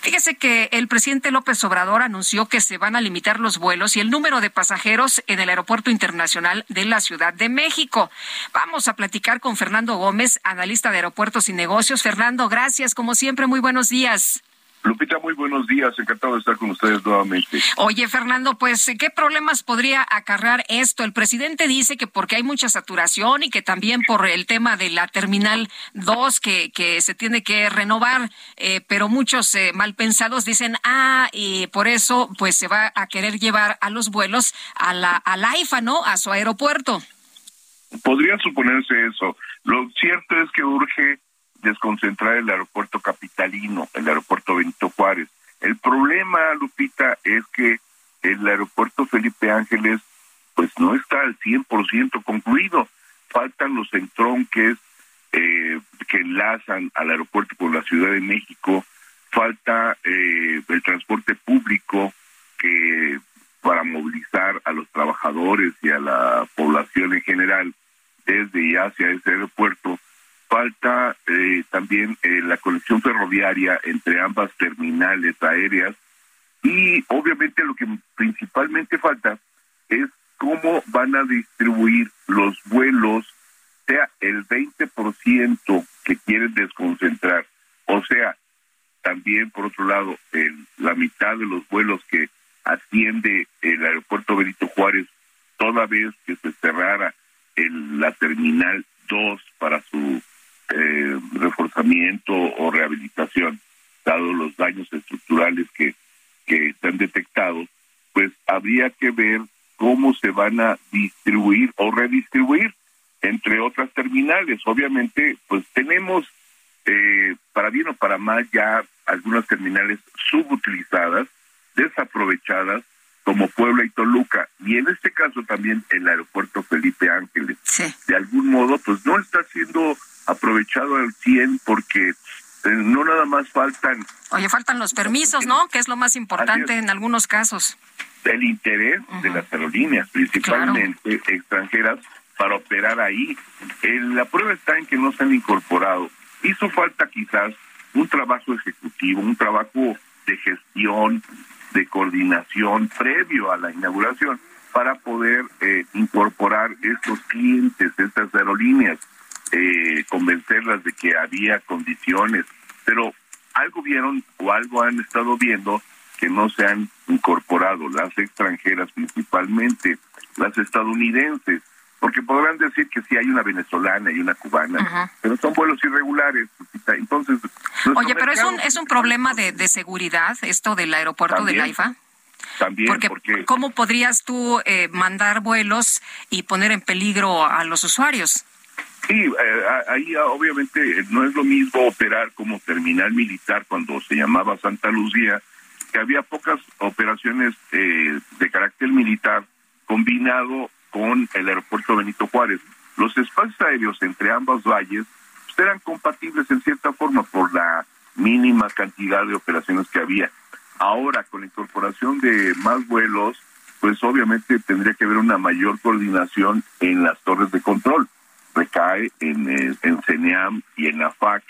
Fíjese que el presidente López Obrador anunció que se van a limitar los vuelos y el número de pasajeros en el Aeropuerto Internacional de la Ciudad de México. Vamos a platicar con Fernando Gómez, analista de aeropuertos y negocios. Fernando, gracias. Como siempre, muy buenos días. Lupita, muy buenos días. Encantado de estar con ustedes nuevamente. Oye, Fernando, pues, ¿qué problemas podría acarrear esto? El presidente dice que porque hay mucha saturación y que también por el tema de la Terminal 2 que, que se tiene que renovar, eh, pero muchos eh, malpensados dicen, ah, y por eso, pues, se va a querer llevar a los vuelos a la, al AIFA, ¿no? A su aeropuerto. Podría suponerse eso. Lo cierto es que urge desconcentrar el aeropuerto capitalino, el aeropuerto Benito Juárez. El problema, Lupita, es que el aeropuerto Felipe Ángeles pues no está al 100% concluido. Faltan los entronques eh, que enlazan al aeropuerto con la Ciudad de México, falta eh, el transporte público que para movilizar a los trabajadores y a la población en general desde y hacia ese aeropuerto falta eh, también eh, la conexión ferroviaria entre ambas terminales aéreas y obviamente lo que principalmente falta es cómo van a distribuir los vuelos, sea el 20% que quieren desconcentrar, o sea, también por otro lado, el, la mitad de los vuelos que atiende el aeropuerto Benito Juárez, toda vez que se cerrara el, la terminal 2 para su eh, reforzamiento o rehabilitación, dado los daños estructurales que, que se han detectado, pues habría que ver cómo se van a distribuir o redistribuir entre otras terminales. Obviamente, pues tenemos, eh, para bien o para mal, ya algunas terminales subutilizadas, desaprovechadas, como Puebla y Toluca, y en este caso también el aeropuerto Felipe Ángeles. De algún modo, pues no está siendo aprovechado al 100 porque eh, no nada más faltan... Oye, faltan los permisos, ¿no? Que es lo más importante en algunos casos. El interés de las aerolíneas, principalmente extranjeras, para operar ahí. la prueba está en que no se han incorporado. Hizo falta quizás un trabajo ejecutivo, un trabajo de gestión, de coordinación previo a la inauguración para poder eh, incorporar estos clientes, estas aerolíneas eh, convencerlas de que había condiciones, pero algo vieron o algo han estado viendo que no se han incorporado, las extranjeras principalmente, las estadounidenses, porque podrán decir que sí hay una venezolana y una cubana, pero son vuelos irregulares. Entonces, oye, pero es un es un problema de, de seguridad esto del aeropuerto de Laifa. También, porque, porque, ¿cómo podrías tú eh, mandar vuelos y poner en peligro a los usuarios? Sí, eh, ahí ah, obviamente no es lo mismo operar como terminal militar cuando se llamaba Santa Lucía, que había pocas operaciones eh, de carácter militar combinado con el aeropuerto Benito Juárez. Los espacios aéreos entre ambas valles pues, eran compatibles en cierta forma por la mínima cantidad de operaciones que había. Ahora, con la incorporación de más vuelos, pues obviamente tendría que haber una mayor coordinación en las torres de control recae en, eh, en CENEAM y en la FAC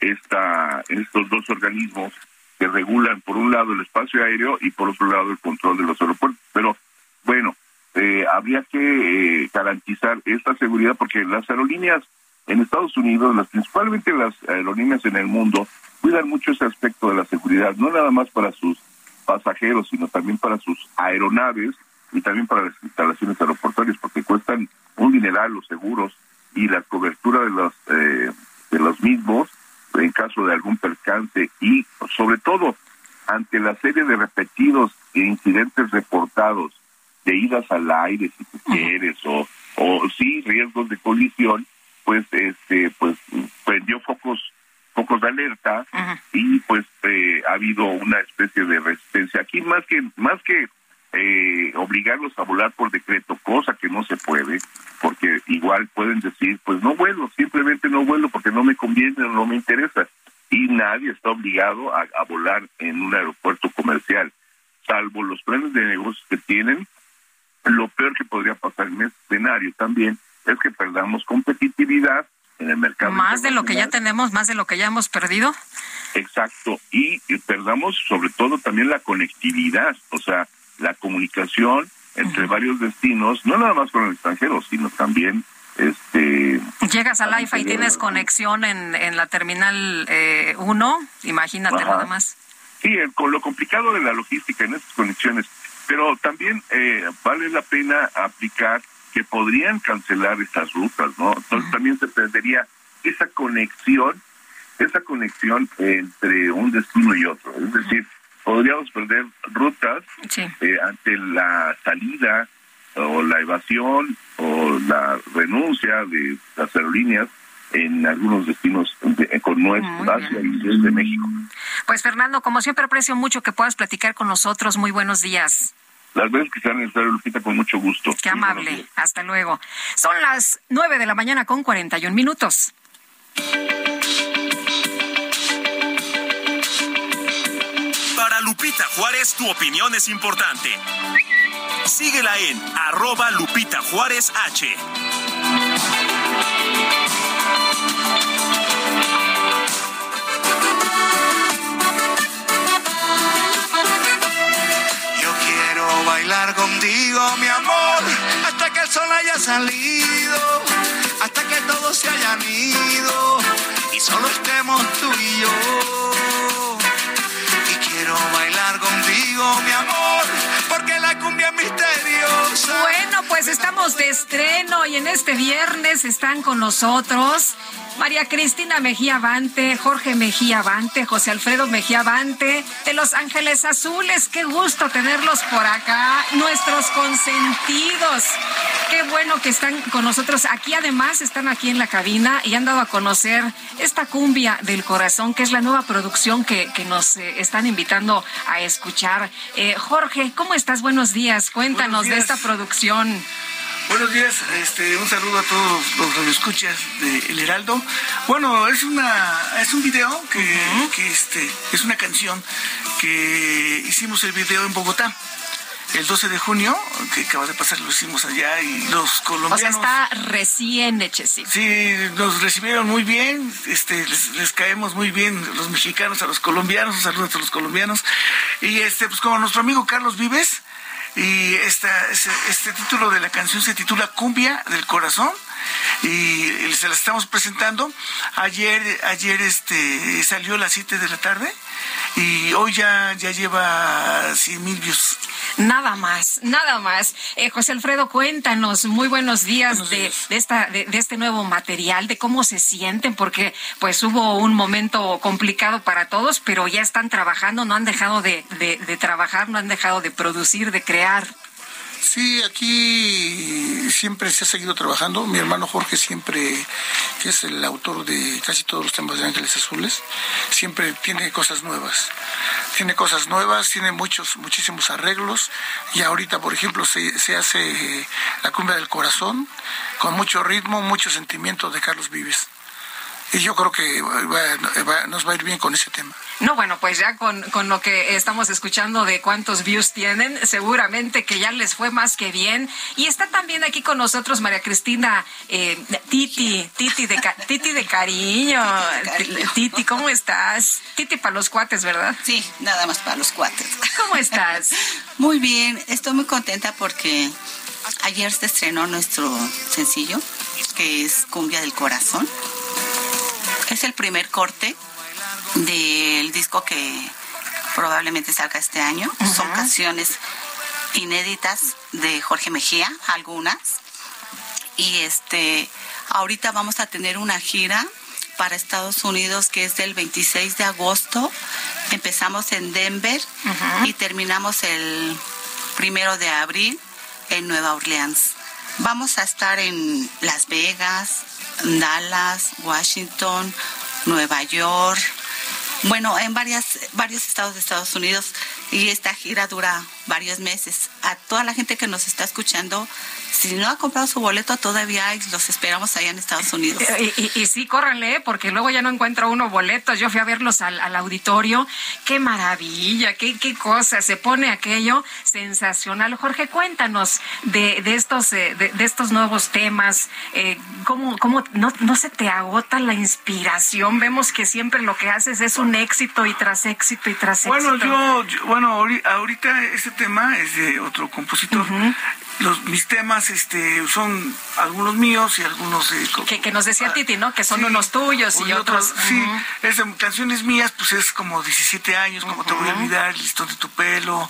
esta, estos dos organismos que regulan por un lado el espacio aéreo y por otro lado el control de los aeropuertos. Pero bueno, eh, habría que eh, garantizar esta seguridad porque las aerolíneas en Estados Unidos, las principalmente las aerolíneas en el mundo, cuidan mucho ese aspecto de la seguridad, no nada más para sus pasajeros, sino también para sus aeronaves y también para las instalaciones aeroportuarias, porque cuestan un dineral los seguros y la cobertura de los eh, de los mismos en caso de algún percance y sobre todo ante la serie de repetidos incidentes reportados de idas al aire si tú quieres o o sí riesgos de colisión pues este pues prendió focos focos de alerta y pues eh, ha habido una especie de resistencia aquí más que más que eh, obligarlos a volar por decreto, cosa que no se puede, porque igual pueden decir, pues no vuelo, simplemente no vuelo porque no me conviene o no me interesa. Y nadie está obligado a, volar en un aeropuerto comercial, salvo los planes de negocios que tienen. Lo peor que podría pasar en este escenario también es que perdamos competitividad en el mercado. Más de lo que ya tenemos, más de lo que ya hemos perdido. Exacto, y, y perdamos sobre todo también la conectividad, o sea, la comunicación entre varios destinos, no nada más con el extranjero, sino también este llegas al IFA y tienes conexión en, en la terminal 1, imagínate Ajá. nada más. Sí, el- con lo complicado de la logística en estas conexiones, pero también eh, vale la pena aplicar que podrían cancelar estas rutas, ¿no? Entonces también se perdería esa conexión, esa conexión entre un destino y otro. Es decir, podríamos perder rutas eh, ante la salida o la evasión o la renuncia de las aerolíneas en algunos destinos de- con nuestro Asia y desde México. Pues Fernando, como siempre aprecio mucho que puedas platicar con nosotros. Muy buenos días. Las veces que sea necesario, Lupita, con mucho gusto. Qué amable. Hasta luego. Son las 9 de la mañana con 41 minutos. Para Lupita Juárez, tu opinión es importante. Síguela en arroba Lupita Juárez H. bailar contigo, mi amor, hasta que el sol haya salido, hasta que todos se hayan ido y solo estemos tú y yo. Y quiero bailar contigo, mi amor, porque la cumbia es misteriosa. Bueno, pues estamos de estreno y en este viernes están con nosotros María Cristina Mejía Vante, Jorge Mejía Vante, José Alfredo Mejía Vante, de Los Ángeles Azules. Qué gusto tenerlos por acá, nuestros consentidos. Qué bueno que están con nosotros. Aquí además están aquí en la cabina y han dado a conocer esta cumbia del corazón, que es la nueva producción que, que nos eh, están invitando a escuchar. Eh, Jorge, ¿cómo estás? Buenos días. Cuéntanos Buenos de esta producción. Buenos días, este, un saludo a todos los radioescuchas de El Heraldo. Bueno, es una es un video que, que, este es una canción que hicimos el video en Bogotá. El 12 de junio, que acaba de pasar, lo hicimos allá y los O sea, colombianos está recién hechecito. Sí, nos recibieron muy bien, este, les, les caemos muy bien los mexicanos a los colombianos, un saludo a todos los colombianos. Y este, pues como nuestro amigo Carlos Vives, y este, este título de la canción se titula Cumbia del Corazón y se la estamos presentando. Ayer, ayer este, salió a las 7 de la tarde y hoy ya, ya lleva 100 mil views. Nada más, nada más. Eh, José Alfredo, cuéntanos, muy buenos días, de, de esta, de, de este nuevo material, de cómo se sienten, porque pues hubo un momento complicado para todos, pero ya están trabajando, no han dejado de, de, de trabajar, no han dejado de producir, de crear. Sí, aquí siempre se ha seguido trabajando. Mi hermano Jorge siempre, que es el autor de casi todos los temas de Ángeles Azules, siempre tiene cosas nuevas. Tiene cosas nuevas, tiene muchos, muchísimos arreglos. Y ahorita, por ejemplo, se, se hace la cumbia del corazón, con mucho ritmo, mucho sentimiento de Carlos Vives. Y yo creo que va- va- nos va a ir bien con ese tema. No, bueno, pues ya con, con lo que estamos escuchando de cuántos views tienen, seguramente que ya les fue más que bien. Y está también aquí con nosotros María Cristina eh, Titi, Titi de, ca- Titi de cariño. (laughs) Titi, ¿cómo estás? Titi para los cuates, ¿verdad? Sí, nada más para los cuates. ¿Cómo estás? (laughs) Muy bien, estoy muy contenta porque ayer se estrenó nuestro sencillo, que es Cumbia del Corazón. Es el primer corte del disco que probablemente salga este año. Son canciones inéditas de Jorge Mejía, algunas. Y este, ahorita vamos a tener una gira para Estados Unidos que es del 26 de agosto. Empezamos en Denver y terminamos el primero de abril en Nueva Orleans. Vamos a estar en Las Vegas, Dallas, Washington, Nueva York, bueno, en varias, varios estados de Estados Unidos y esta gira dura varios meses. A toda la gente que nos está escuchando, si no ha comprado su boleto, todavía los esperamos allá en Estados Unidos. Y, y, y sí, córranle, porque luego ya no encuentro uno boletos. Yo fui a verlos al, al auditorio. ¡Qué maravilla! Qué, ¡Qué cosa! Se pone aquello sensacional. Jorge, cuéntanos de, de estos, eh, de, de, estos nuevos temas. Eh, ¿Cómo, cómo no, no se te agota la inspiración? Vemos que siempre lo que haces es un éxito y tras éxito y tras bueno, éxito. Yo, yo, bueno, ahorita este tema es de otro compositor. Uh -huh. Los, mis temas este, son algunos míos y algunos... Eh, que, que, nos decía Titi, ¿no? Que son sí, unos tuyos y otros... otros sí, uh -huh. es de canciones mías, pues es como 17 años, como uh -huh. te voy a olvidar, el listón de tu pelo,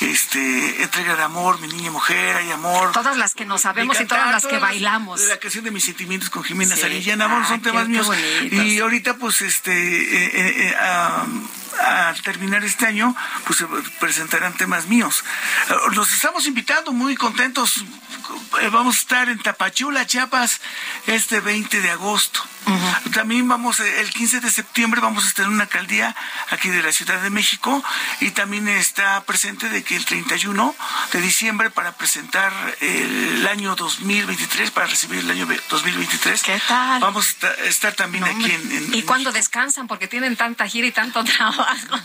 este, entrega de amor, mi niña mujer, hay amor. Todas las que nos sabemos cantar, y todas las que todas bailamos. Las, la canción de mis sentimientos con Jimena sí. Sarillana, amor, son temas míos. Y ahorita pues este... Eh, eh, um, al terminar este año, pues se presentarán temas míos. Los estamos invitando, muy contentos. Vamos a estar en Tapachula, Chiapas, este 20 de agosto. Uh -huh. También vamos, el 15 de septiembre vamos a estar en una alcaldía aquí de la Ciudad de México y también está presente de que el 31 de diciembre para presentar el año 2023, para recibir el año 2023. ¿Qué tal? Vamos a estar, también no, aquí en, en ¿Y cuándo descansan? Porque tienen tanta gira y tanto (laughs) trabajo.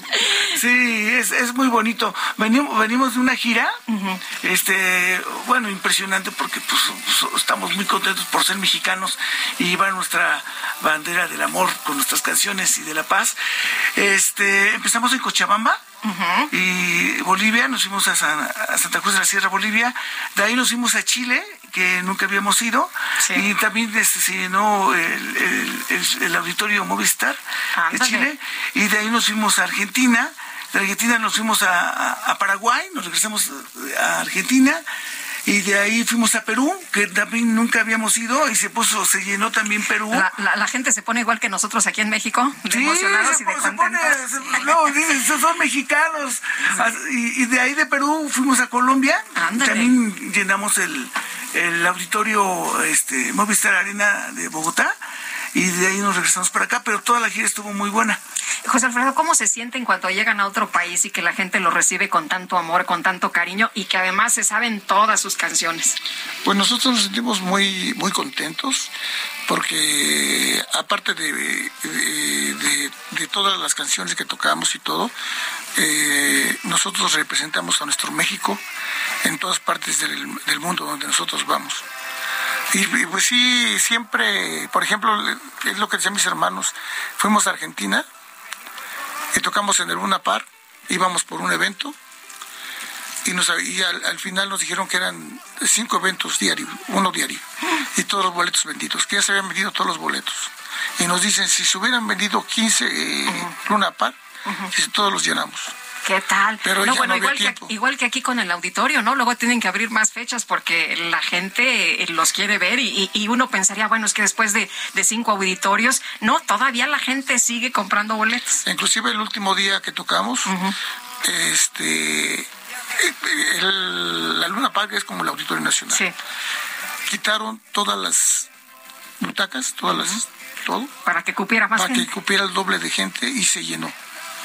Sí, es, es muy bonito. Venimos, venimos de una gira, uh -huh. este, bueno, impresionante porque pues, pues, estamos muy contentos por ser mexicanos y llevar nuestra bandera del amor con nuestras canciones y de la paz. Este, empezamos en Cochabamba. Uh -huh. Y Bolivia, nos fuimos a, San, a, Santa Cruz de la Sierra, Bolivia. De ahí nos fuimos a Chile, que nunca habíamos ido. Sí. Y también este, se llenó el, el, el, el auditorio Movistar Ándale. de Chile. Y de ahí nos fuimos a Argentina. De Argentina nos fuimos a, a Paraguay, nos regresamos a Argentina y de ahí fuimos a Perú, que también nunca habíamos ido y se puso, se llenó también Perú. La, la, la gente se pone igual que nosotros aquí en México, de sí, emocionados se, y de se contentos. Pone, se, no, dicen, son mexicanos. Y, y, de ahí de Perú fuimos a Colombia, Ándale. también llenamos el, el auditorio este, Movistar Arena de Bogotá y de ahí nos regresamos para acá, pero toda la gira estuvo muy buena. José Alfredo, ¿cómo se sienten cuando llegan a otro país y que la gente lo recibe con tanto amor, con tanto cariño y que además se saben todas sus canciones? Pues nosotros nos sentimos muy, muy contentos porque aparte de, de, de, de todas las canciones que tocamos y todo, eh, nosotros representamos a nuestro México en todas partes del, del mundo donde nosotros vamos. Y, y, pues sí, siempre, por ejemplo, es lo que decían mis hermanos, fuimos a Argentina y tocamos en el Luna Park, íbamos por un evento y, nos, y al, al, final nos dijeron que eran cinco eventos diarios, uno diario, y todos los boletos vendidos, que ya se habían vendido todos los boletos. Y nos dicen, si se hubieran vendido 15 eh, uh -huh. Luna uh -huh. todos los llenamos. ¿Qué tal? Pero no, ya bueno, no igual, que, igual que aquí con el auditorio, ¿no? Luego tienen que abrir más fechas porque la gente eh, los quiere ver y, y uno pensaría, bueno, es que después de, de, cinco auditorios, no, todavía la gente sigue comprando boletos. Inclusive el último día que tocamos, uh -huh. este, el, la Luna Park es como el Auditorio Nacional. Sí. Quitaron todas las butacas, todas uh -huh. las, todo. Para que cupiera más Para gente. que cupiera el doble de gente y se llenó.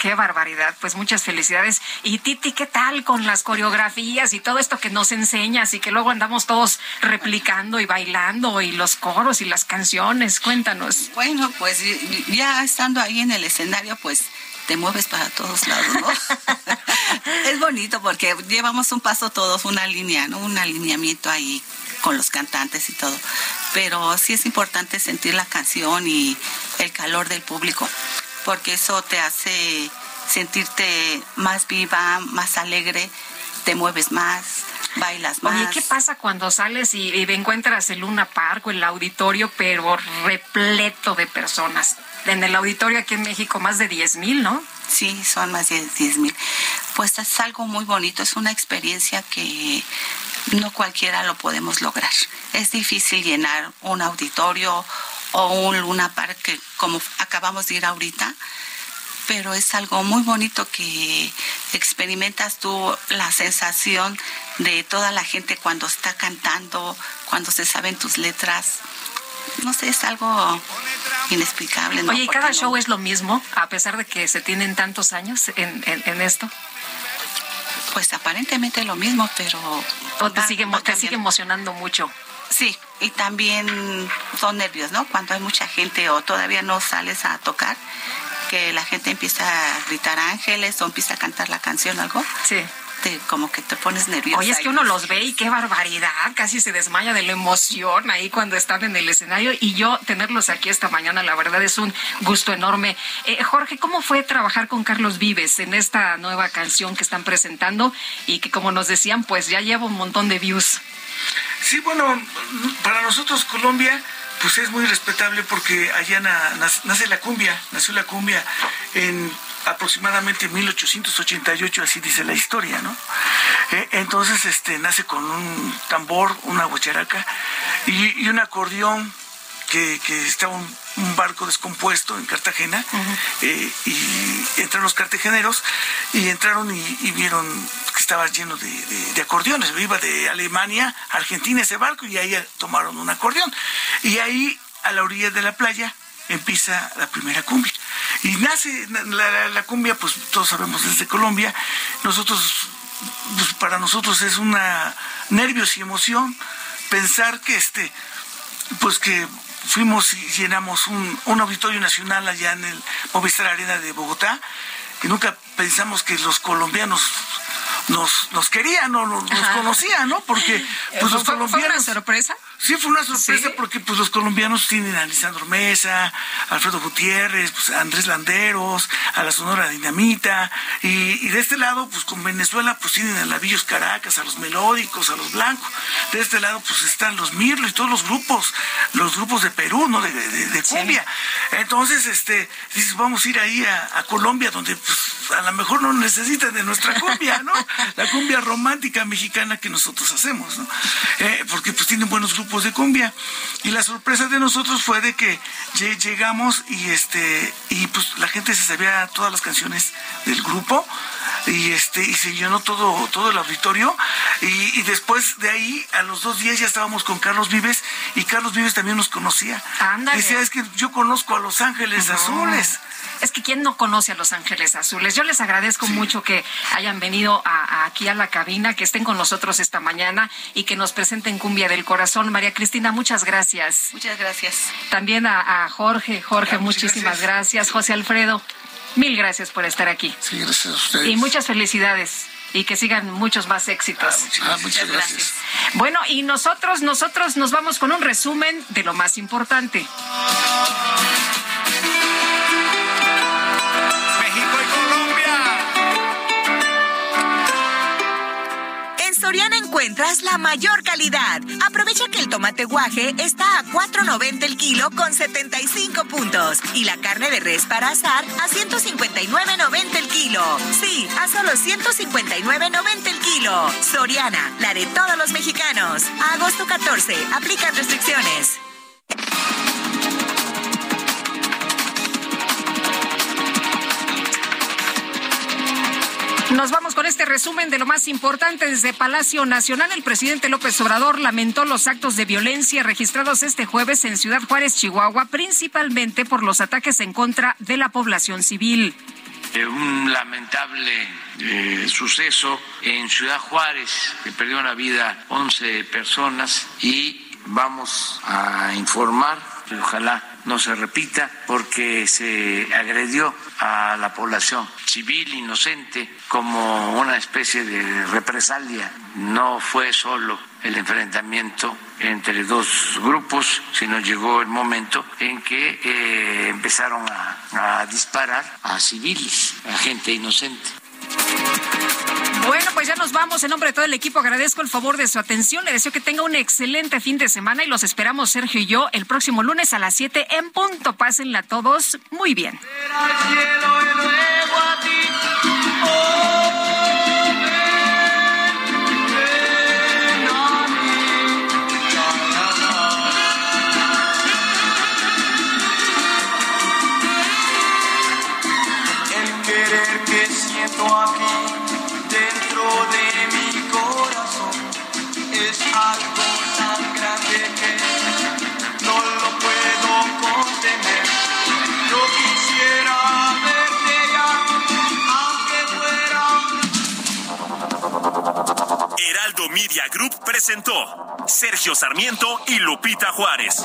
Qué barbaridad, pues muchas felicidades. Y Titi, ¿qué tal con las coreografías y todo esto que nos enseñas y que luego andamos todos replicando y bailando y los coros y las canciones? Cuéntanos. Bueno, pues ya estando ahí en el escenario, pues te mueves para todos lados, ¿no? (laughs) es bonito porque llevamos un paso todos, una línea, ¿no? Un alineamiento ahí con los cantantes y todo. Pero sí es importante sentir la canción y el calor del público porque eso te hace sentirte más viva, más alegre, te mueves más, bailas más. Oye, ¿qué pasa cuando sales y, y encuentras el Luna Park o el auditorio, pero repleto de personas? En el auditorio aquí en México más de 10 mil, ¿no? Sí, son más de 10 mil. Pues es algo muy bonito, es una experiencia que no cualquiera lo podemos lograr. Es difícil llenar un auditorio o un Luna Park que como acabamos de ir ahorita, pero es algo muy bonito que experimentas tú la sensación de toda la gente cuando está cantando, cuando se saben tus letras. No sé, es algo inexplicable. ¿no? Oye, ¿y cada show es lo mismo, a pesar de que se tienen tantos años en, en, en esto? Pues aparentemente lo mismo, pero... ¿O te sigue, te sigue emocionando mucho? Sí, y también son nervios, ¿no? Cuando hay mucha gente o todavía no sales a tocar, que la gente empieza a gritar ángeles o empieza a cantar la canción o algo. Sí. Te, como que te pones nervioso. Oye, es que uno los ve y qué barbaridad, casi se desmaya de la emoción ahí cuando están en el escenario y yo tenerlos aquí esta mañana, la verdad es un gusto enorme. Eh, Jorge, ¿cómo fue trabajar con Carlos Vives en esta nueva canción que están presentando y que como nos decían, pues ya lleva un montón de views? Sí, bueno, para nosotros Colombia pues es muy respetable porque allá nace la cumbia, nació la cumbia en aproximadamente 1888, así dice la historia, ¿no? Eh, entonces, este, nace con un tambor, una guacharaca y, un acordeón que, estaba un, barco descompuesto en Cartagena eh, y entraron los cartageneros y entraron y, vieron que estaba lleno de, acordeones. Iba de Alemania a Argentina ese barco y ahí tomaron un acordeón. Y ahí, a la orilla de la playa, empieza la primera cumbia. Y nace la, cumbia, pues todos sabemos, desde Colombia. Nosotros, pues, para nosotros es una nervios y emoción pensar que este, pues que fuimos y llenamos un, un auditorio nacional allá en el Movistar Arena de Bogotá, que nunca pensamos que los colombianos nos, nos querían o nos, conocían, ¿no? Porque pues los colombianos... ¿Fue una sorpresa? Sí, fue una sorpresa porque pues los colombianos tienen a Lisandro Mesa, Alfredo Gutiérrez, pues, a Andrés Landeros, a la Sonora Dinamita, y, de este lado, pues con Venezuela, pues tienen a Lavillos Caracas, a los melódicos, a los blancos. De este lado, pues están los Mirlo y todos los grupos, los grupos de Perú, ¿no? De, de, cumbia. Entonces, este, dices, vamos a ir ahí a, Colombia, donde pues a lo mejor no necesitan de nuestra cumbia, ¿no? La cumbia romántica mexicana que nosotros hacemos, ¿no? Eh, porque pues tienen buenos grupos de cumbia. Y la sorpresa de nosotros fue de que llegamos y este y pues la gente se sabía todas las canciones del grupo y este y se llenó todo todo el auditorio y, después de ahí a los dos días ya estábamos con Carlos Vives y Carlos Vives también nos conocía. Decía es que yo conozco a Los Ángeles Azules. Es que quién no conoce a Los Ángeles Azules. Yo les agradezco mucho que hayan venido aquí a la cabina, que estén con nosotros esta mañana y que nos presenten Cumbia del Corazón. María Cristina, muchas gracias. Muchas gracias. También a, Jorge. Jorge, muchísimas gracias. José Alfredo, mil gracias por estar aquí. Sí, gracias a ustedes. Y muchas felicidades y que sigan muchos más éxitos. Ah, muchas, ah, gracias. Bueno, y nosotros, nosotros nos vamos con un resumen de lo más importante. Soriana encuentras la mayor calidad. Aprovecha que el tomate guaje está a 4.90 el kilo con 75 puntos y la carne de res para asar a 159.90 el kilo. Sí, a solo 159.90 el kilo. Soriana, la de todos los mexicanos. Agosto 14, aplican restricciones. Nos vamos con este resumen de lo más importante desde Palacio Nacional. El presidente López Obrador lamentó los actos de violencia registrados este jueves en Ciudad Juárez, Chihuahua, principalmente por los ataques en contra de la población civil. Eh, un lamentable eh, suceso en Ciudad Juárez, que perdió la vida 11 personas y vamos a informar, y ojalá no se repita, porque se agredió a la población civil inocente como una especie de represalia. No fue solo el enfrentamiento entre dos grupos, sino llegó el momento en que eh, empezaron a, a disparar a civiles, a gente inocente. Bueno, pues ya nos vamos. En nombre de todo el equipo agradezco el favor de su atención. Le deseo que tenga un excelente fin de semana y los esperamos Sergio y yo el próximo lunes a las 7 en punto. Pásenla todos muy bien. siento aquí dentro de mi corazón es algo tan grande que no lo puedo contener. Yo quisiera verte ya, aunque fuera. Heraldo Media Group presentó Sergio Sarmiento y Lupita Juárez.